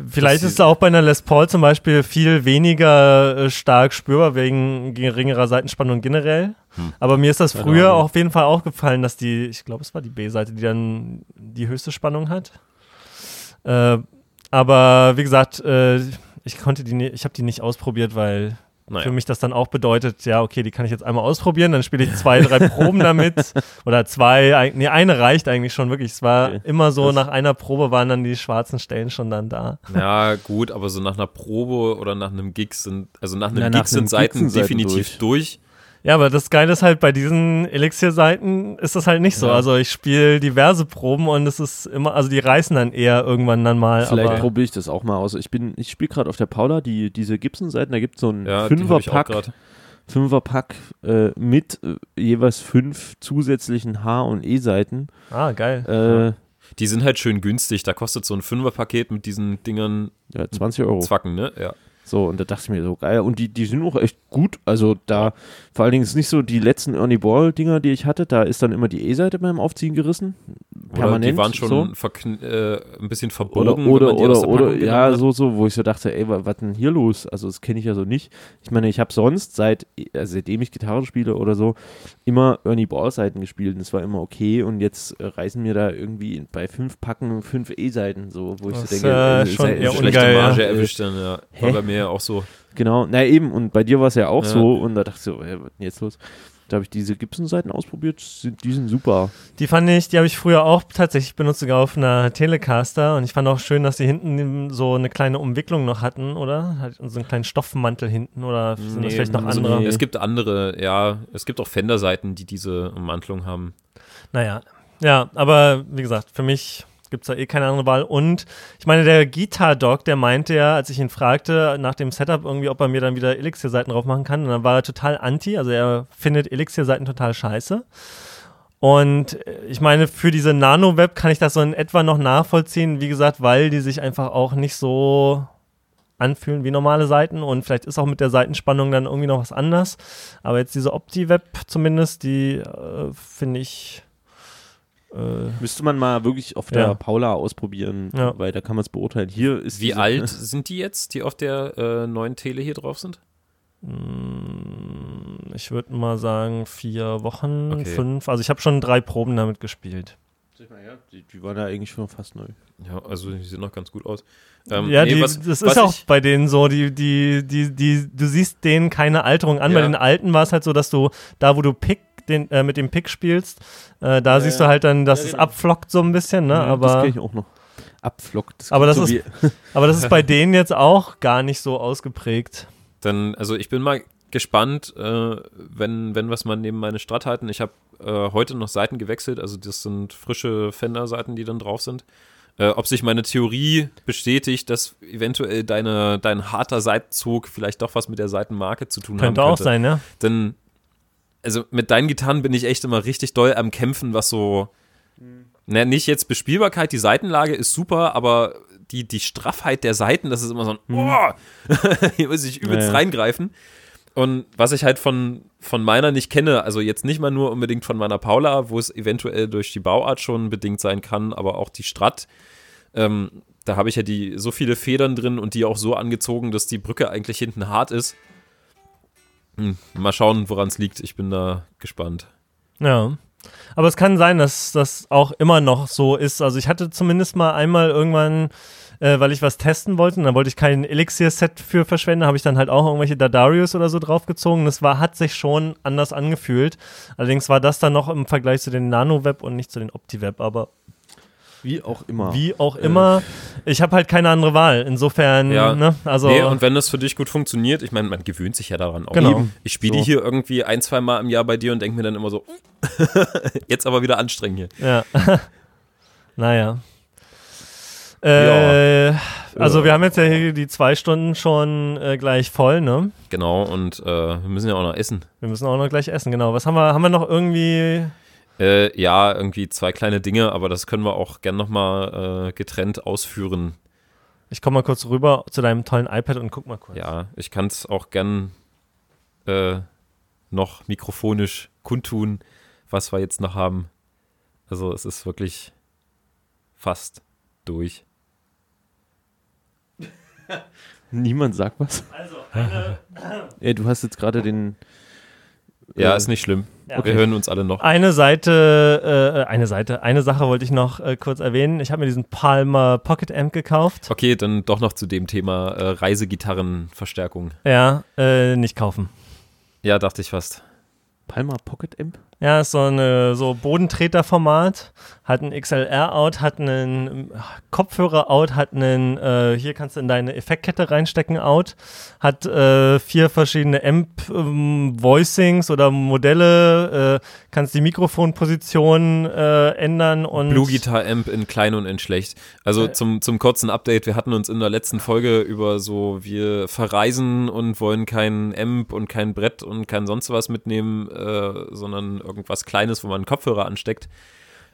Vielleicht ist da auch bei einer Les Paul zum Beispiel viel weniger äh, stark spürbar wegen geringerer Seitenspannung generell. Hm. Aber mir ist das früher Ahnung. auf jeden Fall aufgefallen, dass die, ich glaube, es war die B-Seite, die dann die höchste Spannung hat. Äh, aber wie gesagt, äh, ich konnte die, ich habe die nicht ausprobiert, weil Naja. für mich das dann auch bedeutet, ja, okay, die kann ich jetzt einmal ausprobieren, dann spiele ich zwei, drei Proben damit. Oder zwei, nee, eine reicht eigentlich schon wirklich. Es war Okay. immer so, Das- nach einer Probe waren dann die schwarzen Stellen schon dann da. Ja, gut, aber so nach einer Probe oder nach einem Gig sind, also nach einem Ja, Gig nach sind Seiten Gig sind Seiten definitiv durch. Ja, aber das Geile ist halt, bei diesen Elixir-Seiten ist das halt nicht so. Ja. Also ich spiele diverse Proben und es ist immer, also die reißen dann eher irgendwann dann mal. Vielleicht probiere ich das auch mal aus. Ich bin, ich spiele gerade auf der Paula, die, diese Gibson-Seiten, da gibt es so einen Ja, Fünferpack. Fünferpack äh, mit äh, jeweils fünf zusätzlichen H- und E-Seiten. ah, geil. Äh, Die sind halt schön günstig. Da kostet so ein Fünferpaket mit diesen Dingern ja, 20 Euro. Zwacken, ne? Ja. So, und da dachte ich mir so, geil. Und die, die sind auch echt gut. Also da, vor allen Dingen ist nicht so die letzten Ernie Ball-Dinger, die ich hatte, da ist dann immer die E-Seite beim Aufziehen gerissen. Oder Permanent. die waren schon so. äh, ein bisschen Oder, verbogen. oder, oder, der oder, Packung ja, hat. so, so, wo ich so dachte, ey, wa- was denn hier los? Also, das kenne ich ja so nicht. Ich meine, ich habe sonst seit, also seitdem ich Gitarre spiele oder so, immer Ernie Ball-Seiten gespielt und das war immer okay und jetzt äh, reißen mir da irgendwie bei fünf Packen fünf E-Seiten, so, wo ich Das so ist, denke, äh, äh, schon sei- eher schlecht- Schlechte ungeil, ja. Marge Äh, erwischt dann, ja. Hä? War bei mir ja auch so. Genau, na eben, und bei dir war es ja auch Ja. so und da dachte ich so, ey, was denn jetzt los? Da habe ich diese Gibson-Seiten ausprobiert, sind, die sind super. Die fand ich, die habe ich früher auch tatsächlich benutzt, sogar auf einer Telecaster. Und ich fand auch schön, dass die hinten so eine kleine Umwicklung noch hatten, oder? Hat so einen kleinen Stoffmantel hinten oder sind das Nee, vielleicht noch andere? nee. Es gibt andere, ja, es gibt auch Fender-Seiten, die diese Ummantelung haben. Naja, ja, aber wie gesagt, für mich gibt es da eh keine andere Wahl. Und ich meine, der Guitar Dog, der meinte ja, als ich ihn fragte nach dem Setup irgendwie, ob er mir dann wieder Elixir-Seiten drauf machen kann, und dann war er total anti, also er findet Elixir-Seiten total scheiße. Und äh, ich meine, für diese Nano-Web kann ich das so in etwa noch nachvollziehen, wie gesagt, weil die sich einfach auch nicht so anfühlen wie normale Seiten und vielleicht ist auch mit der Seitenspannung dann irgendwie noch was anders. Aber jetzt diese Opti-Web zumindest, die äh, finde ich äh, Müsste man mal wirklich auf der Ja. Paula ausprobieren, Ja. weil da kann man es beurteilen. Hier ist Wie diese- alt sind die jetzt, die auf der äh, neuen Tele hier drauf sind? Mm, Ich würde mal sagen vier Wochen, Okay. fünf. Also ich habe schon drei Proben damit gespielt. Die, die waren ja eigentlich schon fast neu. Ja, also die sehen noch ganz gut aus. Ähm, ja, nee, die, was- das was ist auch bei denen so, die, die, die, die, du siehst denen keine Alterung an. Bei Ja. den alten war es halt so, dass du da, wo du Pick, den, äh, mit dem Pick spielst, äh, da Ja, siehst du halt dann, dass Ja, es genau. abflockt so ein bisschen, ne? Ja, das aber, kenne ich auch noch. Abflockt. Aber klingt das so ist- aber das ist bei denen jetzt auch gar nicht so ausgeprägt. Dann, also ich bin mal gespannt, äh, wenn, wenn wir es mal neben meine Strat halten. Ich habe äh, heute noch Seiten gewechselt, also das sind frische Fender-Seiten, die dann drauf sind. Äh, ob sich meine Theorie bestätigt, dass eventuell deine, dein harter Seitenzug vielleicht doch was mit der Seitenmarke zu tun Könnte haben auch könnte. sein, ja. Denn, also mit deinen Gitarren bin ich echt immer richtig doll am Kämpfen, was so Na, nicht jetzt Bespielbarkeit, die Seitenlage ist super, aber die, die Straffheit der Seiten, das ist immer so ein, oh, hier muss ich übelst ja. reingreifen. Und was ich halt von, von meiner nicht kenne, also jetzt nicht mal nur unbedingt von meiner Paula, wo es eventuell durch die Bauart schon bedingt sein kann, aber auch die Strat, ähm, da habe ich ja die so viele Federn drin und die auch so angezogen, dass die Brücke eigentlich hinten hart ist. Hm, mal schauen, woran es liegt. Ich bin da gespannt. Ja. Aber es kann sein, dass das auch immer noch so ist. Also ich hatte zumindest mal einmal irgendwann, äh, weil ich was testen wollte, und dann wollte ich kein Elixir-Set für verschwenden, habe ich dann halt auch irgendwelche Dadarius oder so draufgezogen. Das war, hat sich schon anders angefühlt. Allerdings war das dann noch im Vergleich zu den Nano-Web und nicht zu den Opti-Web. Aber Wie auch immer. wie auch immer, ich habe halt keine andere Wahl. Insofern, Ja. ne, also nee, und wenn das für dich gut funktioniert, ich meine, man gewöhnt sich ja daran auch. Genau. Ich spiele So. hier irgendwie ein, zwei Mal im Jahr bei dir und denke mir dann immer so, jetzt aber wieder anstrengend hier. Ja. naja. Äh, Also Ja. wir haben jetzt ja hier die zwei Stunden schon äh, gleich voll, ne? Genau, und äh, wir müssen ja auch noch essen. Wir müssen auch noch gleich essen, genau. Was haben wir, haben wir noch irgendwie? Äh, ja, irgendwie zwei kleine Dinge, aber das können wir auch gern nochmal äh, getrennt ausführen. Ich komme mal kurz rüber zu deinem tollen iPad und guck mal kurz. Ja, ich kann es auch gern äh, noch mikrofonisch kundtun, was wir jetzt noch haben. Also es ist wirklich fast durch. Niemand sagt was. Also, eine, Ey, du hast jetzt gerade den. Ja, äh, ist nicht schlimm. Ja. Wir hören uns alle noch. eine Seite, äh, eine Seite, eine Sache wollte ich noch äh, kurz erwähnen. Ich habe mir diesen Palmer Pocket Amp gekauft. Okay, dann doch noch zu dem Thema äh, Reisegitarrenverstärkung. Ja, äh, nicht kaufen. Ja, dachte ich fast. Palmer Pocket Amp? Ja, ist so eine so Bodentreter-Format, hat einen XLR-Out, hat einen ähm, Kopfhörer-Out, hat einen, äh, hier kannst du in deine Effektkette reinstecken, Out, hat äh, vier verschiedene Amp-Voicings oder Modelle, äh, kannst die Mikrofonposition äh, ändern und Blue Guitar Amp in klein und in schlecht. Also Äh. zum, zum kurzen Update, wir hatten uns in der letzten Folge über so, wir verreisen und wollen kein Amp und kein Brett und kein sonst was mitnehmen, äh, sondern irgendwas Kleines, wo man einen Kopfhörer ansteckt.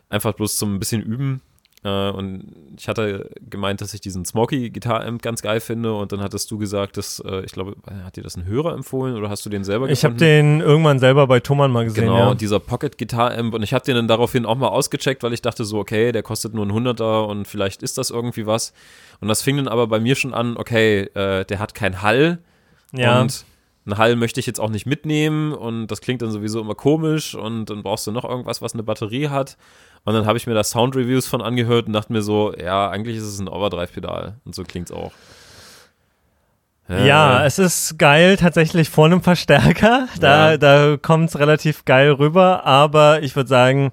Einfach bloß zum ein bisschen üben. Äh, und ich hatte gemeint, dass ich diesen Smoky Guitar Amp ganz geil finde und dann hattest du gesagt, dass, äh, ich glaube, hat dir das ein Hörer empfohlen oder hast du den selber ich habe gefunden? den irgendwann selber bei Thomann mal gesehen. Genau, ja. dieser Pocket Guitar Amp und ich habe den dann daraufhin auch mal ausgecheckt, weil ich dachte so, okay, der kostet nur ein Hunderter und vielleicht ist das irgendwie was. Und das fing dann aber bei mir schon an, okay, äh, der hat keinen Hall ja. und einen Hall möchte ich jetzt auch nicht mitnehmen und das klingt dann sowieso immer komisch und dann brauchst du noch irgendwas, was eine Batterie hat. Und dann habe ich mir da Sound-Reviews von angehört und dachte mir so, ja, eigentlich ist es ein Overdrive-Pedal und so klingt's auch. Ja, es ist geil tatsächlich vor einem Verstärker. Da, Ja. da kommt es relativ geil rüber, aber ich würde sagen,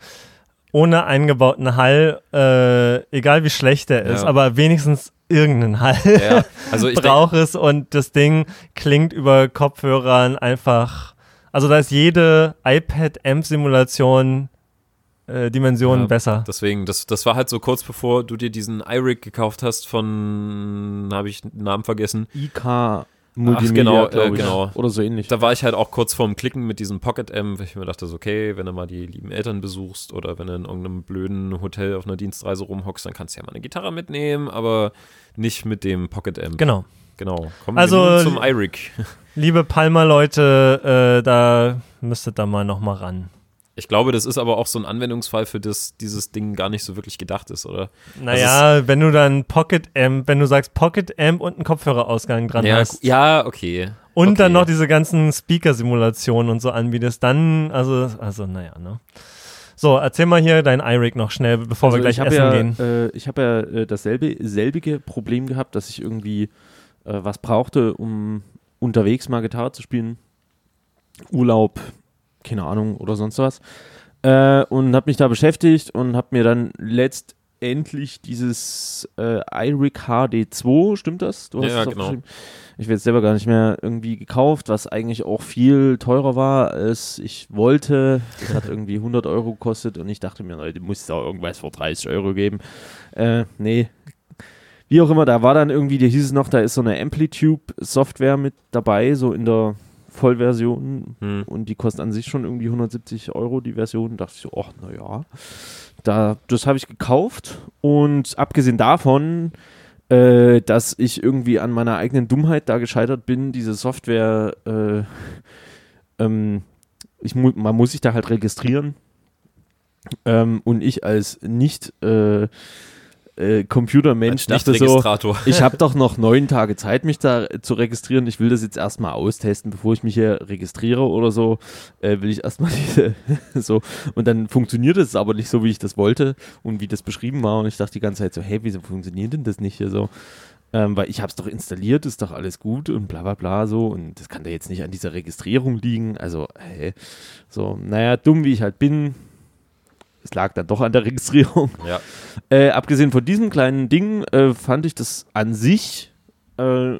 ohne eingebauten Hall, äh, egal wie schlecht der ist, Ja. aber wenigstens irgendeinen Hall ja, also ich braucht es und das Ding klingt über Kopfhörern einfach. Also da ist jede iPad-Amp-Simulation äh, Dimensionen Ja, besser. Deswegen, das, das war halt so kurz bevor du dir diesen iRig gekauft hast von, habe ich den Namen vergessen. IK Multimedia, genau, äh, genau. Oder so ähnlich. Da war ich halt auch kurz vorm Klicken mit diesem Pocket Amp, weil ich mir dachte, so, okay, wenn du mal die lieben Eltern besuchst oder wenn du in irgendeinem blöden Hotel auf einer Dienstreise rumhockst, dann kannst du ja mal eine Gitarre mitnehmen, aber nicht mit dem Pocket Amp. Genau. Genau. Kommen Also, zum iRig. Liebe Palmer-Leute, äh, da müsstet ihr mal nochmal ran. Ich glaube, das ist aber auch so ein Anwendungsfall, für das dieses Ding gar nicht so wirklich gedacht ist, oder? Naja, wenn du dann Pocket Amp, wenn du sagst Pocket Amp und einen Kopfhörerausgang dran Ja, hast ja, okay. und okay. dann noch diese ganzen Speaker-Simulationen und so anbietest, dann, also, also, naja, ne. So, erzähl mal hier dein iRig noch schnell, bevor wir Also gleich ich hab essen ja, gehen. Äh, ich habe ja äh, dasselbe selbige Problem gehabt, dass ich irgendwie äh, was brauchte, um unterwegs mal Gitarre zu spielen. Urlaub, keine Ahnung oder sonst was. Äh, und habe mich da beschäftigt und habe mir dann letztendlich dieses äh, iRig HD2, stimmt das? Du Ja, es genau. Ich werde es selber gar nicht mehr irgendwie gekauft, was eigentlich auch viel teurer war, als ich wollte. Das hat irgendwie 100 Euro gekostet und ich dachte mir, Leute, muss es auch irgendwas für 30 Euro geben. Äh, nee. Wie auch immer, da war dann irgendwie, da hieß es noch, da ist so eine Amplitude-Software mit dabei, so in der Vollversion Hm. und die kostet an sich schon irgendwie 170 Euro, die Version. Da dachte ich so, ach, naja. Da, das habe ich gekauft und abgesehen davon, äh, dass ich irgendwie an meiner eigenen Dummheit da gescheitert bin, diese Software, äh, ähm, ich mu man muss sich da halt registrieren ähm, und ich als nicht äh, äh, Computermensch dachte so, ich habe doch noch neun Tage Zeit, mich da zu registrieren. Ich will das jetzt erstmal austesten, bevor ich mich hier registriere oder so. Äh, will ich erstmal diese so. Und dann funktioniert es aber nicht so, wie ich das wollte und wie das beschrieben war. Und ich dachte die ganze Zeit so, hey, wieso funktioniert denn das nicht hier so? Ähm, weil ich habe es doch installiert, ist doch alles gut und bla bla bla so. Und das kann da jetzt nicht an dieser Registrierung liegen. Also, hey, so, naja, dumm wie ich halt bin. Es lag dann doch an der Registrierung. Ja. Äh, abgesehen von diesem kleinen Ding äh, fand ich das an sich äh,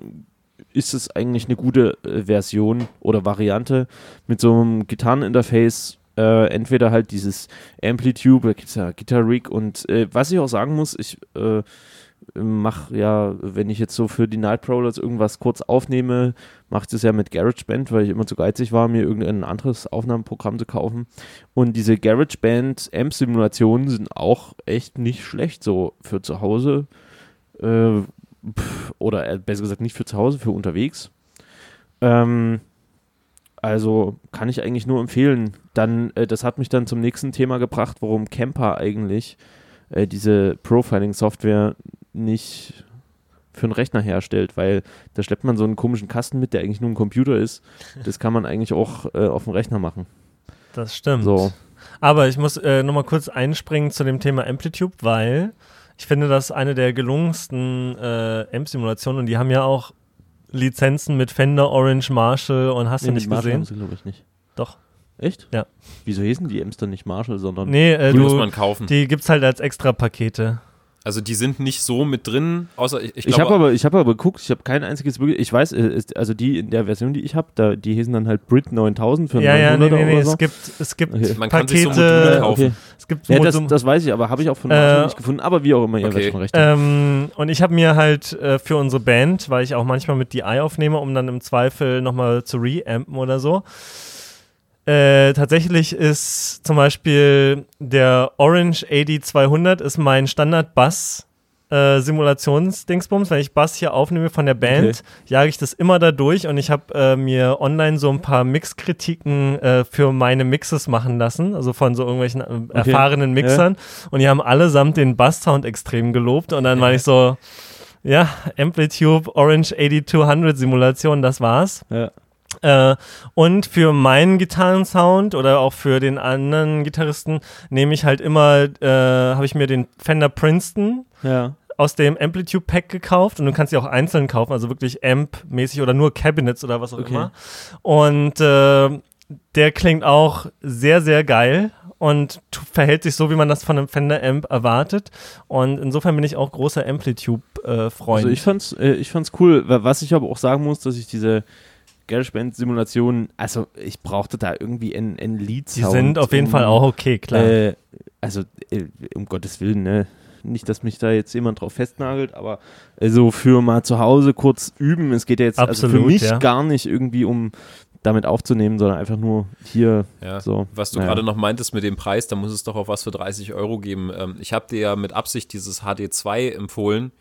ist es eigentlich eine gute äh, Version oder Variante mit so einem Gitarreninterface. Äh, entweder halt dieses Amplitude, da gibt es ja Guitar Rig und äh, was ich auch sagen muss, ich mache ja, wenn ich jetzt so für die Night Prowlers irgendwas kurz aufnehme, mache ich das ja mit GarageBand, weil ich immer zu geizig war, mir irgendein anderes Aufnahmeprogramm zu kaufen. Und diese GarageBand Amp-Simulationen sind auch echt nicht schlecht, so für zu Hause. Äh, oder äh, besser gesagt nicht für zu Hause, für unterwegs. Ähm, also kann ich eigentlich nur empfehlen. Dann, äh, das hat mich dann zum nächsten Thema gebracht, warum Camper eigentlich äh, diese Profiling-Software nicht für einen Rechner herstellt, weil da schleppt man so einen komischen Kasten mit, der eigentlich nur ein Computer ist. Das kann man eigentlich auch äh, auf dem Rechner machen. Das stimmt. So. Aber ich muss äh, nochmal kurz einspringen zu dem Thema Amplitude, weil ich finde, das ist eine der gelungensten äh, Amp-Simulationen und die haben ja auch Lizenzen mit Fender, Orange, Marshall und hast du Nee, nicht die Marshall haben gesehen? sie, glaube ich, nicht. Doch. Echt? Ja. Wieso hießen die Amps dann nicht Marshall, sondern Nee, äh, Die muss du, man kaufen. die gibt's halt als Extra-Pakete. Also die sind nicht so mit drin, außer ich, ich Ich, glaube, habe aber, ich habe aber geguckt, ich habe kein einziges wirklich, ich weiß, äh, ist, also die in der Version, die ich habe, da, die hießen dann halt Brit 9000 für Ja, ja, nee, 900er nee, nee, so. es gibt, es gibt Okay. Man kann sich so Module Pakete, kaufen. okay. es gibt Ja, das, das weiß ich, aber habe ich auch von Äh, nicht gefunden, aber wie auch immer, ihr okay. werdet schon recht. Ähm, und ich habe mir halt äh, für unsere Band, weil ich auch manchmal mit DI aufnehme, um dann im Zweifel nochmal zu reampen oder so. Äh, tatsächlich ist zum Beispiel der Orange AD200 ist mein Standard-Bass. Äh, Simulationsdingsbums, wenn ich Bass hier aufnehme von der Band, jage ich das immer da durch und ich habe äh, mir online so ein paar Mixkritiken äh, für meine Mixes machen lassen, also von so irgendwelchen äh, erfahrenen Mixern und die haben allesamt den Bass-Sound extrem gelobt und dann war ich so, ja, Amplitude Orange 8200 Simulation, das war's. Ja. Äh, und für meinen Gitarrensound oder auch für den anderen Gitarristen nehme ich halt immer, äh, habe ich mir den Fender Princeton Ja. aus dem Amplitude Pack gekauft und du kannst sie auch einzeln kaufen, also wirklich Amp-mäßig oder nur Cabinets oder was auch Okay. immer. Und äh, der klingt auch sehr, sehr geil und verhält sich so, wie man das von einem Fender Amp erwartet. Und insofern bin ich auch großer Amplitude-Freund. Also ich fand's, äh, ich fand's cool, wa- was ich aber auch sagen muss, dass ich diese GarageBand-Simulationen, also ich brauchte da irgendwie ein, ein Lied. die sind auf jeden Fall auch okay, klar. Äh, also, äh, um Gottes Willen, ne? Nicht, dass mich da jetzt jemand drauf festnagelt, aber so für mal zu Hause kurz üben. Es geht ja jetzt also für Absolut, mich ja. gar nicht irgendwie um damit aufzunehmen, sondern einfach nur hier Ja. so. Was du naja. gerade noch meintest mit dem Preis, da muss es doch auch was für 30 Euro geben. Ähm, ich habe dir ja mit Absicht dieses HD2 empfohlen,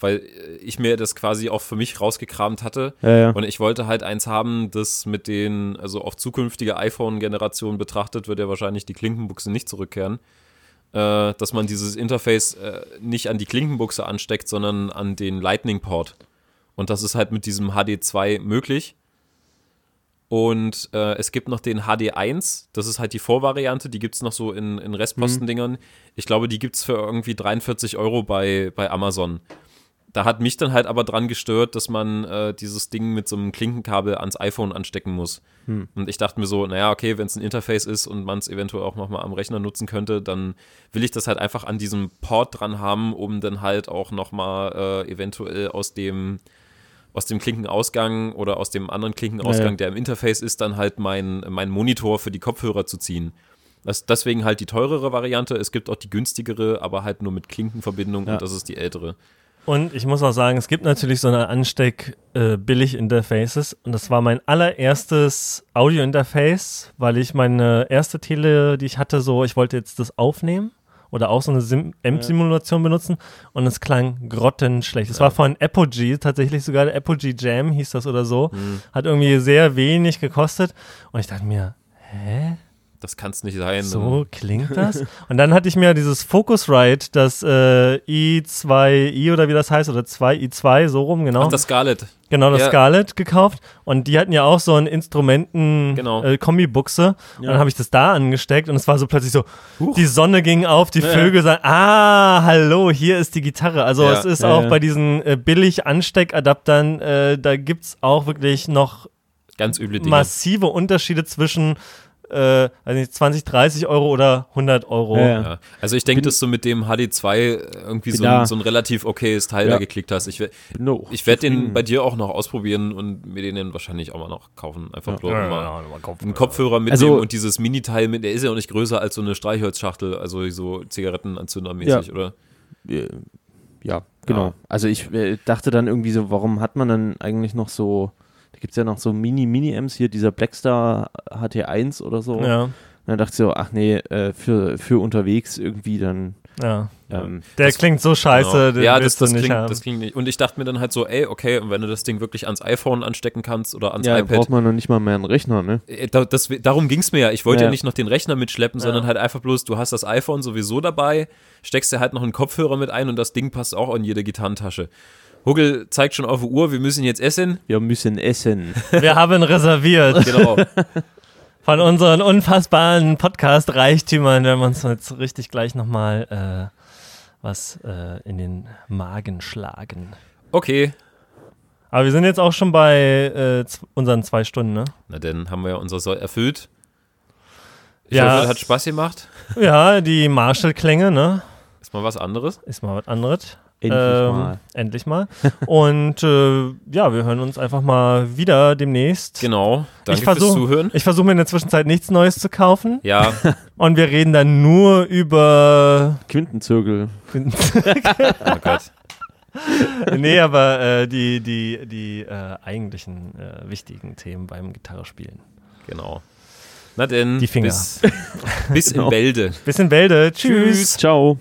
weil äh, ich mir das quasi auch für mich rausgekramt hatte. Ja, ja. Und ich wollte halt eins haben, das mit den, also auf zukünftige iPhone-Generationen betrachtet, wird ja wahrscheinlich die Klinkenbuchse nicht zurückkehren. Äh, dass man dieses Interface äh, nicht an die Klinkenbuchse ansteckt, sondern an den Lightning-Port. Und das ist halt mit diesem HD2 möglich. Und äh, es gibt noch den HD1, das ist halt die Vorvariante, die gibt es noch so in, in Restpostendingern. Ich glaube, die gibt es für irgendwie 43 Euro bei, bei Amazon. Da hat mich dann halt aber dran gestört, dass man äh, dieses Ding mit so einem Klinkenkabel ans iPhone anstecken muss. Und ich dachte mir so, naja, okay, wenn es ein Interface ist und man es eventuell auch nochmal am Rechner nutzen könnte, dann will ich das halt einfach an diesem Port dran haben, um dann halt auch nochmal äh, eventuell aus dem aus dem Klinkenausgang oder aus dem anderen Klinkenausgang, Ja, ja. der im Interface ist, dann halt mein, mein Monitor für die Kopfhörer zu ziehen. Das, deswegen halt die teurere Variante. Es gibt auch die günstigere, aber halt nur mit Klinkenverbindung Ja. und das ist die ältere. Und ich muss auch sagen, es gibt natürlich so eine Ansteck-Billig-Interfaces. und das war mein allererstes Audio-Interface, weil ich meine erste Tele, die ich hatte, so, ich wollte jetzt das aufnehmen oder auch so eine Sim- Amp-Simulation benutzen und es klang grottenschlecht. Es war von Apogee, tatsächlich sogar der Apogee Jam hieß das oder so. Hat irgendwie sehr wenig gekostet und ich dachte mir, hä? Das kann es nicht sein. So klingt das. Und dann hatte ich mir dieses Focusrite, das äh, i2i oder wie das heißt, oder 2i2, so rum, genau. Ach, das Scarlett. genau, das ja. Scarlett gekauft. Und die hatten ja auch so ein Genau. Instrumenten-Kombi-Buchse. Und Ja. dann habe ich das da angesteckt und es war so plötzlich so, die Sonne ging auf, die Vögel sagen, ah, hallo, hier ist die Gitarre. Also Ja. es ist Ja, auch ja. bei diesen äh, billig Ansteckadaptern, äh, da gibt es auch wirklich noch Ganz üble Dinge. massive Unterschiede zwischen äh, weiß nicht, 20, 30 Euro oder 100 Euro. Ja, ja. Also ich denke, dass du mit dem HD2 irgendwie so ein, so ein relativ okayes Teil Ja. da geklickt hast. Ich, No. ich werde den bei dir auch noch ausprobieren und mir den dann wahrscheinlich auch mal noch kaufen. Einfach bloß Ja, mal einen Kopfhörer mitnehmen Also- und dieses Mini-Teil mit, der ist ja auch nicht größer als so eine Streichholzschachtel, also so Zigarettenanzündermäßig, Ja. oder? Ja, genau. Ja. Also ich äh, dachte dann irgendwie so, warum hat man dann eigentlich noch so, gibt es ja noch so Mini-Mini-Amps hier, dieser Blackstar HT1 oder so. Ja, Und dann dachte ich so, ach nee, äh, für, für unterwegs irgendwie dann. ja. Ähm, Der Das- klingt so scheiße, Genau. den Ja, das, willst du das, nicht klingt, haben. das klingt nicht. Und ich dachte mir dann halt so, ey, okay, und wenn du das Ding wirklich ans iPhone anstecken kannst oder ans ja, iPad, braucht man noch nicht mal mehr einen Rechner, ne? Äh, Da, das, darum ging es mir ja. Ich wollte ja. Ja. nicht noch den Rechner mitschleppen, Ja. sondern halt einfach bloß, du hast das iPhone sowieso dabei, steckst dir halt noch einen Kopfhörer mit ein und das Ding passt auch in jede Gitarrentasche. Huggel zeigt schon auf die Uhr, wir müssen jetzt essen. Wir müssen essen. Wir haben reserviert Genau. von unseren unfassbaren Podcast-Reichtümern. Wir haben uns jetzt richtig gleich nochmal äh, was äh, in den Magen schlagen. Okay. Aber wir sind jetzt auch schon bei äh, unseren zwei Stunden, ne? Na, dann haben wir ja unser Soll erfüllt. Ich Ja. hoffe, es hat Spaß gemacht. Ja, die Marshall-Klänge, ne? Ist mal was anderes. Ist mal was anderes. Endlich Ähm, mal. Endlich mal. Und äh, ja, wir hören uns einfach mal wieder demnächst. Genau. Danke Ich versuch- fürs Zuhören. Ich versuche mir in der Zwischenzeit nichts Neues zu kaufen. Ja, Und wir reden dann nur über. Quintenzirkel. oh Gott. nee, aber äh, die, die, die äh, eigentlichen äh, wichtigen Themen beim Gitarrespielen. Genau. Na denn, Die Finger. bis, bis Genau. in Bälde. Bis in Bälde. Tschüss. Tschüss. Ciao.